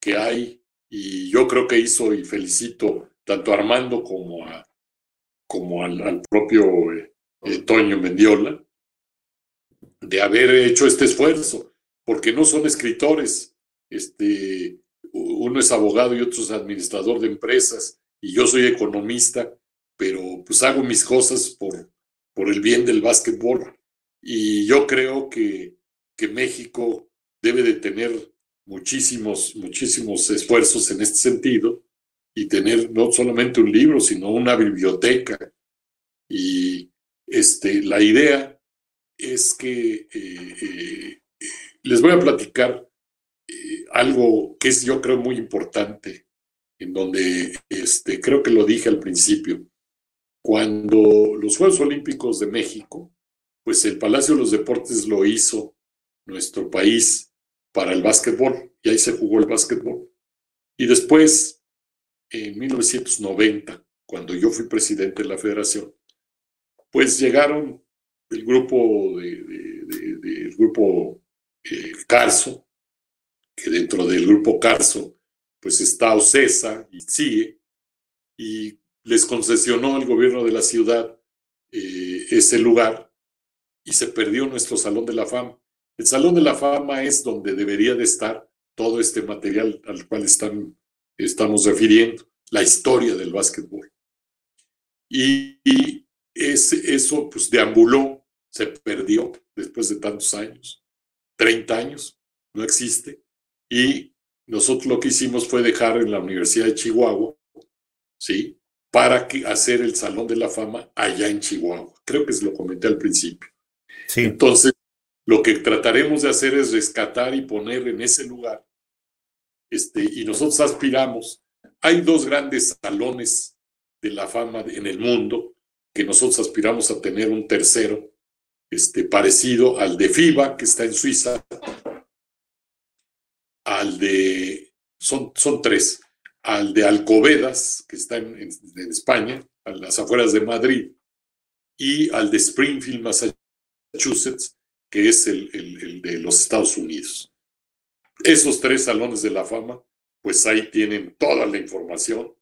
que hay y yo creo que hizo y felicito tanto a Armando como, a, como al, propio eh, eh, Toño Mendiola de haber hecho este esfuerzo, porque no son escritores, este, uno es abogado y otro es administrador de empresas y yo soy economista, pero pues hago mis cosas por, por el bien del básquetbol y yo creo que, que México debe de tener muchísimos, muchísimos esfuerzos en este sentido y tener no solamente un libro, sino una biblioteca. Y este, la idea es que eh, eh, les voy a platicar eh, algo que es yo creo muy importante, en donde este, creo que lo dije al principio. Cuando los Juegos Olímpicos de México, pues el Palacio de los Deportes lo hizo nuestro país para el básquetbol, y ahí se jugó el básquetbol. Y después, en 1990, cuando yo fui presidente de la federación, pues llegaron el grupo de, grupo eh, Carso, que dentro del grupo Carso, pues está Ocesa y sigue, y les concesionó al gobierno de la ciudad eh, ese lugar y se perdió nuestro Salón de la Fama. El Salón de la Fama es donde debería de estar todo este material al cual están, estamos refiriendo, la historia del básquetbol. Y, eso pues deambuló, se perdió después de tantos años, 30 años, no existe. Y nosotros lo que hicimos fue dejar en la Universidad de Chihuahua, ¿sí? Para hacer el Salón de la Fama allá en Chihuahua. Creo que se lo comenté al principio. Sí. Entonces, lo que trataremos de hacer es rescatar y poner en ese lugar este, y nosotros aspiramos. Hay dos grandes salones de la fama en el mundo que nosotros aspiramos a tener un tercero este, parecido al de FIBA, que está en Suiza, al de, son, son tres, al de Alcobedas, que está en, España, a las afueras de Madrid, y al de Springfield, Massachusetts, que es el, el, de los Estados Unidos. Esos tres salones de la fama, pues ahí tienen toda la información.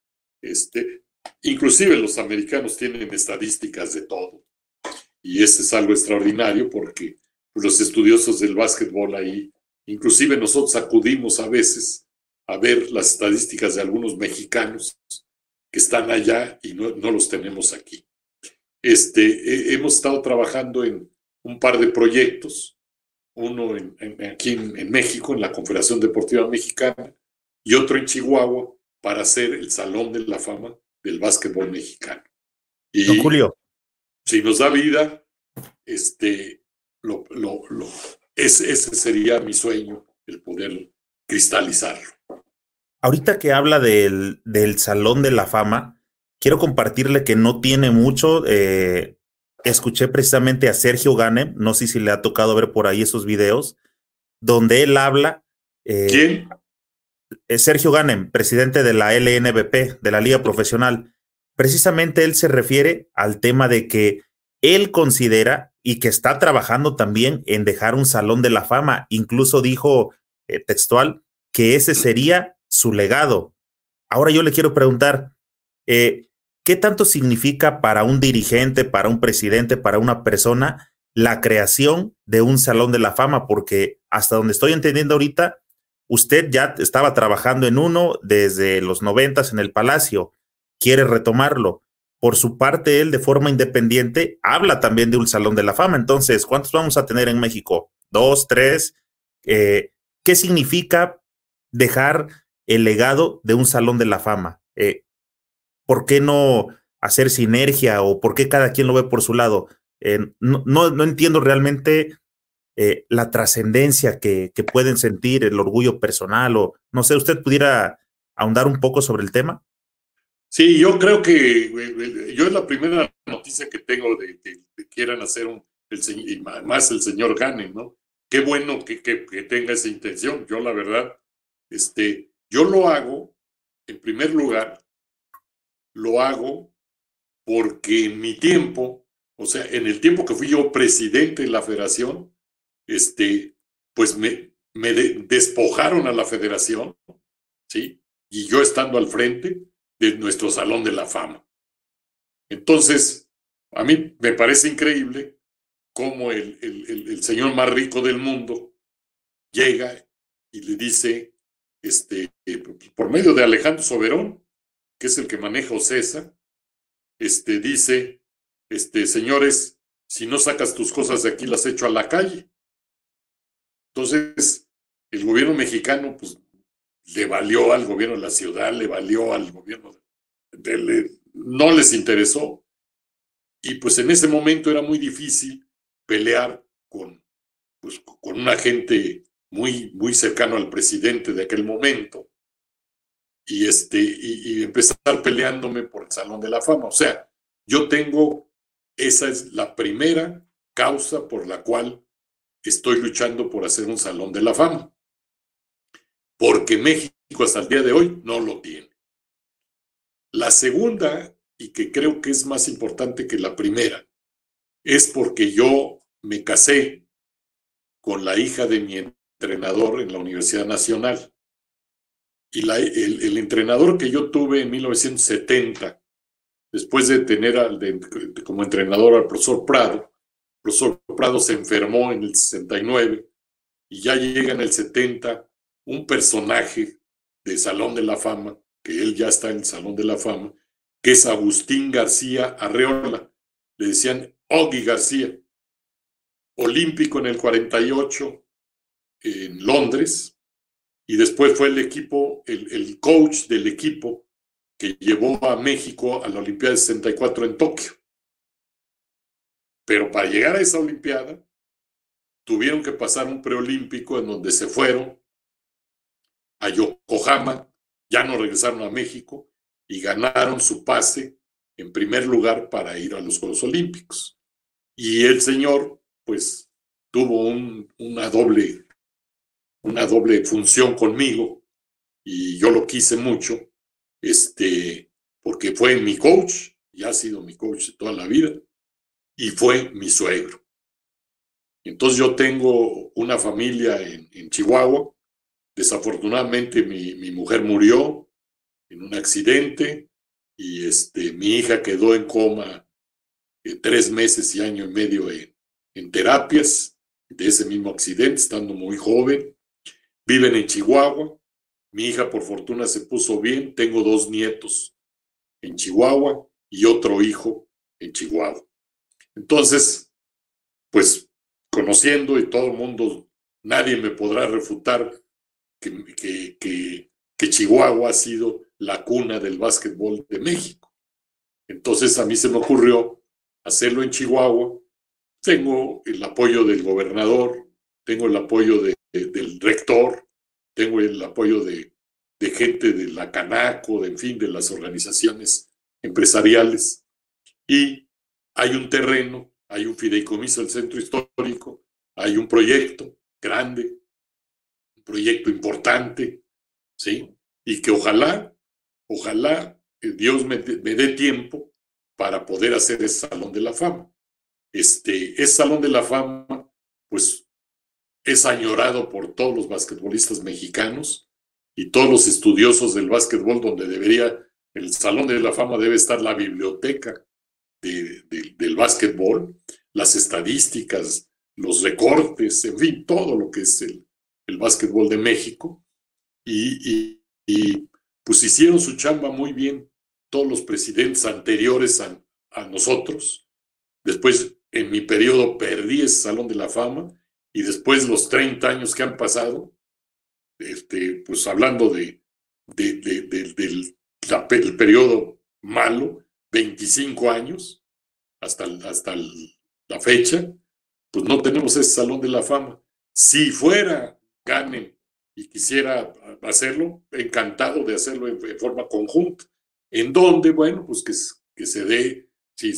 Este, inclusive los americanos tienen estadísticas de todo. Y eso es algo extraordinario porque los estudiosos del básquetbol ahí, inclusive nosotros acudimos a veces a ver las estadísticas de algunos mexicanos que están allá y no, los tenemos aquí. Este, hemos estado trabajando en un par de proyectos, uno en, aquí en, México, en la Confederación Deportiva Mexicana, y otro en Chihuahua, para hacer el Salón de la Fama del Básquetbol Mexicano. Y, Julio, si nos da vida, este, lo, lo, lo, ese, sería mi sueño, el poder cristalizarlo. Ahorita que habla del, del Salón de la Fama, quiero compartirle que no tiene mucho. Eh, escuché precisamente a Sergio Ganem, no sé si le ha tocado ver por ahí esos videos, donde él habla. Eh, ¿Quién? Sergio Ganem, presidente de la LNBP, de la Liga Profesional precisamente él se refiere al tema de que él considera y que está trabajando también en dejar un salón de la fama. Incluso dijo eh, textual que ese sería su legado. Ahora yo le quiero preguntar, eh, ¿qué tanto significa para un dirigente, para un presidente, para una persona la creación de un salón de la fama? Porque hasta donde estoy entendiendo ahorita, usted ya estaba trabajando en uno desde los noventas en el Palacio quiere retomarlo. Por su parte, él de forma independiente habla también de un Salón de la Fama. Entonces, ¿cuántos vamos a tener en México? ¿Dos, tres? Eh, ¿Qué significa dejar el legado de un Salón de la Fama? Eh, ¿Por qué no hacer sinergia o por qué cada quien lo ve por su lado? Eh, no, no, entiendo realmente la trascendencia que, que, pueden sentir, el orgullo personal o no sé, ¿usted pudiera ahondar un poco sobre el tema? Sí, yo creo que yo es la primera noticia que tengo de que, quieran hacer un, el, y más el señor Gane, ¿no? Qué bueno que, que, tenga esa intención. Yo la verdad, este, yo lo hago, en primer lugar, lo hago porque en mi tiempo, o sea, en el tiempo que fui yo presidente de la federación, este, pues me, despojaron a la federación, ¿sí? Y yo estando al frente, de nuestro Salón de la Fama. Entonces, a mí me parece increíble cómo el, señor más rico del mundo llega y le dice, este, por medio de Alejandro Soberón, que es el que maneja Ocesa, este, dice, este, señores, si no sacas tus cosas de aquí, las echo a la calle. Entonces, el gobierno mexicano, pues, le valió al gobierno de la ciudad, le valió al gobierno, de, no les interesó. Y pues en ese momento era muy difícil pelear con, pues, con una gente muy, muy cercano al presidente de aquel momento y, este, y, y empezar peleándome por el Salón de la Fama. O sea, yo tengo, esa es la primera causa por la cual estoy luchando por hacer un Salón de la Fama porque México hasta el día de hoy no lo tiene. La segunda, y que creo que es más importante que la primera, es porque yo me casé con la hija de mi entrenador en la Universidad Nacional. Y el, entrenador que yo tuve en 1970, después de tener como entrenador al profesor Prado, el profesor Prado se enfermó en el 69 y ya llega en el 70 un personaje de Salón de la Fama, que él ya está en el Salón de la Fama, que es Agustín García Arreola. Le decían Oggy García, olímpico en el 48 en Londres, y después fue el equipo, el, el coach del equipo que llevó a México a la Olimpiada 64 en Tokio. Pero para llegar a esa Olimpiada, tuvieron que pasar un preolímpico en donde se fueron a Yokohama, ya no regresaron a México y ganaron su pase en primer lugar para ir a los Juegos Olímpicos. Y el señor, pues, tuvo una doble, una doble función conmigo y yo lo quise mucho, este, porque fue mi coach, y ha sido mi coach toda la vida, y fue mi suegro. Entonces yo tengo una familia en, Chihuahua. Desafortunadamente mi, mi, mujer murió en un accidente y este, mi hija quedó en coma eh, tres meses y año y medio en, en terapias de ese mismo accidente, estando muy joven. Viven en Chihuahua. Mi hija por fortuna se puso bien. Tengo dos nietos en Chihuahua y otro hijo en Chihuahua. Entonces, pues conociendo y todo el mundo, nadie me podrá refutar que, que, que, Chihuahua ha sido la cuna del básquetbol de México. Entonces a mí se me ocurrió hacerlo en Chihuahua. Tengo el apoyo del gobernador, tengo el apoyo del rector, tengo el apoyo de, de gente de la Canaco, de, en fin, de las organizaciones empresariales. Y hay un terreno hay un fideicomiso del centro histórico, hay un proyecto grande, un proyecto importante, ¿sí? Y que ojalá, ojalá eh, Dios me, dé tiempo para poder hacer ese Salón de la Fama. Este, ese Salón de la Fama, pues, es añorado por todos los basquetbolistas mexicanos y todos los estudiosos del básquetbol, donde debería, el Salón de la Fama debe estar la biblioteca del básquetbol, las estadísticas, los recortes, en fin, todo lo que es el, el básquetbol de México. Y, y, pues hicieron su chamba muy bien todos los presidentes anteriores a, a nosotros. Después, en mi periodo, perdí ese Salón de la Fama y después los 30 años que han pasado, este, pues hablando de, de, de, del, del periodo malo, 25 años hasta, hasta la fecha, pues no tenemos ese salón de la fama. Si fuera Gane y quisiera hacerlo, encantado de hacerlo en, forma conjunta. En donde, bueno, pues que, que se dé, si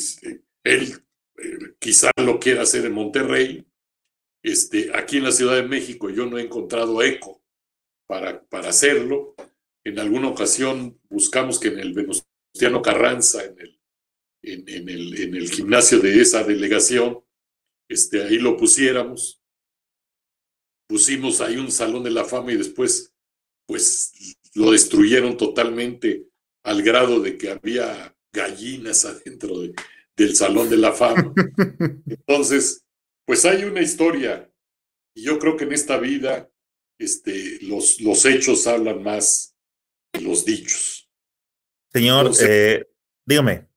él eh, quizá lo quiera hacer en Monterrey, este, aquí en la Ciudad de México yo no he encontrado eco para, para hacerlo. En alguna ocasión buscamos que en el Venustiano Carranza, en el, en, el, en el gimnasio de esa delegación, este, ahí lo pusiéramos. Pusimos ahí un salón de la fama y después, pues, lo destruyeron totalmente al grado de que había gallinas adentro del salón de la fama. Entonces, pues hay una historia y yo creo que en esta vida este, los, los hechos hablan más que los dichos. Señor, eh, dígame.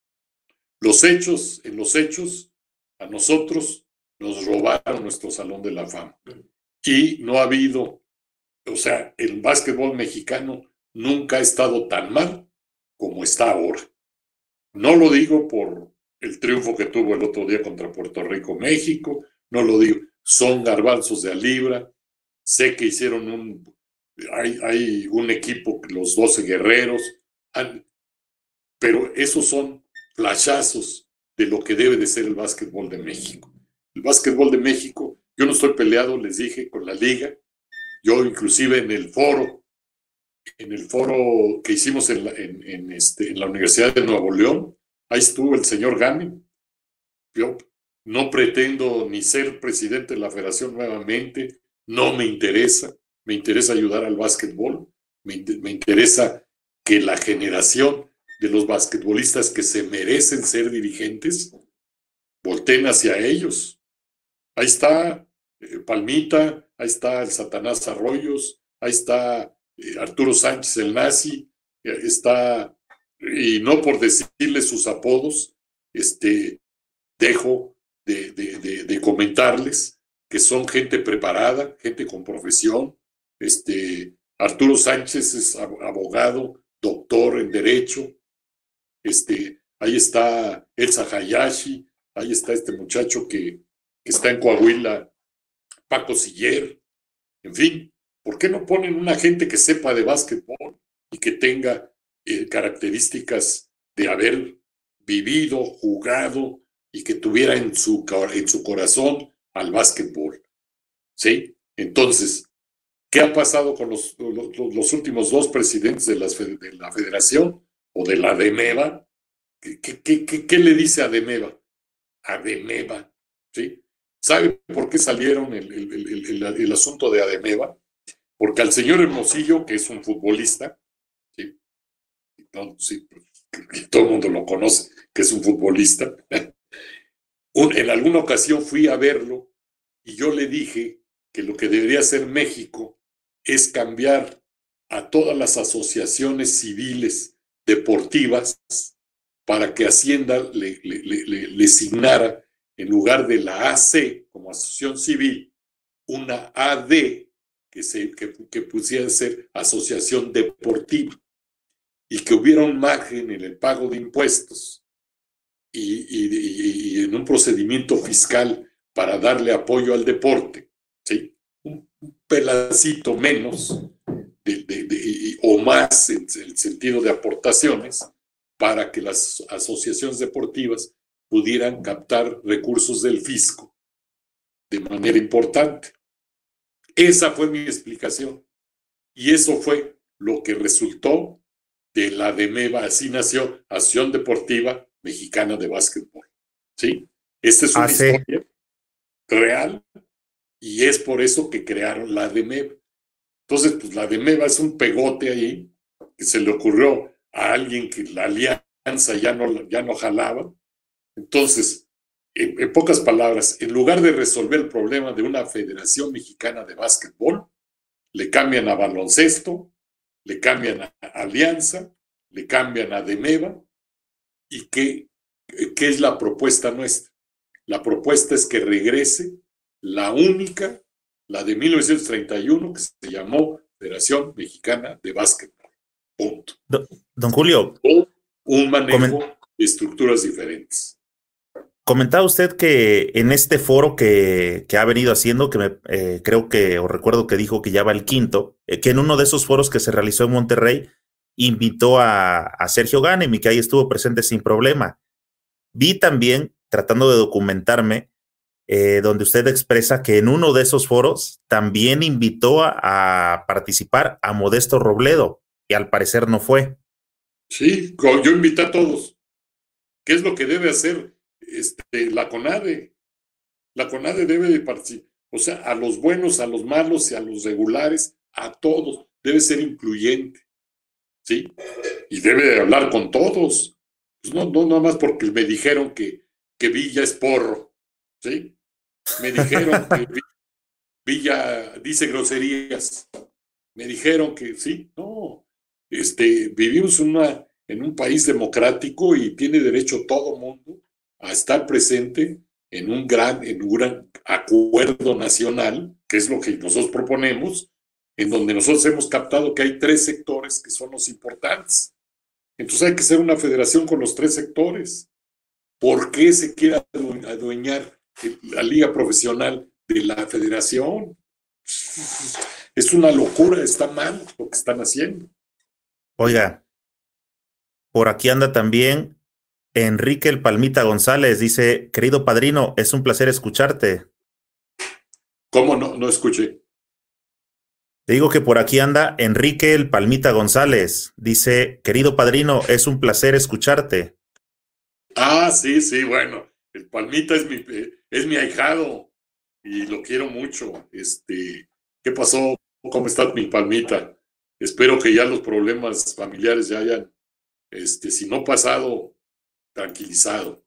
Los hechos, en los hechos, a nosotros nos robaron nuestro Salón de la Fama. Y no ha habido, o sea, el básquetbol mexicano nunca ha estado tan mal como está ahora. No lo digo por el triunfo que tuvo el otro día contra Puerto Rico, México, no lo digo, son garbanzos de a libra. Sé que hicieron un, hay, hay un equipo, los 12 guerreros, pero esos son flashazos de lo que debe de ser el básquetbol de México. El básquetbol de México, yo no estoy peleado, les dije, con la liga. Yo inclusive en el foro, en el foro que hicimos en la, en, este, en la Universidad de Nuevo León, ahí estuvo el señor Gami. Yo no pretendo ni ser presidente de la federación nuevamente, no me interesa, me interesa ayudar al básquetbol, me, interesa que la generación de los basquetbolistas que se merecen ser dirigentes, volteen hacia ellos. Ahí está eh, Palmita, ahí está el Satanás Arroyos, ahí está eh, Arturo Sánchez el nazi, eh, está, y no por decirle sus apodos, este, dejo de, de, comentarles que son gente preparada, gente con profesión. Este, Arturo Sánchez es abogado, doctor en Derecho. Este, ahí está Elsa Hayashi, ahí está este muchacho que, que está en Coahuila, Paco Siller, en fin, ¿Por qué no ponen una gente que sepa de básquetbol y que tenga eh, características de haber vivido, jugado y que tuviera en su, en su corazón al básquetbol? ¿Sí? Entonces, ¿qué ha pasado con los, los, últimos dos presidentes de, de, la federación o de la DEMEVA? ¿Qué, le dice a DEMEVA? A DEMEVA, ¿sí? ¿Sabe por qué salieron el, el, el, asunto de Ademeva? Porque al señor Hermosillo, que es un futbolista, ¿sí? todo el mundo lo conoce, que es un futbolista, en alguna ocasión fui a verlo y yo le dije que lo que debería hacer México es cambiar a todas las asociaciones civiles deportivas para que Hacienda le, le, signara en lugar de la AC como asociación civil, una AD que, se, que, pusiera ser asociación deportiva y que hubiera un margen en el pago de impuestos y, en un procedimiento fiscal para darle apoyo al deporte, ¿sí? un, pedacito menos o más en el sentido de aportaciones para que las asociaciones deportivas pudieran captar recursos del fisco de manera importante. Esa fue mi explicación. Y eso fue lo que resultó de la DEMEVA, así nació Acción Deportiva Mexicana de Básquetbol. ¿Sí? Esta es una ah, historia real y es por eso que crearon la DEMEVA. Entonces, pues la DEMEVA es un pegote ahí que se le ocurrió a alguien que la alianza ya no, ya no jalaba entonces, en, pocas palabras, en lugar de resolver el problema de una Federación Mexicana de Básquetbol, le cambian a baloncesto, le cambian a Alianza, le cambian a Demeva. ¿Y qué, qué es la propuesta nuestra? La propuesta es que regrese la única, la de 1931, que se llamó Federación Mexicana de Básquetbol. Punto. Don, Julio. un manejo de estructuras diferentes. Comentaba usted que en este foro que, ha venido haciendo, que me, eh, creo que, o recuerdo que dijo que ya va el quinto, eh, que en uno de esos foros que se realizó en Monterrey, invitó a, Sergio Ganem y que ahí estuvo presente sin problema. Vi también, tratando de documentarme, eh, donde usted expresa que en uno de esos foros también invitó a, participar a Modesto Robledo, y al parecer no fue. Sí, yo invité a todos. ¿Qué es lo que debe hacer este, la CONADE. La CONADE debe de participar, o sea, a los buenos, a los malos y a los regulares, a todos, debe ser incluyente, ¿sí? Y debe de hablar con todos. Pues no, no, nada más porque me dijeron que, que Villa es porro, ¿sí? Me dijeron que Villa dice groserías. Me dijeron que sí, no. Este, vivimos en un país democrático y tiene derecho todo mundo a estar presente en un gran, en un gran acuerdo nacional, que es lo que nosotros proponemos, en donde nosotros hemos captado que hay tres sectores que son los importantes. Entonces hay que ser una federación con los tres sectores. ¿Por qué se quiere adueñar la liga profesional de la federación? Es una locura, está mal lo que están haciendo. Oiga, por aquí anda también Enrique el Palmita González dice, querido padrino, es un placer escucharte. ¿Cómo no? No escuché. Te digo que por aquí anda Enrique el Palmita González. Dice, querido padrino, es un placer escucharte. Ah, sí, sí, bueno. El Palmita es mi, es mi ahijado y lo quiero mucho. Este, ¿qué pasó? ¿Cómo está mi Palmita? Espero que ya los problemas familiares ya hayan, este, si no pasado, tranquilizado.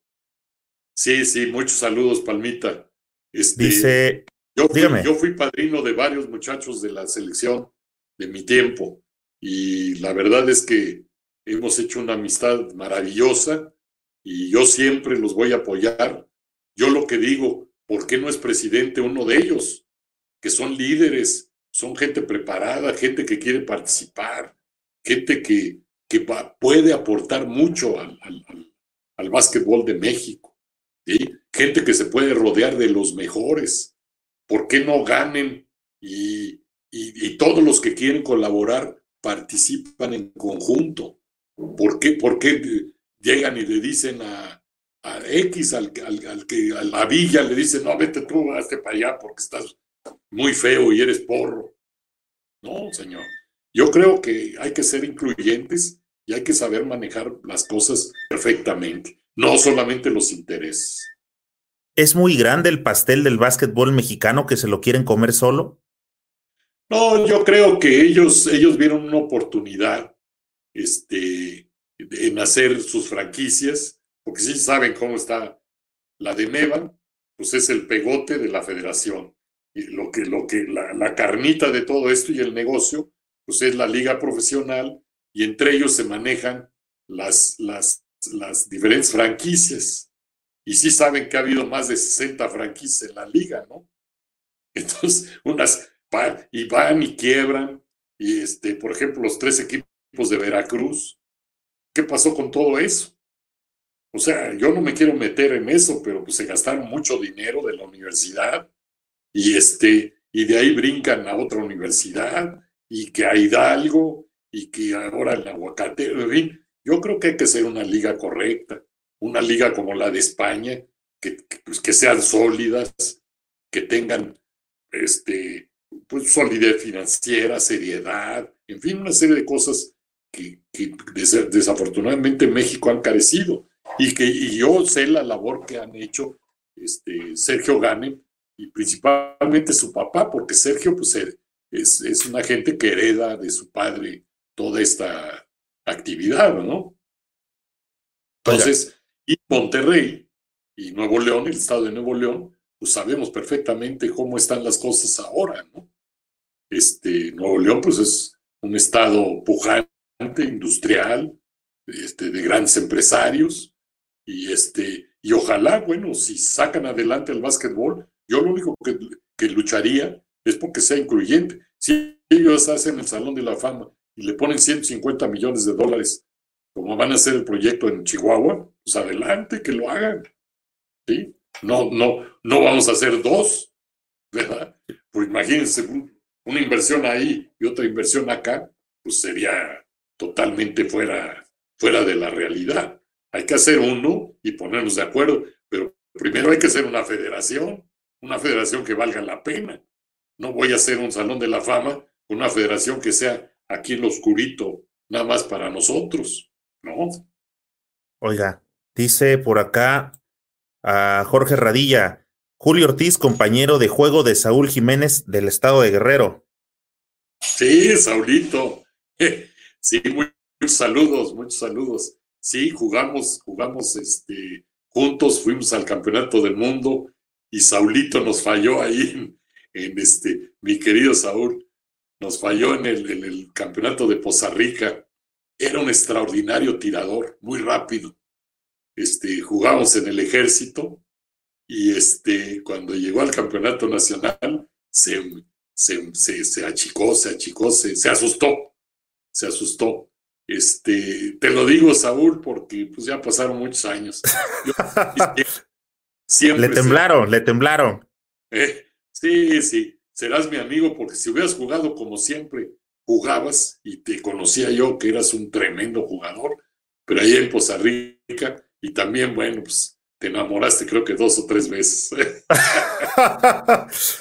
Sí, sí, muchos saludos, Palmita. Este, Dice, yo fui, yo fui padrino de varios muchachos de la selección de mi tiempo y la verdad es que hemos hecho una amistad maravillosa y yo siempre los voy a apoyar. Yo lo que digo, ¿por qué no es presidente uno de ellos? Que son líderes, son gente preparada, gente que quiere participar, gente que, que puede aportar mucho al, al básquetbol de México. ¿sí? Gente que se puede rodear de los mejores. ¿Por qué no ganen y, y, todos los que quieren colaborar participan en conjunto. ¿Por qué, ¿Por qué llegan y le dicen a, X, al, al, que a la villa, le dicen, no, vete tú, hazte para allá porque estás muy feo y eres porro? No, señor. Yo creo que hay que ser incluyentes y hay que saber manejar las cosas perfectamente, no solamente los intereses. ¿Es muy grande el pastel del básquetbol mexicano que se lo quieren comer solo? No, yo creo que ellos, ellos vieron una oportunidad este, en hacer sus franquicias, porque sí saben cómo está la de Nevan, pues es el pegote de la federación. Y lo que, lo que, la, la carnita de todo esto y el negocio, pues es la liga profesional y entre ellos se manejan las, las, las diferentes franquicias. Y sí saben que ha habido más de 60 franquicias en la liga, ¿no? Entonces, unas y van y quiebran. Y este, por ejemplo, los tres equipos de Veracruz, ¿qué pasó con todo eso? O sea, yo no me quiero meter en eso, pero pues se gastaron mucho dinero de la universidad y este, y de ahí brincan a otra universidad y que a Hidalgo y que ahora el aguacate, en fin, yo creo que hay que ser una liga correcta, una liga como la de España, que, que, pues, que sean sólidas, que tengan este, pues, solidez financiera, seriedad, en fin, una serie de cosas que, desafortunadamente en México han carecido y que y yo sé la labor que han hecho este, Sergio Gane y principalmente su papá, porque Sergio pues, es, es una gente que hereda de su padre toda esta actividad, ¿no? Entonces, y Monterrey y Nuevo León, el estado de Nuevo León, pues sabemos perfectamente cómo están las cosas ahora, ¿no? Este, Nuevo León, pues es un estado pujante, industrial, este, de grandes empresarios, y este, y ojalá, bueno, si sacan adelante el básquetbol, yo lo único que, que lucharía es porque sea incluyente. Si ellos hacen el Salón de la Fama y le ponen 150 millones de dólares, como van a hacer el proyecto en Chihuahua, pues adelante, que lo hagan. ¿Sí? No, no, no vamos a hacer dos, ¿verdad? Pues imagínense una inversión ahí y otra inversión acá, pues sería totalmente fuera, fuera de la realidad. Hay que hacer uno y ponernos de acuerdo, pero primero hay que hacer una federación, una federación que valga la pena. No voy a hacer un salón de la fama con una federación que sea aquí en lo oscurito, nada más para nosotros, ¿no? Oiga, dice por acá a Jorge Radilla, Julio Ortiz, compañero de juego de Saúl Jiménez del estado de Guerrero. Sí, Saulito. Sí, muchos saludos, muchos saludos. Sí, jugamos, jugamos este, juntos, fuimos al campeonato del mundo y Saulito nos falló ahí en este, mi querido Saúl, nos falló en el, en el campeonato de Poza Rica. Era un extraordinario tirador, muy rápido. Este, jugamos en el ejército y este, cuando llegó al campeonato nacional se, se, se, achicó, se achicó, se, se, asustó, se asustó. Este, te lo digo, Saúl, porque pues ya pasaron muchos años. siempre, le temblaron, le temblaron. Eh, sí, sí serás mi amigo porque si hubieras jugado como siempre jugabas y te conocía yo que eras un tremendo jugador, pero ahí en Poza Rica y también, bueno, pues te enamoraste creo que dos o tres veces.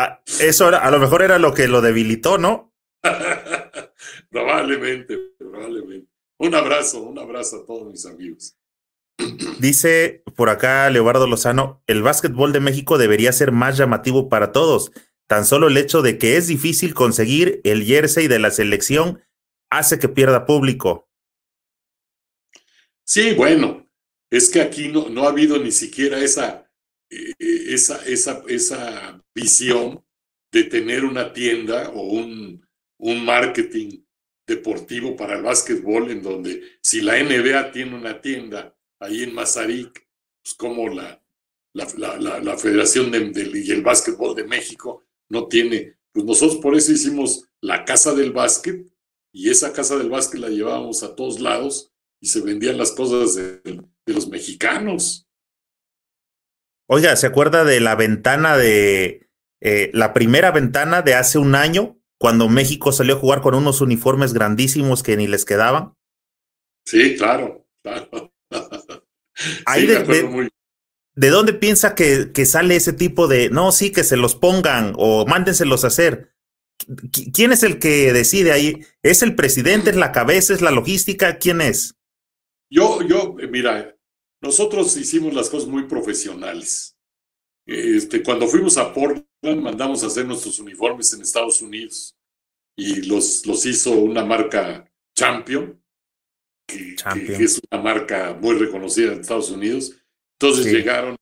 Ah, eso a lo mejor era lo que lo debilitó, ¿no? probablemente, probablemente. Un abrazo, un abrazo a todos mis amigos. Dice por acá Leobardo Lozano, el básquetbol de México debería ser más llamativo para todos. Tan solo el hecho de que es difícil conseguir el jersey de la selección hace que pierda público. Sí, bueno, es que aquí no, no ha habido ni siquiera esa, eh, esa, esa, esa visión de tener una tienda o un, un marketing deportivo para el básquetbol en donde si la NBA tiene una tienda ahí en Mazarik, pues como la, la, la, la Federación de, de, y el Básquetbol de México no tiene, pues nosotros por eso hicimos la casa del básquet y esa casa del básquet la llevábamos a todos lados y se vendían las cosas de, los mexicanos. Oiga, ¿se acuerda de la ventana de, eh, la primera ventana de hace un año cuando México salió a jugar con unos uniformes grandísimos que ni les quedaban? Sí, claro, claro. Ahí de, de, dónde piensa que, que, sale ese tipo de, no, sí, que se los pongan o mándenselos a hacer? ¿Quién es el que decide ahí? ¿Es el presidente, es la cabeza, es la logística? ¿Quién es? Yo, yo, mira, nosotros hicimos las cosas muy profesionales. Este, cuando fuimos a Portland, mandamos a hacer nuestros uniformes en Estados Unidos y los, los hizo una marca Champion, que, es una marca muy reconocida en Estados Unidos. Entonces llegaron,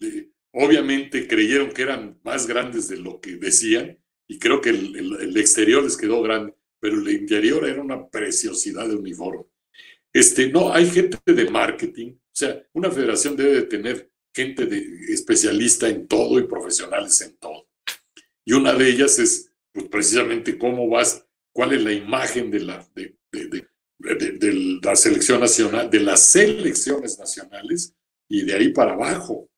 eh, obviamente creyeron que eran más grandes de lo que decían y creo que el, el, exterior les quedó grande, pero el interior era una preciosidad de uniforme. Este, no, hay gente de marketing, sea, una federación debe de tener gente de, especialista en todo y profesionales en todo. Y una de ellas es pues, precisamente cómo vas, cuál es la imagen de la, de, de, de, la selección nacional, de las selecciones nacionales y de ahí para abajo.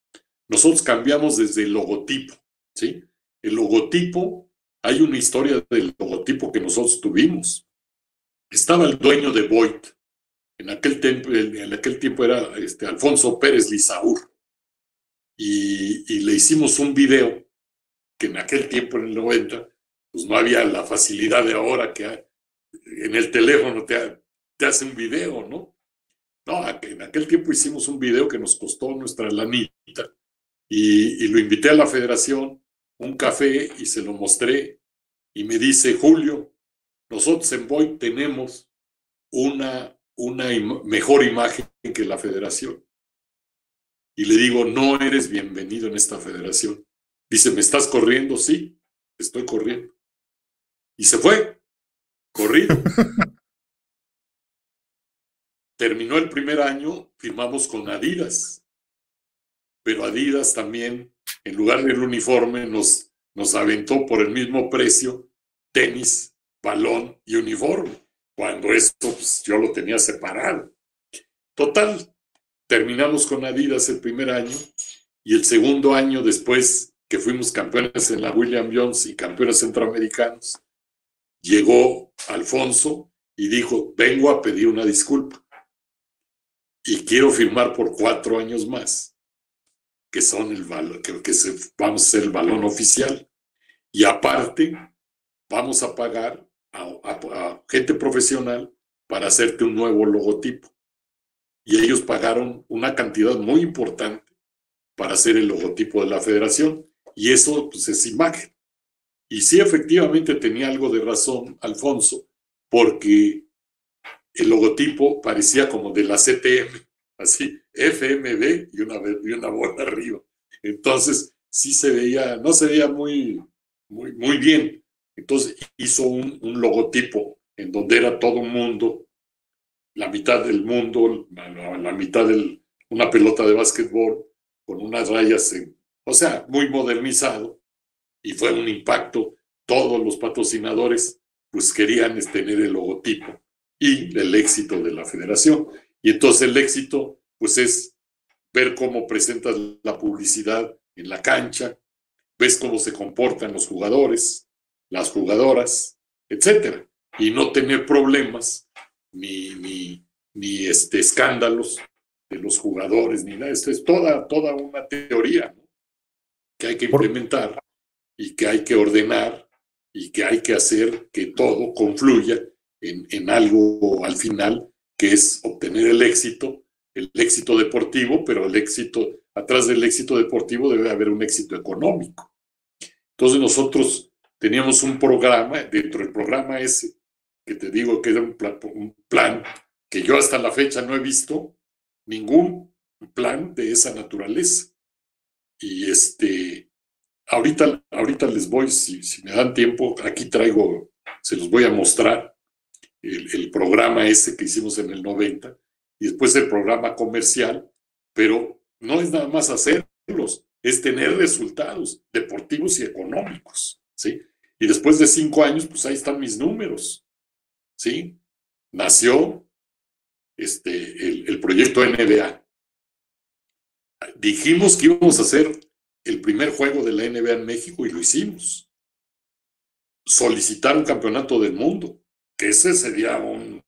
Nosotros cambiamos desde el logotipo, ¿sí? El logotipo, hay una historia del logotipo que nosotros tuvimos. Estaba el dueño de Voigt, en aquel, en aquel tiempo era este, Alfonso Pérez Lizaur, y, le hicimos un video que en aquel tiempo, en el 90, pues no había la facilidad de ahora que en el teléfono te, te hace un video, ¿no? No, en aquel tiempo hicimos un video que nos costó nuestra lanita y, y lo invité a la federación, un café y se lo mostré y me dice, Julio, nosotros en Boy tenemos una, una mejor imagen que la federación y le digo, no eres bienvenido en esta federación. Dice, ¿me estás corriendo? Sí, estoy corriendo. Y se fue, corrido. Terminó el primer año, firmamos con Adidas, pero Adidas también, en lugar del uniforme, nos, nos aventó por el mismo precio tenis, balón y uniforme, cuando esto pues, yo lo tenía separado. Total, terminamos con Adidas el primer año y el segundo año después que fuimos campeones en la William Jones y campeones centroamericanos, llegó Alfonso y dijo, vengo a pedir una disculpa y quiero firmar por cuatro años más, que son el balón, que, que vamos a ser el balón oficial. Y aparte, vamos a pagar a gente profesional para hacerte un nuevo logotipo y ellos pagaron una cantidad muy importante para hacer el logotipo de la federación y eso pues, es imagen. Y sí, efectivamente tenía algo de razón Alfonso, porque el logotipo parecía como de la CTM, así, FMB y una, y una bola arriba. Entonces, sí se veía, no se veía muy, muy, muy bien. Entonces hizo un, logotipo en donde era todo un mundo la mitad del mundo, la, mitad de una pelota de básquetbol con unas rayas, o sea, muy modernizado y fue un impacto. Todos los patrocinadores pues querían tener el logotipo y el éxito de la federación. Y entonces el éxito pues es ver cómo presentas la publicidad en la cancha, ves cómo se comportan los jugadores, las jugadoras, etcétera, y no tener problemas ni, ni, ni este, escándalos de los jugadores, ni nada. Esto es toda, toda una teoría que hay que implementar y que hay que ordenar y que hay que hacer que todo confluya en, en algo al final que es obtener el éxito, el éxito deportivo, pero el éxito, atrás del éxito deportivo debe haber un éxito económico. Entonces nosotros teníamos un programa, dentro del programa ese, que te digo que era un plan, que yo hasta la fecha no he visto ningún plan de esa naturaleza. Y este, ahorita, ahorita les voy, si, si me dan tiempo, aquí traigo, se los voy a mostrar el, el, programa ese que hicimos en el 90 y después el programa comercial, pero no es nada más hacerlos, es tener resultados deportivos y económicos, ¿sí? Y después de cinco años, pues ahí están mis números. ¿sí? Nació este, el, proyecto NBA. Dijimos que íbamos a hacer el primer juego de la NBA en México y lo hicimos. solicitar un campeonato del mundo, que ese sería un,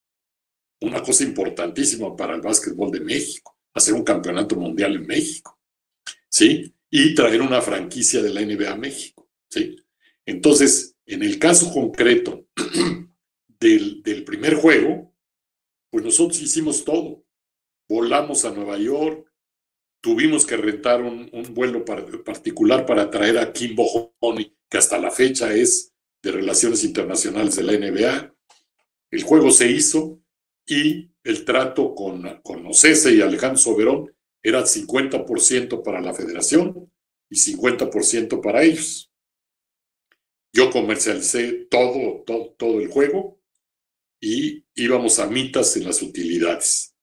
una cosa importantísima para el básquetbol de México, hacer un campeonato mundial en México, ¿sí? Y traer una franquicia de la NBA a México, ¿sí? Entonces, en el caso concreto del, del primer juego, pues nosotros hicimos todo. Volamos a Nueva York, tuvimos que rentar un, vuelo particular para traer a Kimbo Honey, que hasta la fecha es de Relaciones Internacionales de la NBA. El juego se hizo y el trato con, con Ocese y Alejandro Soberón era 50% para la federación y 50% para ellos. Yo comercialicé todo, todo, todo el juego y íbamos a mitas en las utilidades.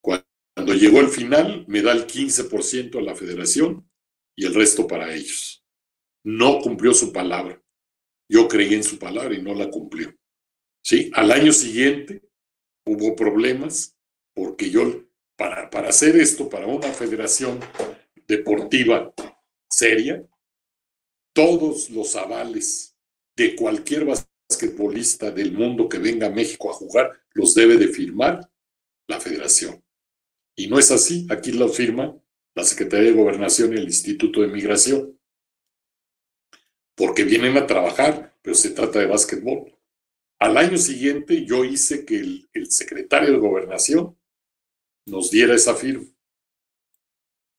Cuando llegó el final, me da el 15% a la federación y el resto para ellos. No cumplió su palabra. Yo creí en su palabra y no la cumplió. ¿Sí? Al año siguiente hubo problemas porque yo, para, para hacer esto, para una federación deportiva seria, todos los avales de cualquier basquetbolista del mundo que venga a México a jugar los debe de firmar la federación. Y no es así, aquí lo firma la Secretaría de Gobernación y el Instituto de Migración, porque vienen a trabajar, pero se trata de básquetbol. Al año siguiente yo hice que el secretario de Gobernación nos diera esa firma.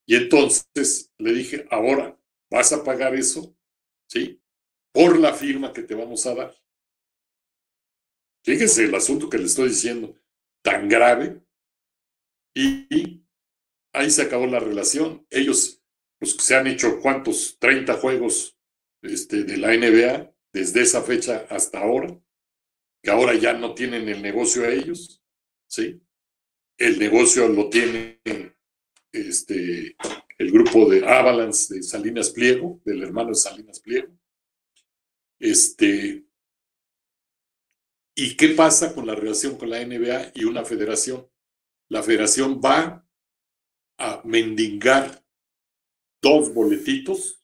Y entonces le dije, ahora, ¿vas a pagar eso? ¿Sí? Por la firma que te vamos a dar. Fíjese el asunto que le estoy diciendo, tan grave y ahí se acabó la relación. Ellos pues, se han hecho cuántos, 30 juegos este, de la NBA desde esa fecha hasta ahora, que ahora ya no tienen el negocio a ellos, ¿sí? El negocio lo tiene este, el grupo de Avalanche de Salinas Pliego, del hermano de Salinas Pliego. Este, ¿Y qué pasa con la relación con la NBA y una federación? la federación va a mendigar dos boletitos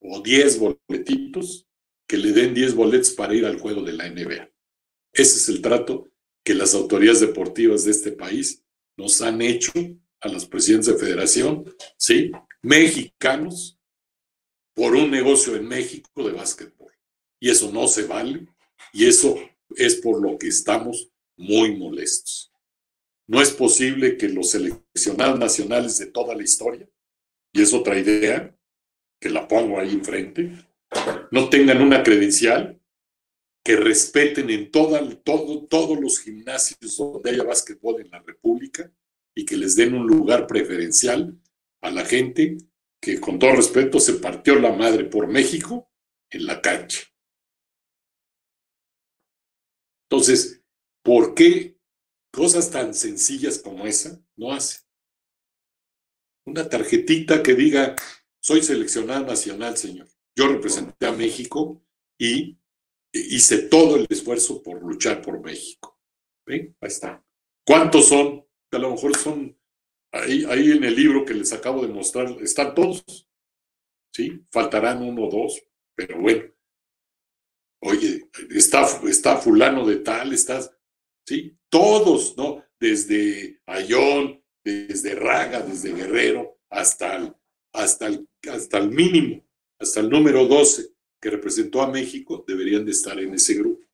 o diez boletitos que le den diez boletos para ir al juego de la NBA. Ese es el trato que las autoridades deportivas de este país nos han hecho a los presidentes de federación, ¿sí? Mexicanos, por un negocio en México de básquetbol. Y eso no se vale, y eso es por lo que estamos muy molestos. No es posible que los seleccionados nacionales de toda la historia, y es otra idea, que la pongo ahí enfrente, no tengan una credencial, que respeten en toda, todo, todos los gimnasios donde haya básquetbol en la República y que les den un lugar preferencial a la gente que con todo respeto se partió la madre por México en la cancha. Entonces, ¿por qué Cosas tan sencillas como esa no hace. Una tarjetita que diga, soy seleccionada nacional, señor. Yo representé a México y hice todo el esfuerzo por luchar por México. ¿Ven? Ahí está. ¿Cuántos son? A lo mejor son, ahí, ahí en el libro que les acabo de mostrar, están todos. ¿Sí? Faltarán uno o dos, pero bueno. Oye, está, está fulano de tal, estás, ¿sí? Todos, ¿no? Desde Ayón, desde Raga, desde Guerrero, hasta el, hasta hasta el mínimo, hasta el número 12 que representó a México, deberían de estar en ese grupo.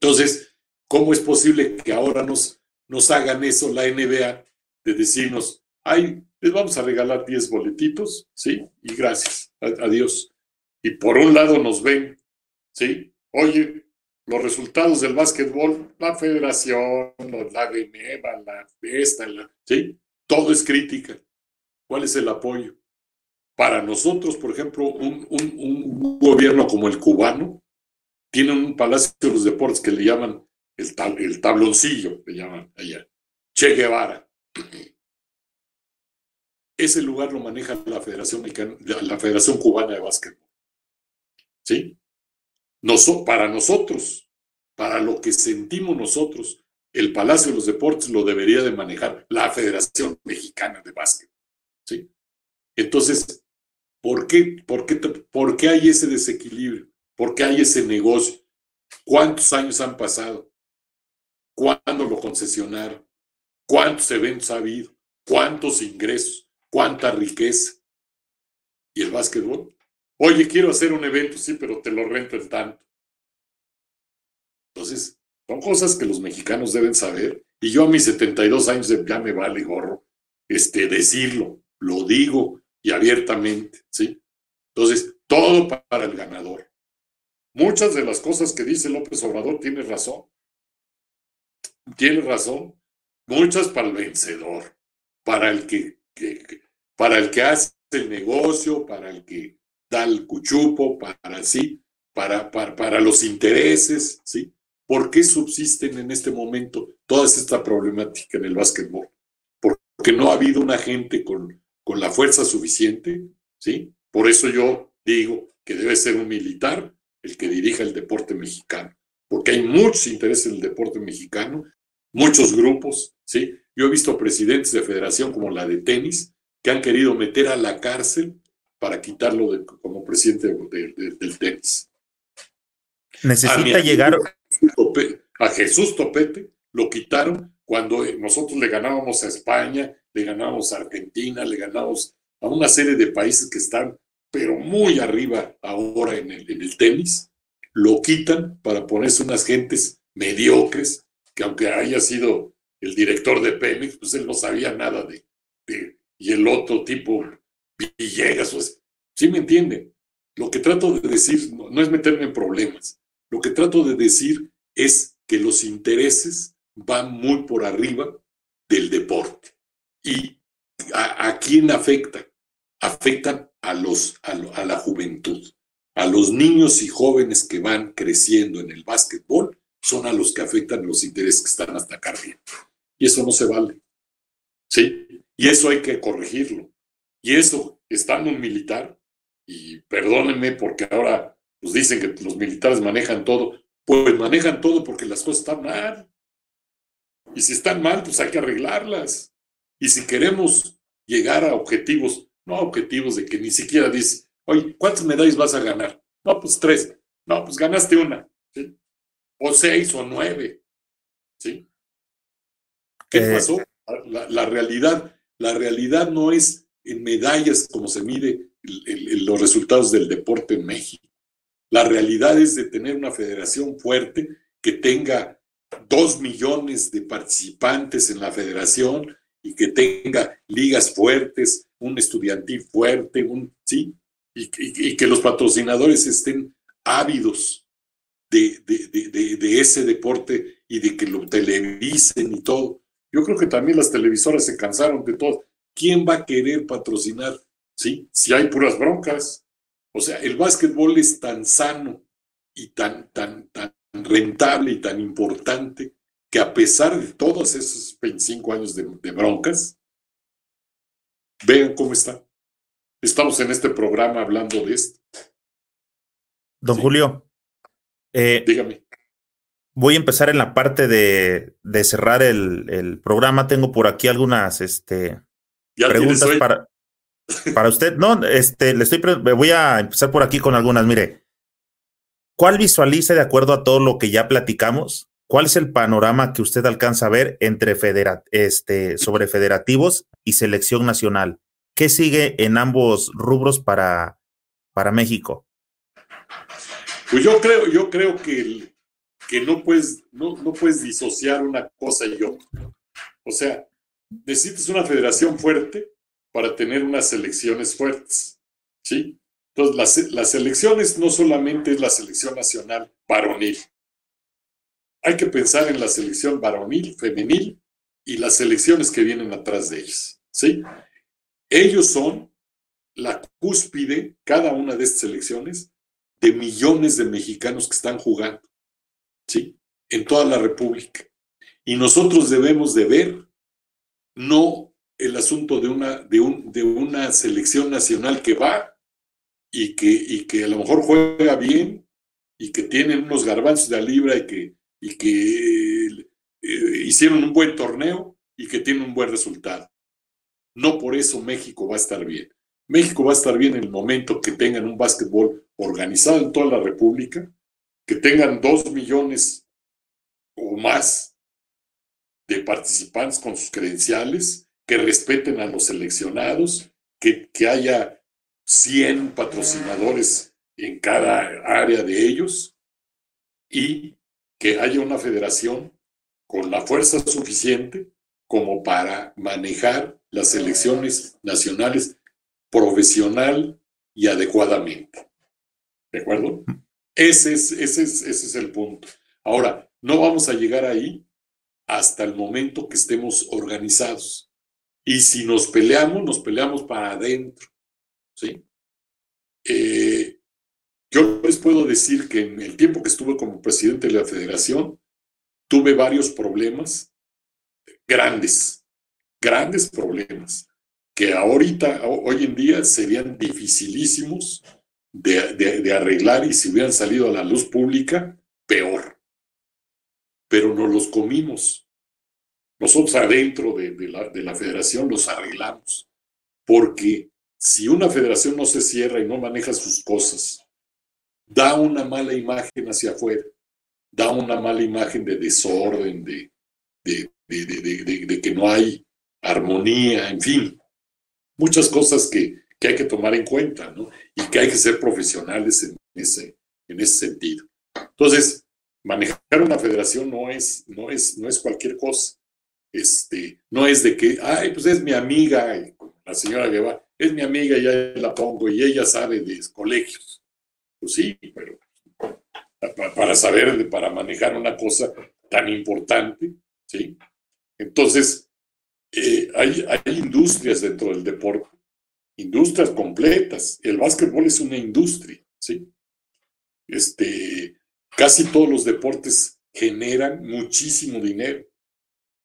Entonces, ¿cómo es posible que ahora nos, nos hagan eso la NBA de decirnos, ay, les vamos a regalar 10 boletitos, ¿sí? Y gracias, adiós. Y por un lado nos ven, ¿sí? Oye, los resultados del básquetbol, la federación, la Geneva, la esta, la, ¿sí? Todo es crítica. ¿Cuál es el apoyo? Para nosotros, por ejemplo, un, un, gobierno como el cubano tiene un palacio de los deportes que le llaman el, el tabloncillo, le llaman allá, Che Guevara. Ese lugar lo maneja la Federación, la Federación Cubana de Básquetbol. ¿Sí? para nosotros, para lo que sentimos nosotros, el Palacio de los Deportes lo debería de manejar la Federación Mexicana de Básquet. ¿sí? Entonces, ¿por qué, por, qué, ¿por qué hay ese desequilibrio? porque hay ese negocio. ¿Cuántos años han pasado? ¿Cuándo lo concesionaron? ¿Cuántos eventos ha habido? ¿Cuántos ingresos? ¿Cuánta riqueza? ¿Y el básquetbol? Oye, quiero hacer un evento, sí, pero te lo rento en tanto. Entonces, son cosas que los mexicanos deben saber. Y yo a mis 72 años ya me vale gorro este, decirlo, lo digo y abiertamente, ¿sí? Entonces, todo para el ganador. Muchas de las cosas que dice López Obrador tiene razón. Tiene razón. Muchas para el vencedor, para el que, para el que hace el negocio, para el que da el cuchupo, para sí, para, para, para los intereses, ¿sí? ¿Por qué subsisten en este momento toda esta problemática en el básquetbol? Porque no ha habido una gente con, con la fuerza suficiente, ¿sí? Por eso yo digo que debe ser un militar el que dirija el deporte mexicano, porque hay muchos intereses en el deporte mexicano, muchos grupos, ¿sí? Yo he visto presidentes de federación como la de tenis que han querido meter a la cárcel para quitarlo de, como presidente del tenis. Necesita llegar a Jesús Topete lo quitaron cuando nosotros le ganábamos a España, le ganábamos a Argentina, le ganábamos a una serie de países que están pero muy arriba ahora en el, en el tenis, lo quitan para ponerse unas gentes mediocres, que aunque haya sido el director de Pemex, pues él no sabía nada de, y el otro tipo, Villegas, pues, ¿sí me entienden? Lo que trato de decir no es meterme en problemas, lo que trato de decir es que los intereses van muy por arriba del deporte. ¿Y a, quién afecta? Afectan a, los, a, la juventud. A los niños y jóvenes que van creciendo en el básquetbol son a los que afectan los intereses que están hasta acá arriba. Y eso no se vale. ¿Sí? Y eso hay que corregirlo. Y eso, estando un militar, y perdónenme porque ahora pues dicen que los militares manejan todo, pues manejan todo porque las cosas están mal. Y si están mal, pues hay que arreglarlas. Y si queremos llegar a objetivos, no objetivos de que ni siquiera dices, oye, ¿cuántas medallas vas a ganar? No, pues tres. No, pues ganaste una. O seis o nueve. ¿Sí? ¿Qué eh, pasó? La, realidad, la realidad no es en medallas como se mide los resultados del deporte en México. La realidad es de tener una federación fuerte que tenga dos millones de participantes en la federación y que tenga ligas fuertes, un estudiantil fuerte, un, ¿sí? Y, que los patrocinadores estén ávidos de, de, de, ese deporte y de que lo televisen y todo. Yo creo que también las televisoras se cansaron de todo. ¿Quién va a querer patrocinar? ¿Sí? Si hay puras broncas. O sea, el básquetbol es tan sano y tan, tan, tan rentable y tan importante que a pesar de todos esos 25 años de, broncas, vean cómo está. Estamos en este programa hablando de esto. Don Julio, eh, dígame. Voy a empezar en la parte de, de cerrar el, el, programa. Tengo por aquí algunas este, preguntas para, para usted, no, este, le estoy, voy a empezar por aquí con algunas. Mire, ¿cuál visualiza de acuerdo a todo lo que ya platicamos? ¿Cuál es el panorama que usted alcanza a ver entre federa, este, sobre federativos y selección nacional? ¿Qué sigue en ambos rubros para, para México? Pues yo creo, yo creo que, que no, puedes, no, no puedes disociar una cosa y otra. O sea, necesitas una federación fuerte para tener unas elecciones fuertes. ¿sí? Entonces, las, elecciones no solamente es la selección nacional varonil. Hay que pensar en la selección varonil, femenil y las elecciones que vienen atrás de ellos. ¿sí? Ellos son la cúspide, cada una de estas elecciones, de millones de mexicanos que están jugando, ¿sí? En toda la República. Y nosotros debemos de ver, no el asunto de una, de, un, de una selección nacional que va y que, y que a lo mejor juega bien y que tienen unos garbanzos de a libra y que, y que eh, hicieron un buen torneo y que tienen un buen resultado. No por eso México va a estar bien. México va a estar bien en el momento que tengan un básquetbol organizado en toda la República, que tengan dos millones o más de participantes con sus credenciales, que respeten a los seleccionados, que, que haya 100 patrocinadores en cada área de ellos y que haya una federación con la fuerza suficiente como para manejar las elecciones nacionales profesional y adecuadamente. ¿De acuerdo? Ese es, ese, es, ese es el punto. Ahora, no vamos a llegar ahí hasta el momento que estemos organizados. Y si nos peleamos, nos peleamos para adentro. ¿sí? Eh, yo les puedo decir que en el tiempo que estuve como presidente de la federación, tuve varios problemas grandes, grandes problemas, que ahorita, hoy en día, serían dificilísimos de, arreglar y si hubieran salido a la luz pública, peor. Pero nos los comimos. Nosotros adentro de, la, de la federación los arreglamos. Porque si una federación no se cierra y no maneja sus cosas, da una mala imagen hacia afuera, da una mala imagen de desorden, de, de, que no hay armonía, en fin, muchas cosas que, que, hay que tomar en cuenta, ¿no? Y que hay que ser profesionales en ese, en ese sentido. Entonces, manejar una federación no es, no es, no es cualquier cosa. Este, no es de que, ay, pues es mi amiga, la señora Guevara, es mi amiga, ya la pongo y ella sabe de colegios. Pues sí, pero para saber, para manejar una cosa tan importante, ¿sí? Entonces, hay, hay industrias dentro del deporte, industrias completas. El básquetbol es una industria, ¿sí? Este, casi todos los deportes generan muchísimo dinero.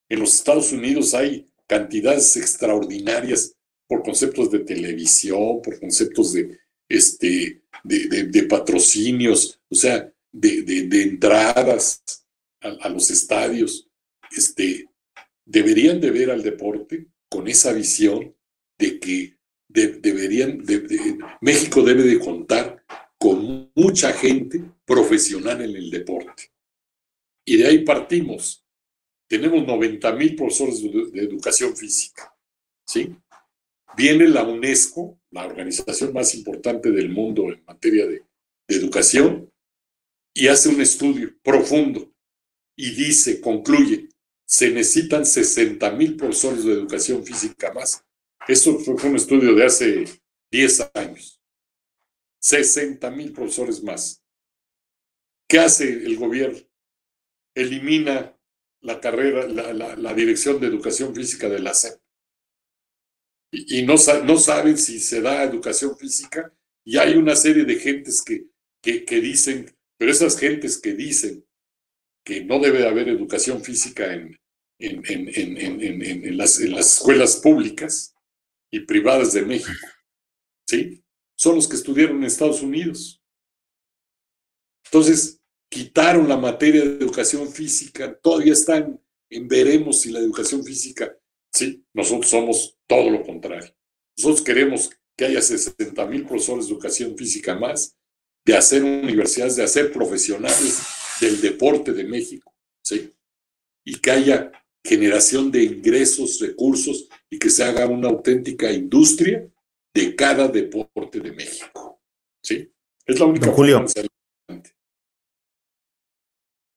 En los Estados Unidos hay cantidades extraordinarias por conceptos de televisión, por conceptos de, este, de, patrocinios, o sea, de, entradas a, los estadios. Este, deberían de ver al deporte con esa visión de que México debe de contar con mucha gente profesional en el deporte. Y de ahí partimos. Tenemos 90 mil profesores de, educación física. ¿sí? Viene la UNESCO, la organización más importante del mundo en materia de, educación, y hace un estudio profundo y dice, concluye, se necesitan 60 mil profesores de educación física más. Eso fue, un estudio de hace 10 años. 60 mil profesores más. ¿Qué hace el gobierno? Elimina la carrera, la, la dirección de educación física de la SEP y, no, no, saben si se da educación física y hay una serie de gentes que, que, dicen, pero esas gentes que dicen que no debe haber educación física en, en, en, en, las, en las escuelas públicas y privadas de México, ¿sí? Son los que estudiaron en Estados Unidos. Entonces, quitaron la materia de educación física, todavía están en veremos si la educación física Sí, nosotros somos todo lo contrario. Nosotros queremos que haya 60 mil profesores de educación física más, de hacer universidades, de hacer profesionales del deporte de México, ¿sí? Y que haya generación de ingresos, recursos y que se haga una auténtica industria de cada deporte de México, ¿sí? Es la única Julio,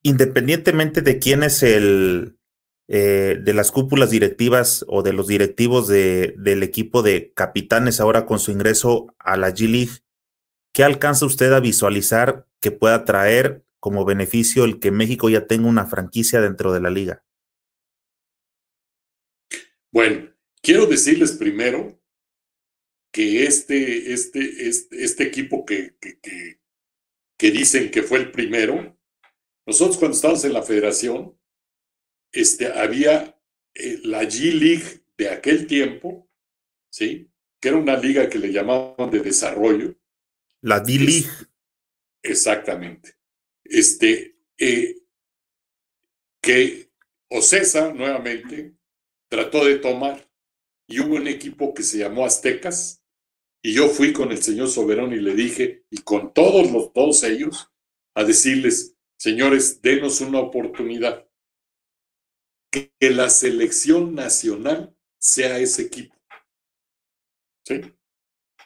independientemente de quién es el, eh, de las cúpulas directivas o de los directivos de, del equipo de capitanes ahora con su ingreso a la G-League, ¿qué alcanza usted a visualizar que pueda traer como beneficio el que México ya tenga una franquicia dentro de la liga? Bueno, quiero decirles primero que este, este, este, este equipo que, que, que, que dicen que fue el primero, nosotros cuando estábamos en la federación, este, había eh, la G-League de aquel tiempo, ¿sí? Que era una liga que le llamaban de desarrollo. La D-League. Exactamente. Este, eh, que Ocesa nuevamente trató de tomar y hubo un equipo que se llamó Aztecas Y yo fui con el señor Soberón y le dije, y con todos los, todos ellos, a decirles, señores, denos una oportunidad. Que, que la selección nacional sea ese equipo. ¿Sí?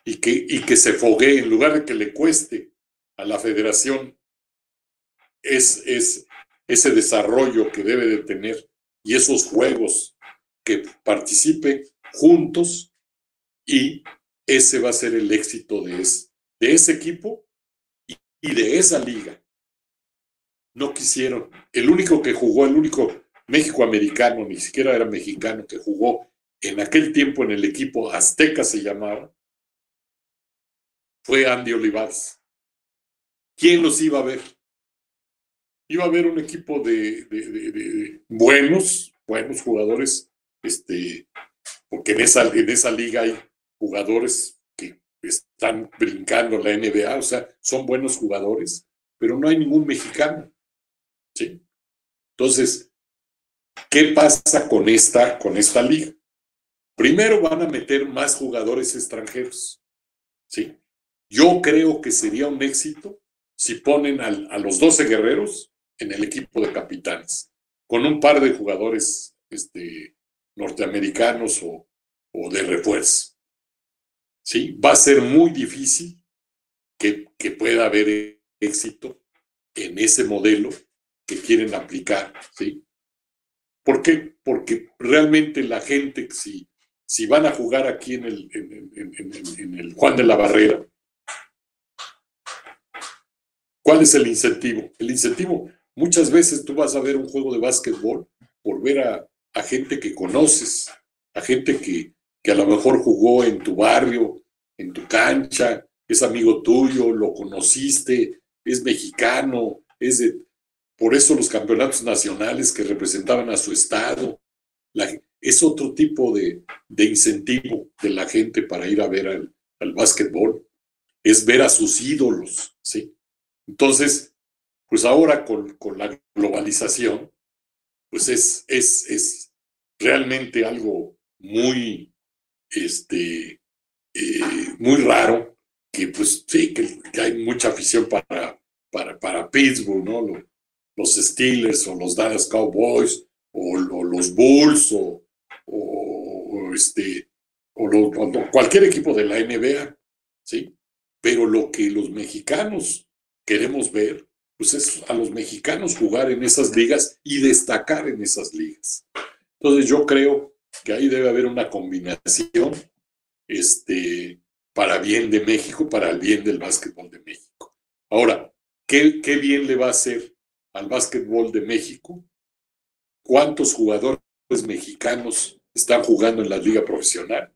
Y que, y que se foguee, en lugar de que le cueste a la federación es, es ese desarrollo que debe de tener y esos juegos que participe juntos y ese va a ser el éxito de, de ese equipo y, de esa liga. No quisieron. El único que jugó, el único México americano, ni siquiera era mexicano, que jugó en aquel tiempo en el equipo Azteca se llamaba, fue Andy Olivares. ¿Quién los iba a ver? Iba a haber un equipo de, buenos, buenos jugadores, este, porque en esa, en esa liga hay jugadores que están brincando la NBA, o sea, son buenos jugadores, pero no hay ningún mexicano. ¿sí? Entonces, ¿qué pasa con esta, con esta liga? Primero van a meter más jugadores extranjeros. ¿sí? Yo creo que sería un éxito si ponen a los 12 guerreros en el equipo de capitanes, con un par de jugadores este, norteamericanos o, de refuerzo. ¿Sí? Va a ser muy difícil que, que pueda haber éxito en ese modelo que quieren aplicar. ¿sí? ¿Por qué? Porque realmente la gente, si, si van a jugar aquí en el, en el Juan de la Barrera, ¿Cuál es el incentivo? El incentivo, muchas veces tú vas a ver un juego de básquetbol por ver a, gente que conoces, a gente que, que a lo mejor jugó en tu barrio, en tu cancha, es amigo tuyo, lo conociste, es mexicano, es de, por eso los campeonatos nacionales que representaban a su estado, es otro tipo de, de, incentivo de la gente para ir a ver al, al básquetbol, es ver a sus ídolos, ¿sí? Entonces, pues ahora con, la globalización, pues es, es, es realmente algo muy, este, eh, muy raro, que pues sí, que, hay mucha afición para, para, para Pittsburgh, ¿no? Los, Steelers o los Dallas Cowboys o, los Bulls o, o, este, o, cualquier equipo de la NBA, ¿sí? Pero lo que los mexicanos queremos ver, pues es a los mexicanos jugar en esas ligas y destacar en esas ligas. Entonces yo creo que ahí debe haber una combinación este, para bien de México, para el bien del básquetbol de México. Ahora, ¿qué, qué bien le va a hacer al básquetbol de México? ¿Cuántos jugadores mexicanos están jugando en la liga profesional?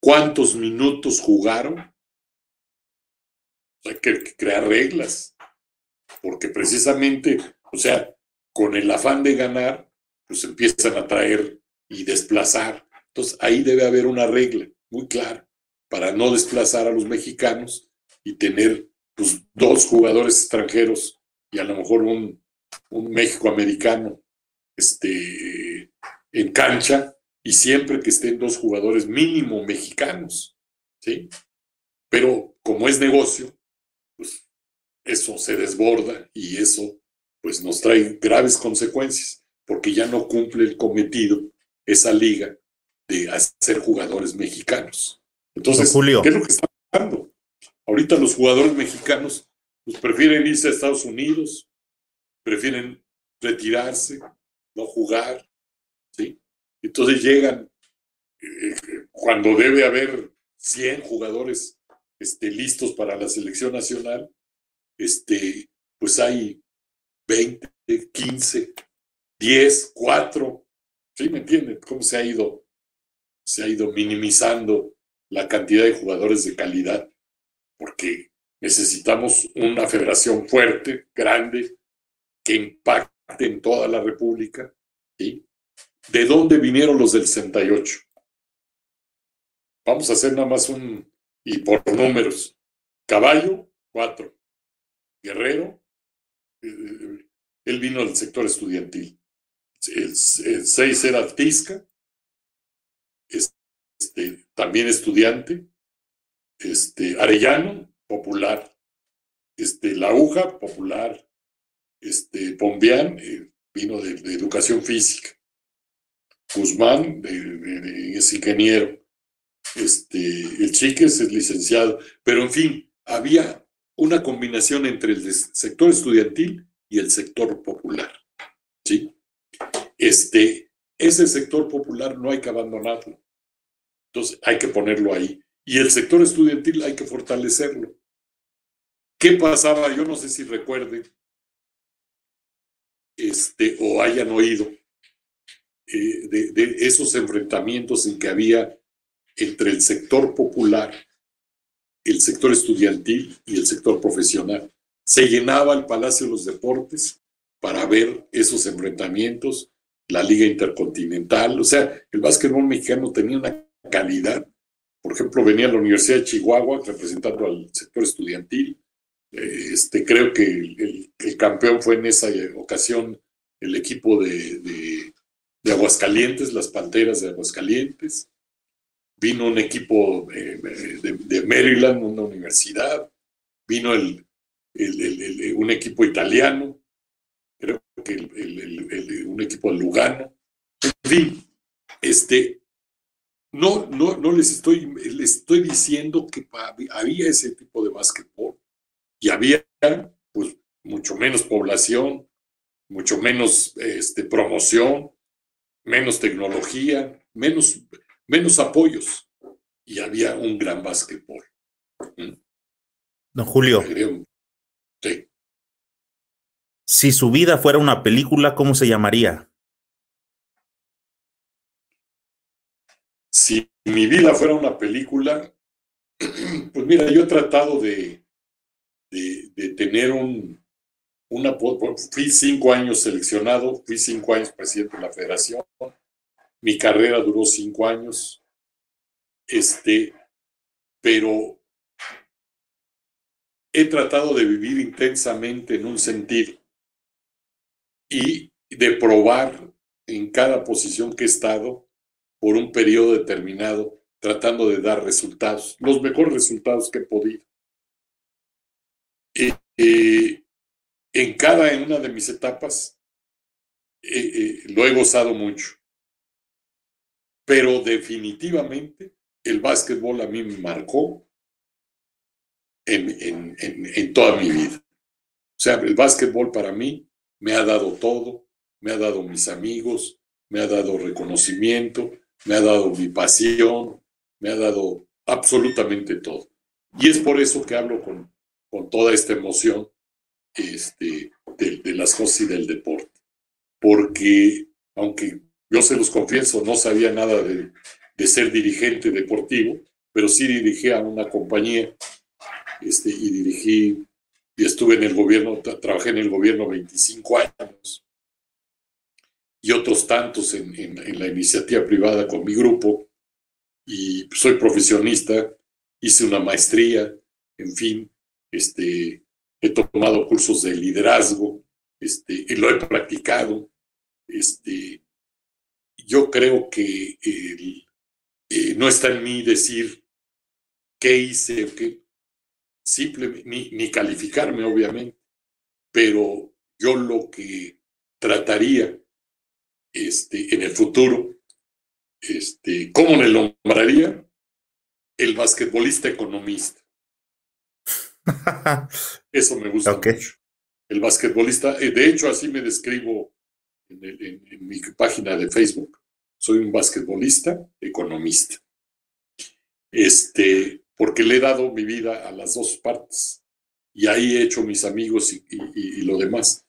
¿Cuántos minutos jugaron? hay que crear reglas, porque precisamente, o sea, con el afán de ganar, pues empiezan a traer y desplazar. Entonces ahí debe haber una regla muy clara para no desplazar a los mexicanos y tener pues, dos jugadores extranjeros y a lo mejor un, un México americano este, en cancha y siempre que estén dos jugadores mínimo mexicanos, ¿sí? Pero como es negocio, pues eso se desborda y eso pues nos trae graves consecuencias porque ya no cumple el cometido esa liga de hacer jugadores mexicanos. Entonces, ¿qué es lo que está pasando? Ahorita los jugadores mexicanos pues, prefieren irse a Estados Unidos, prefieren retirarse, no jugar, ¿sí? Entonces llegan eh, cuando debe haber 100 jugadores este, listos para la selección nacional, este, pues hay 20, 15, 10, 4. ¿Sí me entienden? ¿Cómo se ha ido? Se ha ido minimizando la cantidad de jugadores de calidad, porque necesitamos una federación fuerte, grande, que impacte en toda la República. ¿sí? ¿De dónde vinieron los del 68? Vamos a hacer nada más un, y por números. Caballo, cuatro. Guerrero, eh, él vino del sector estudiantil. El, seis era Tisca, este, también estudiante. este, Arellano, popular, este, La Aguja, popular, este, Pombián, eh, vino de, educación física, Guzmán es ingeniero, este, el Chiques es licenciado, pero en fin, había una combinación entre el sector estudiantil y el sector popular. ¿sí? Este, ese sector popular no hay que abandonarlo. Entonces hay que ponerlo ahí. Y el sector estudiantil hay que fortalecerlo. ¿Qué pasaba? Yo no sé si recuerden este, o hayan oído eh, de, esos enfrentamientos en que había entre el sector popular, el sector estudiantil y el sector profesional. Se llenaba el Palacio de los Deportes para ver esos enfrentamientos, la Liga Intercontinental, o sea, el básquetbol mexicano tenía una calidad. Por ejemplo, venía la Universidad de Chihuahua representando al sector estudiantil. Eh, este, creo que el, campeón fue en esa ocasión el equipo de, de, Aguascalientes, las Panteras de Aguascalientes. Vino un equipo de, Maryland, una universidad. Vino el, un equipo italiano creo que un equipo Lugano. En fin, este, no, no, no les estoy, les estoy diciendo que había ese tipo de básquetbol y había pues mucho menos población, mucho menos este, promoción, menos tecnología, menos, menos apoyos y había un gran básquetbol. ¿Mm? Don Julio. Sí. Si su vida fuera una película, ¿cómo se llamaría? Si mi vida fuera una película, pues mira, yo he tratado de, de, tener un, una... Fui cinco años seleccionado, fui cinco años presidente de la federación, mi carrera duró cinco años, este, pero he tratado de vivir intensamente en un sentido y de probar en cada posición que he estado por un periodo determinado, tratando de dar resultados, los mejores resultados que he podido. Eh, eh, en cada una de mis etapas eh, lo he gozado mucho, pero definitivamente el básquetbol a mí me marcó en, en toda mi vida. O sea, el básquetbol para mí me ha dado todo, me ha dado mis amigos, me ha dado reconocimiento, me ha dado mi pasión, me ha dado absolutamente todo. Y es por eso que hablo con, con toda esta emoción este, de, las cosas y del deporte. Porque, aunque yo se los confieso, no sabía nada de, de ser dirigente deportivo, pero sí dirigí a una compañía este, y dirigí y estuve en el gobierno, trabajé en el gobierno 25 años y otros tantos en, la iniciativa privada con mi grupo y soy profesionista, hice una maestría, en fin, este, he tomado cursos de liderazgo este, y lo he practicado. Este, yo creo que eh, no está en mí decir qué hice, qué, simple, ni, calificarme, obviamente, pero yo lo que trataría este, en el futuro, este, ¿cómo me nombraría? El basquetbolista economista. Eso me gusta mucho. El basquetbolista, eh, de hecho, así me describo en, en mi página de Facebook. Soy un basquetbolista economista. Este, porque le he dado mi vida a las dos partes y ahí he hecho mis amigos y, lo demás.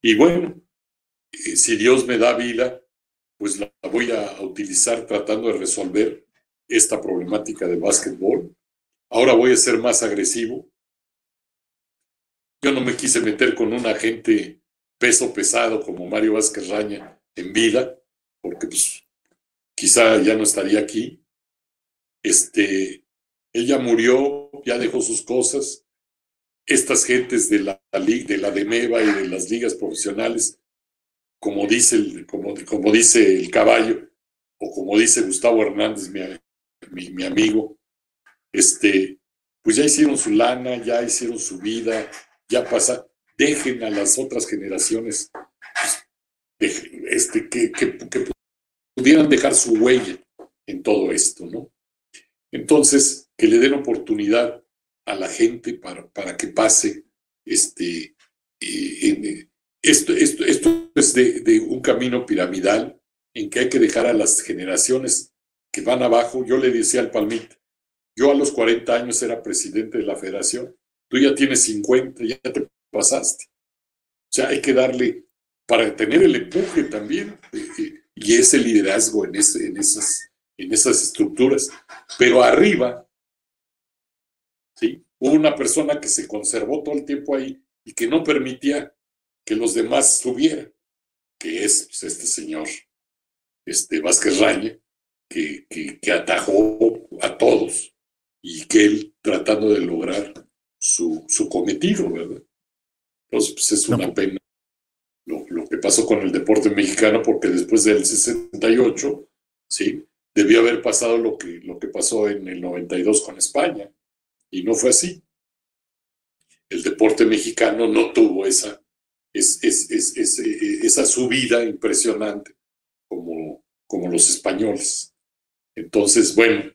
Y bueno, eh, si Dios me da vida, pues la voy a utilizar tratando de resolver esta problemática de básquetbol. Ahora voy a ser más agresivo. Yo no me quise meter con un agente peso pesado como Mario Vázquez Raña en vida, porque pues quizá ya no estaría aquí. Este, ella murió, ya dejó sus cosas. Estas gentes de la, de la DEMEVA y de las ligas profesionales, como dice el, como, como dice el caballo, o como dice Gustavo Hernández, mi, mi, amigo, este, pues ya hicieron su lana, ya hicieron su vida, ya pasa, dejen a las otras generaciones pues, este, que, pudieran dejar su huella en todo esto, ¿no? Entonces, que le den oportunidad a la gente para, para que pase este, eh, esto, esto, esto es de, de, un camino piramidal en que hay que dejar a las generaciones que van abajo. Yo le decía al Palmit, yo a los 40 años era presidente de la federación, tú ya tienes 50, ya te pasaste. O sea, hay que darle, para tener el empuje también, eh, y ese liderazgo en, ese, en, esas, en esas estructuras. Pero arriba, ¿sí? Hubo una persona que se conservó todo el tiempo ahí y que no permitía que los demás subieran, que es pues, este señor, este Vázquez Raña, que, que, atajó a todos y que él tratando de lograr su, su cometido, ¿verdad? Entonces, pues es una pena lo, lo, que pasó con el deporte mexicano, porque después del 68, ¿sí? Debió haber pasado lo que, lo que pasó en el 92 con España, y no fue así. El deporte mexicano no tuvo esa, es, es, es, esa subida impresionante como, como los españoles. Entonces, bueno,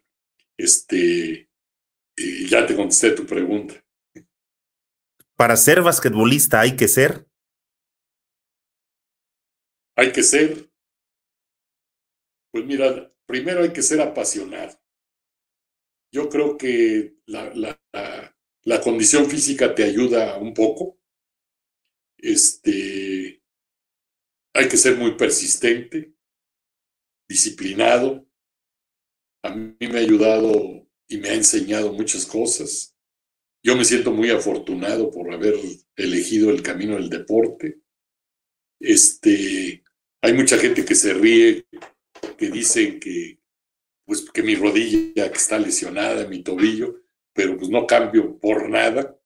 este, eh, ya te contesté tu pregunta. Para ser basquetbolista hay que ser. Hay que ser. Pues mira, primero hay que ser apasionado. Yo creo que la, la, condición física te ayuda un poco. Este, hay que ser muy persistente, disciplinado. A mí me ha ayudado y me ha enseñado muchas cosas. Yo me siento muy afortunado por haber elegido el camino del deporte. Este, hay mucha gente que se ríe, que dicen que, pues, que mi rodilla que está lesionada, mi tobillo, pero pues no cambio por nada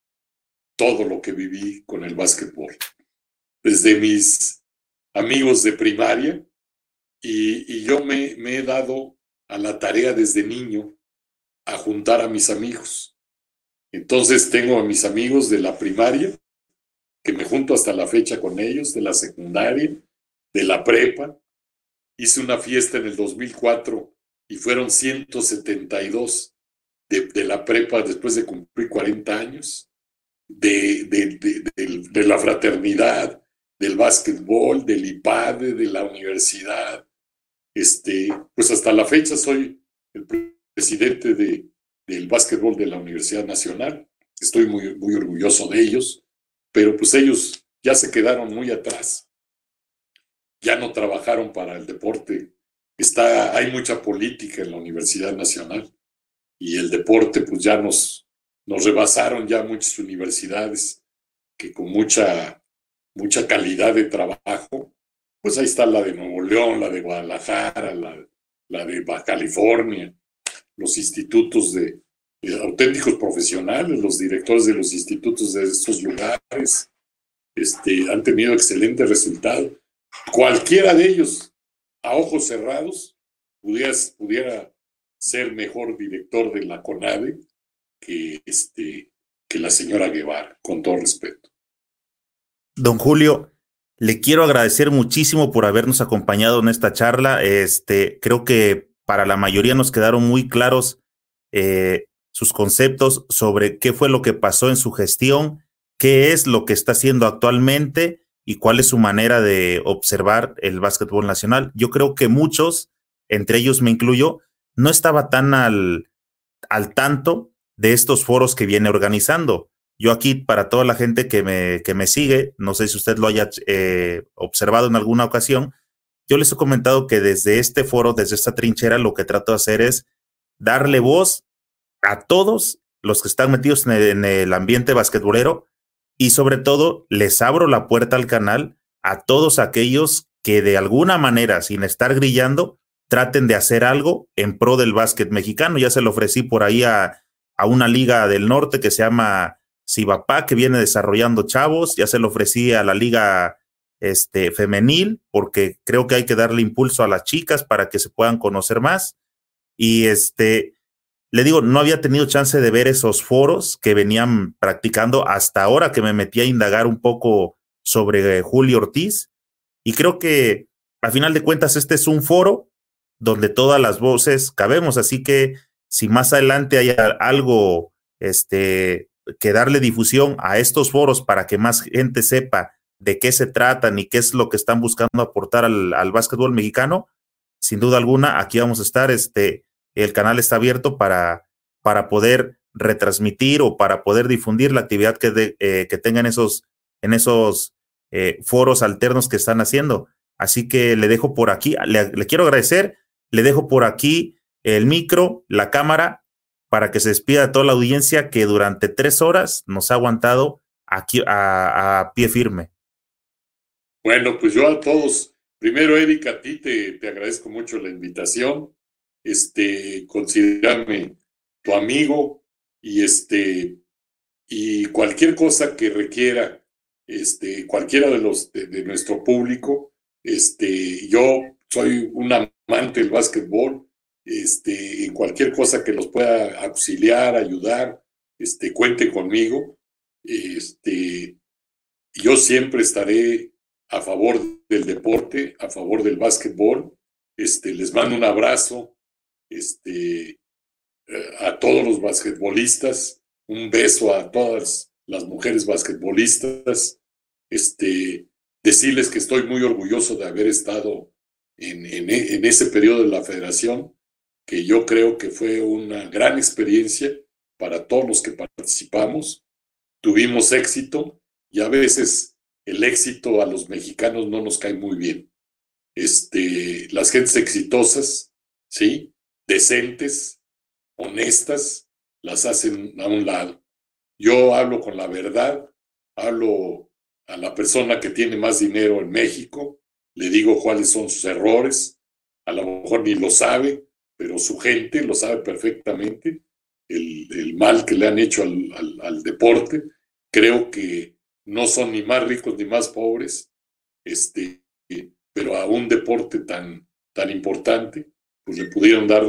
todo lo que viví con el básquetbol. Desde mis amigos de primaria, y, yo me he dado a la tarea desde niño a juntar a mis amigos. Entonces tengo a mis amigos de la primaria, que me junto hasta la fecha con ellos, de la secundaria, de la prepa. Hice una fiesta en el 2004 y fueron 172 de, de la prepa después de cumplir 40 años, de, de, de la fraternidad, del básquetbol, del IPADE, de la universidad. Este, pues hasta la fecha soy el presidente de, del básquetbol de la Universidad Nacional. Estoy muy, muy orgulloso de ellos, pero pues ellos ya se quedaron muy atrás. Ya no trabajaron para el deporte. Está, hay mucha política en la Universidad Nacional y el deporte pues ya nos, nos rebasaron ya muchas universidades que con mucha, mucha calidad de trabajo, pues ahí está la de Nuevo León, la de Guadalajara, la, la de Baja California, los institutos de, auténticos profesionales, los directores de los institutos de estos lugares, este, han tenido excelente resultado. Cualquiera de ellos, a ojos cerrados, pudiera, pudiera ser mejor director de la CONADE que, este, que la señora Guevara, con todo respeto. Don Julio, le quiero agradecer muchísimo por habernos acompañado en esta charla. Este, creo que para la mayoría nos quedaron muy claros eh, sus conceptos sobre qué fue lo que pasó en su gestión, qué es lo que está haciendo actualmente y cuál es su manera de observar el básquetbol nacional. Yo creo que muchos, entre ellos me incluyo, no estaba tan al, al tanto de estos foros que viene organizando. Yo aquí, para toda la gente que me, que me sigue, no sé si usted lo haya eh, observado en alguna ocasión, yo les he comentado que desde este foro, desde esta trinchera, lo que trato de hacer es darle voz a todos los que están metidos en el, ambiente basquetbolero y sobre todo les abro la puerta al canal a todos aquellos que de alguna manera, sin estar grillando, traten de hacer algo en pro del básquet mexicano. Ya se lo ofrecí por ahí a, a una liga del norte que se llama Cibapá, que viene desarrollando chavos. Ya se lo ofrecí a la liga este, femenil, porque creo que hay que darle impulso a las chicas para que se puedan conocer más. Y este, le digo, no había tenido chance de ver esos foros que venían practicando hasta ahora que me metí a indagar un poco sobre Julio Ortiz. Y creo que a final de cuentas este es un foro donde todas las voces cabemos, así que si más adelante hay algo este, que darle difusión a estos foros para que más gente sepa de qué se tratan y qué es lo que están buscando aportar al, al básquetbol mexicano, sin duda alguna, aquí vamos a estar. Este, el canal está abierto para, para poder retransmitir o para poder difundir la actividad que, eh, que tengan esos, en esos eh, foros alternos que están haciendo. Así que le dejo por aquí, le, quiero agradecer, le dejo por aquí el micro, la cámara, para que se despida de toda la audiencia que durante tres horas nos ha aguantado aquí a pie firme. Bueno, pues yo a todos, primero Erika, a ti te, te agradezco mucho la invitación. Este, considerarme tu amigo y este, y cualquier cosa que requiera, este, cualquiera de los de, nuestro público, este, yo soy un amante del básquetbol, este, cualquier cosa que los pueda auxiliar, ayudar, este, cuente conmigo, este, yo siempre estaré a favor del deporte, a favor del básquetbol, este, les mando un abrazo, este, eh, a todos los basquetbolistas, un beso a todas las mujeres basquetbolistas, este, decirles que estoy muy orgulloso de haber estado en, en, ese periodo de la federación, que yo creo que fue una gran experiencia para todos los que participamos. Tuvimos éxito y a veces el éxito a los mexicanos no nos cae muy bien. Este, las gentes exitosas, ¿sí? decentes, honestas, las hacen a un lado. Yo hablo con la verdad, hablo a la persona que tiene más dinero en México, le digo cuáles son sus errores, a lo mejor ni lo sabe, pero su gente lo sabe perfectamente, el, mal que le han hecho al, al, deporte. Creo que no son ni más ricos ni más pobres, este, pero a un deporte tan, tan importante, pues le pudieron dar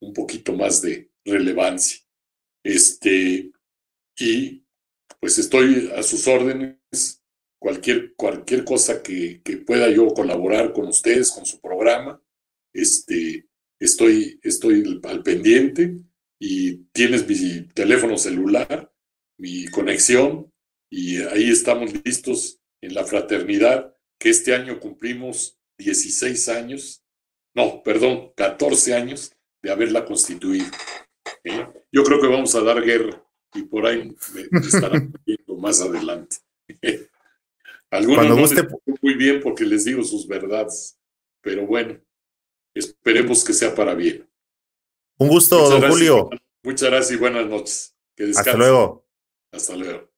un poquito más de relevancia. Este, y pues estoy a sus órdenes. Cualquier, cualquier cosa que, que pueda yo colaborar con ustedes, con su programa, este, estoy, estoy al pendiente y tienes mi teléfono celular, mi conexión y ahí estamos listos en la fraternidad que este año cumplimos 16 años no, perdón, 14 años de haberla constituido. ¿eh? Yo creo que vamos a dar guerra y por ahí me estarán viendo más adelante. Algunos no guste... muy bien porque les digo sus verdades, pero bueno, esperemos que sea para bien. Un gusto, don Julio. Muchas gracias y buenas noches. Hasta luego. Hasta luego.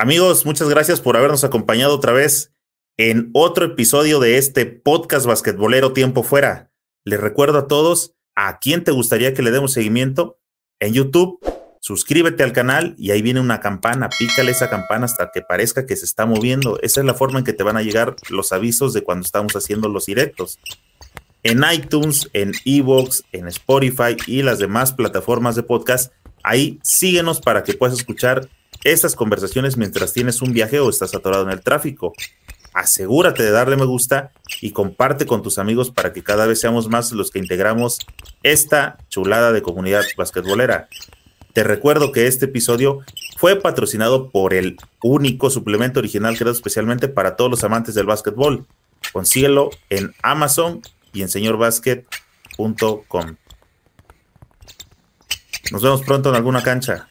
Amigos, muchas gracias por habernos acompañado otra vez en otro episodio de este podcast basquetbolero Tiempo Fuera. Les recuerdo a todos a quién te gustaría que le demos seguimiento en YouTube. Suscríbete al canal y ahí viene una campana. Pícale esa campana hasta que parezca que se está moviendo. Esa es la forma en que te van a llegar los avisos de cuando estamos haciendo los directos. En iTunes, en Evox, en Spotify y las demás plataformas de podcast, ahí síguenos para que puedas escuchar estas conversaciones mientras tienes un viaje o estás atorado en el tráfico asegúrate de darle me gusta y comparte con tus amigos para que cada vez seamos más los que integramos esta chulada de comunidad basquetbolera. Te recuerdo que este episodio fue patrocinado por el único suplemento original creado especialmente para todos los amantes del básquetbol. Consíguelo en Amazon y en señorbasket.com. Nos vemos pronto en alguna cancha.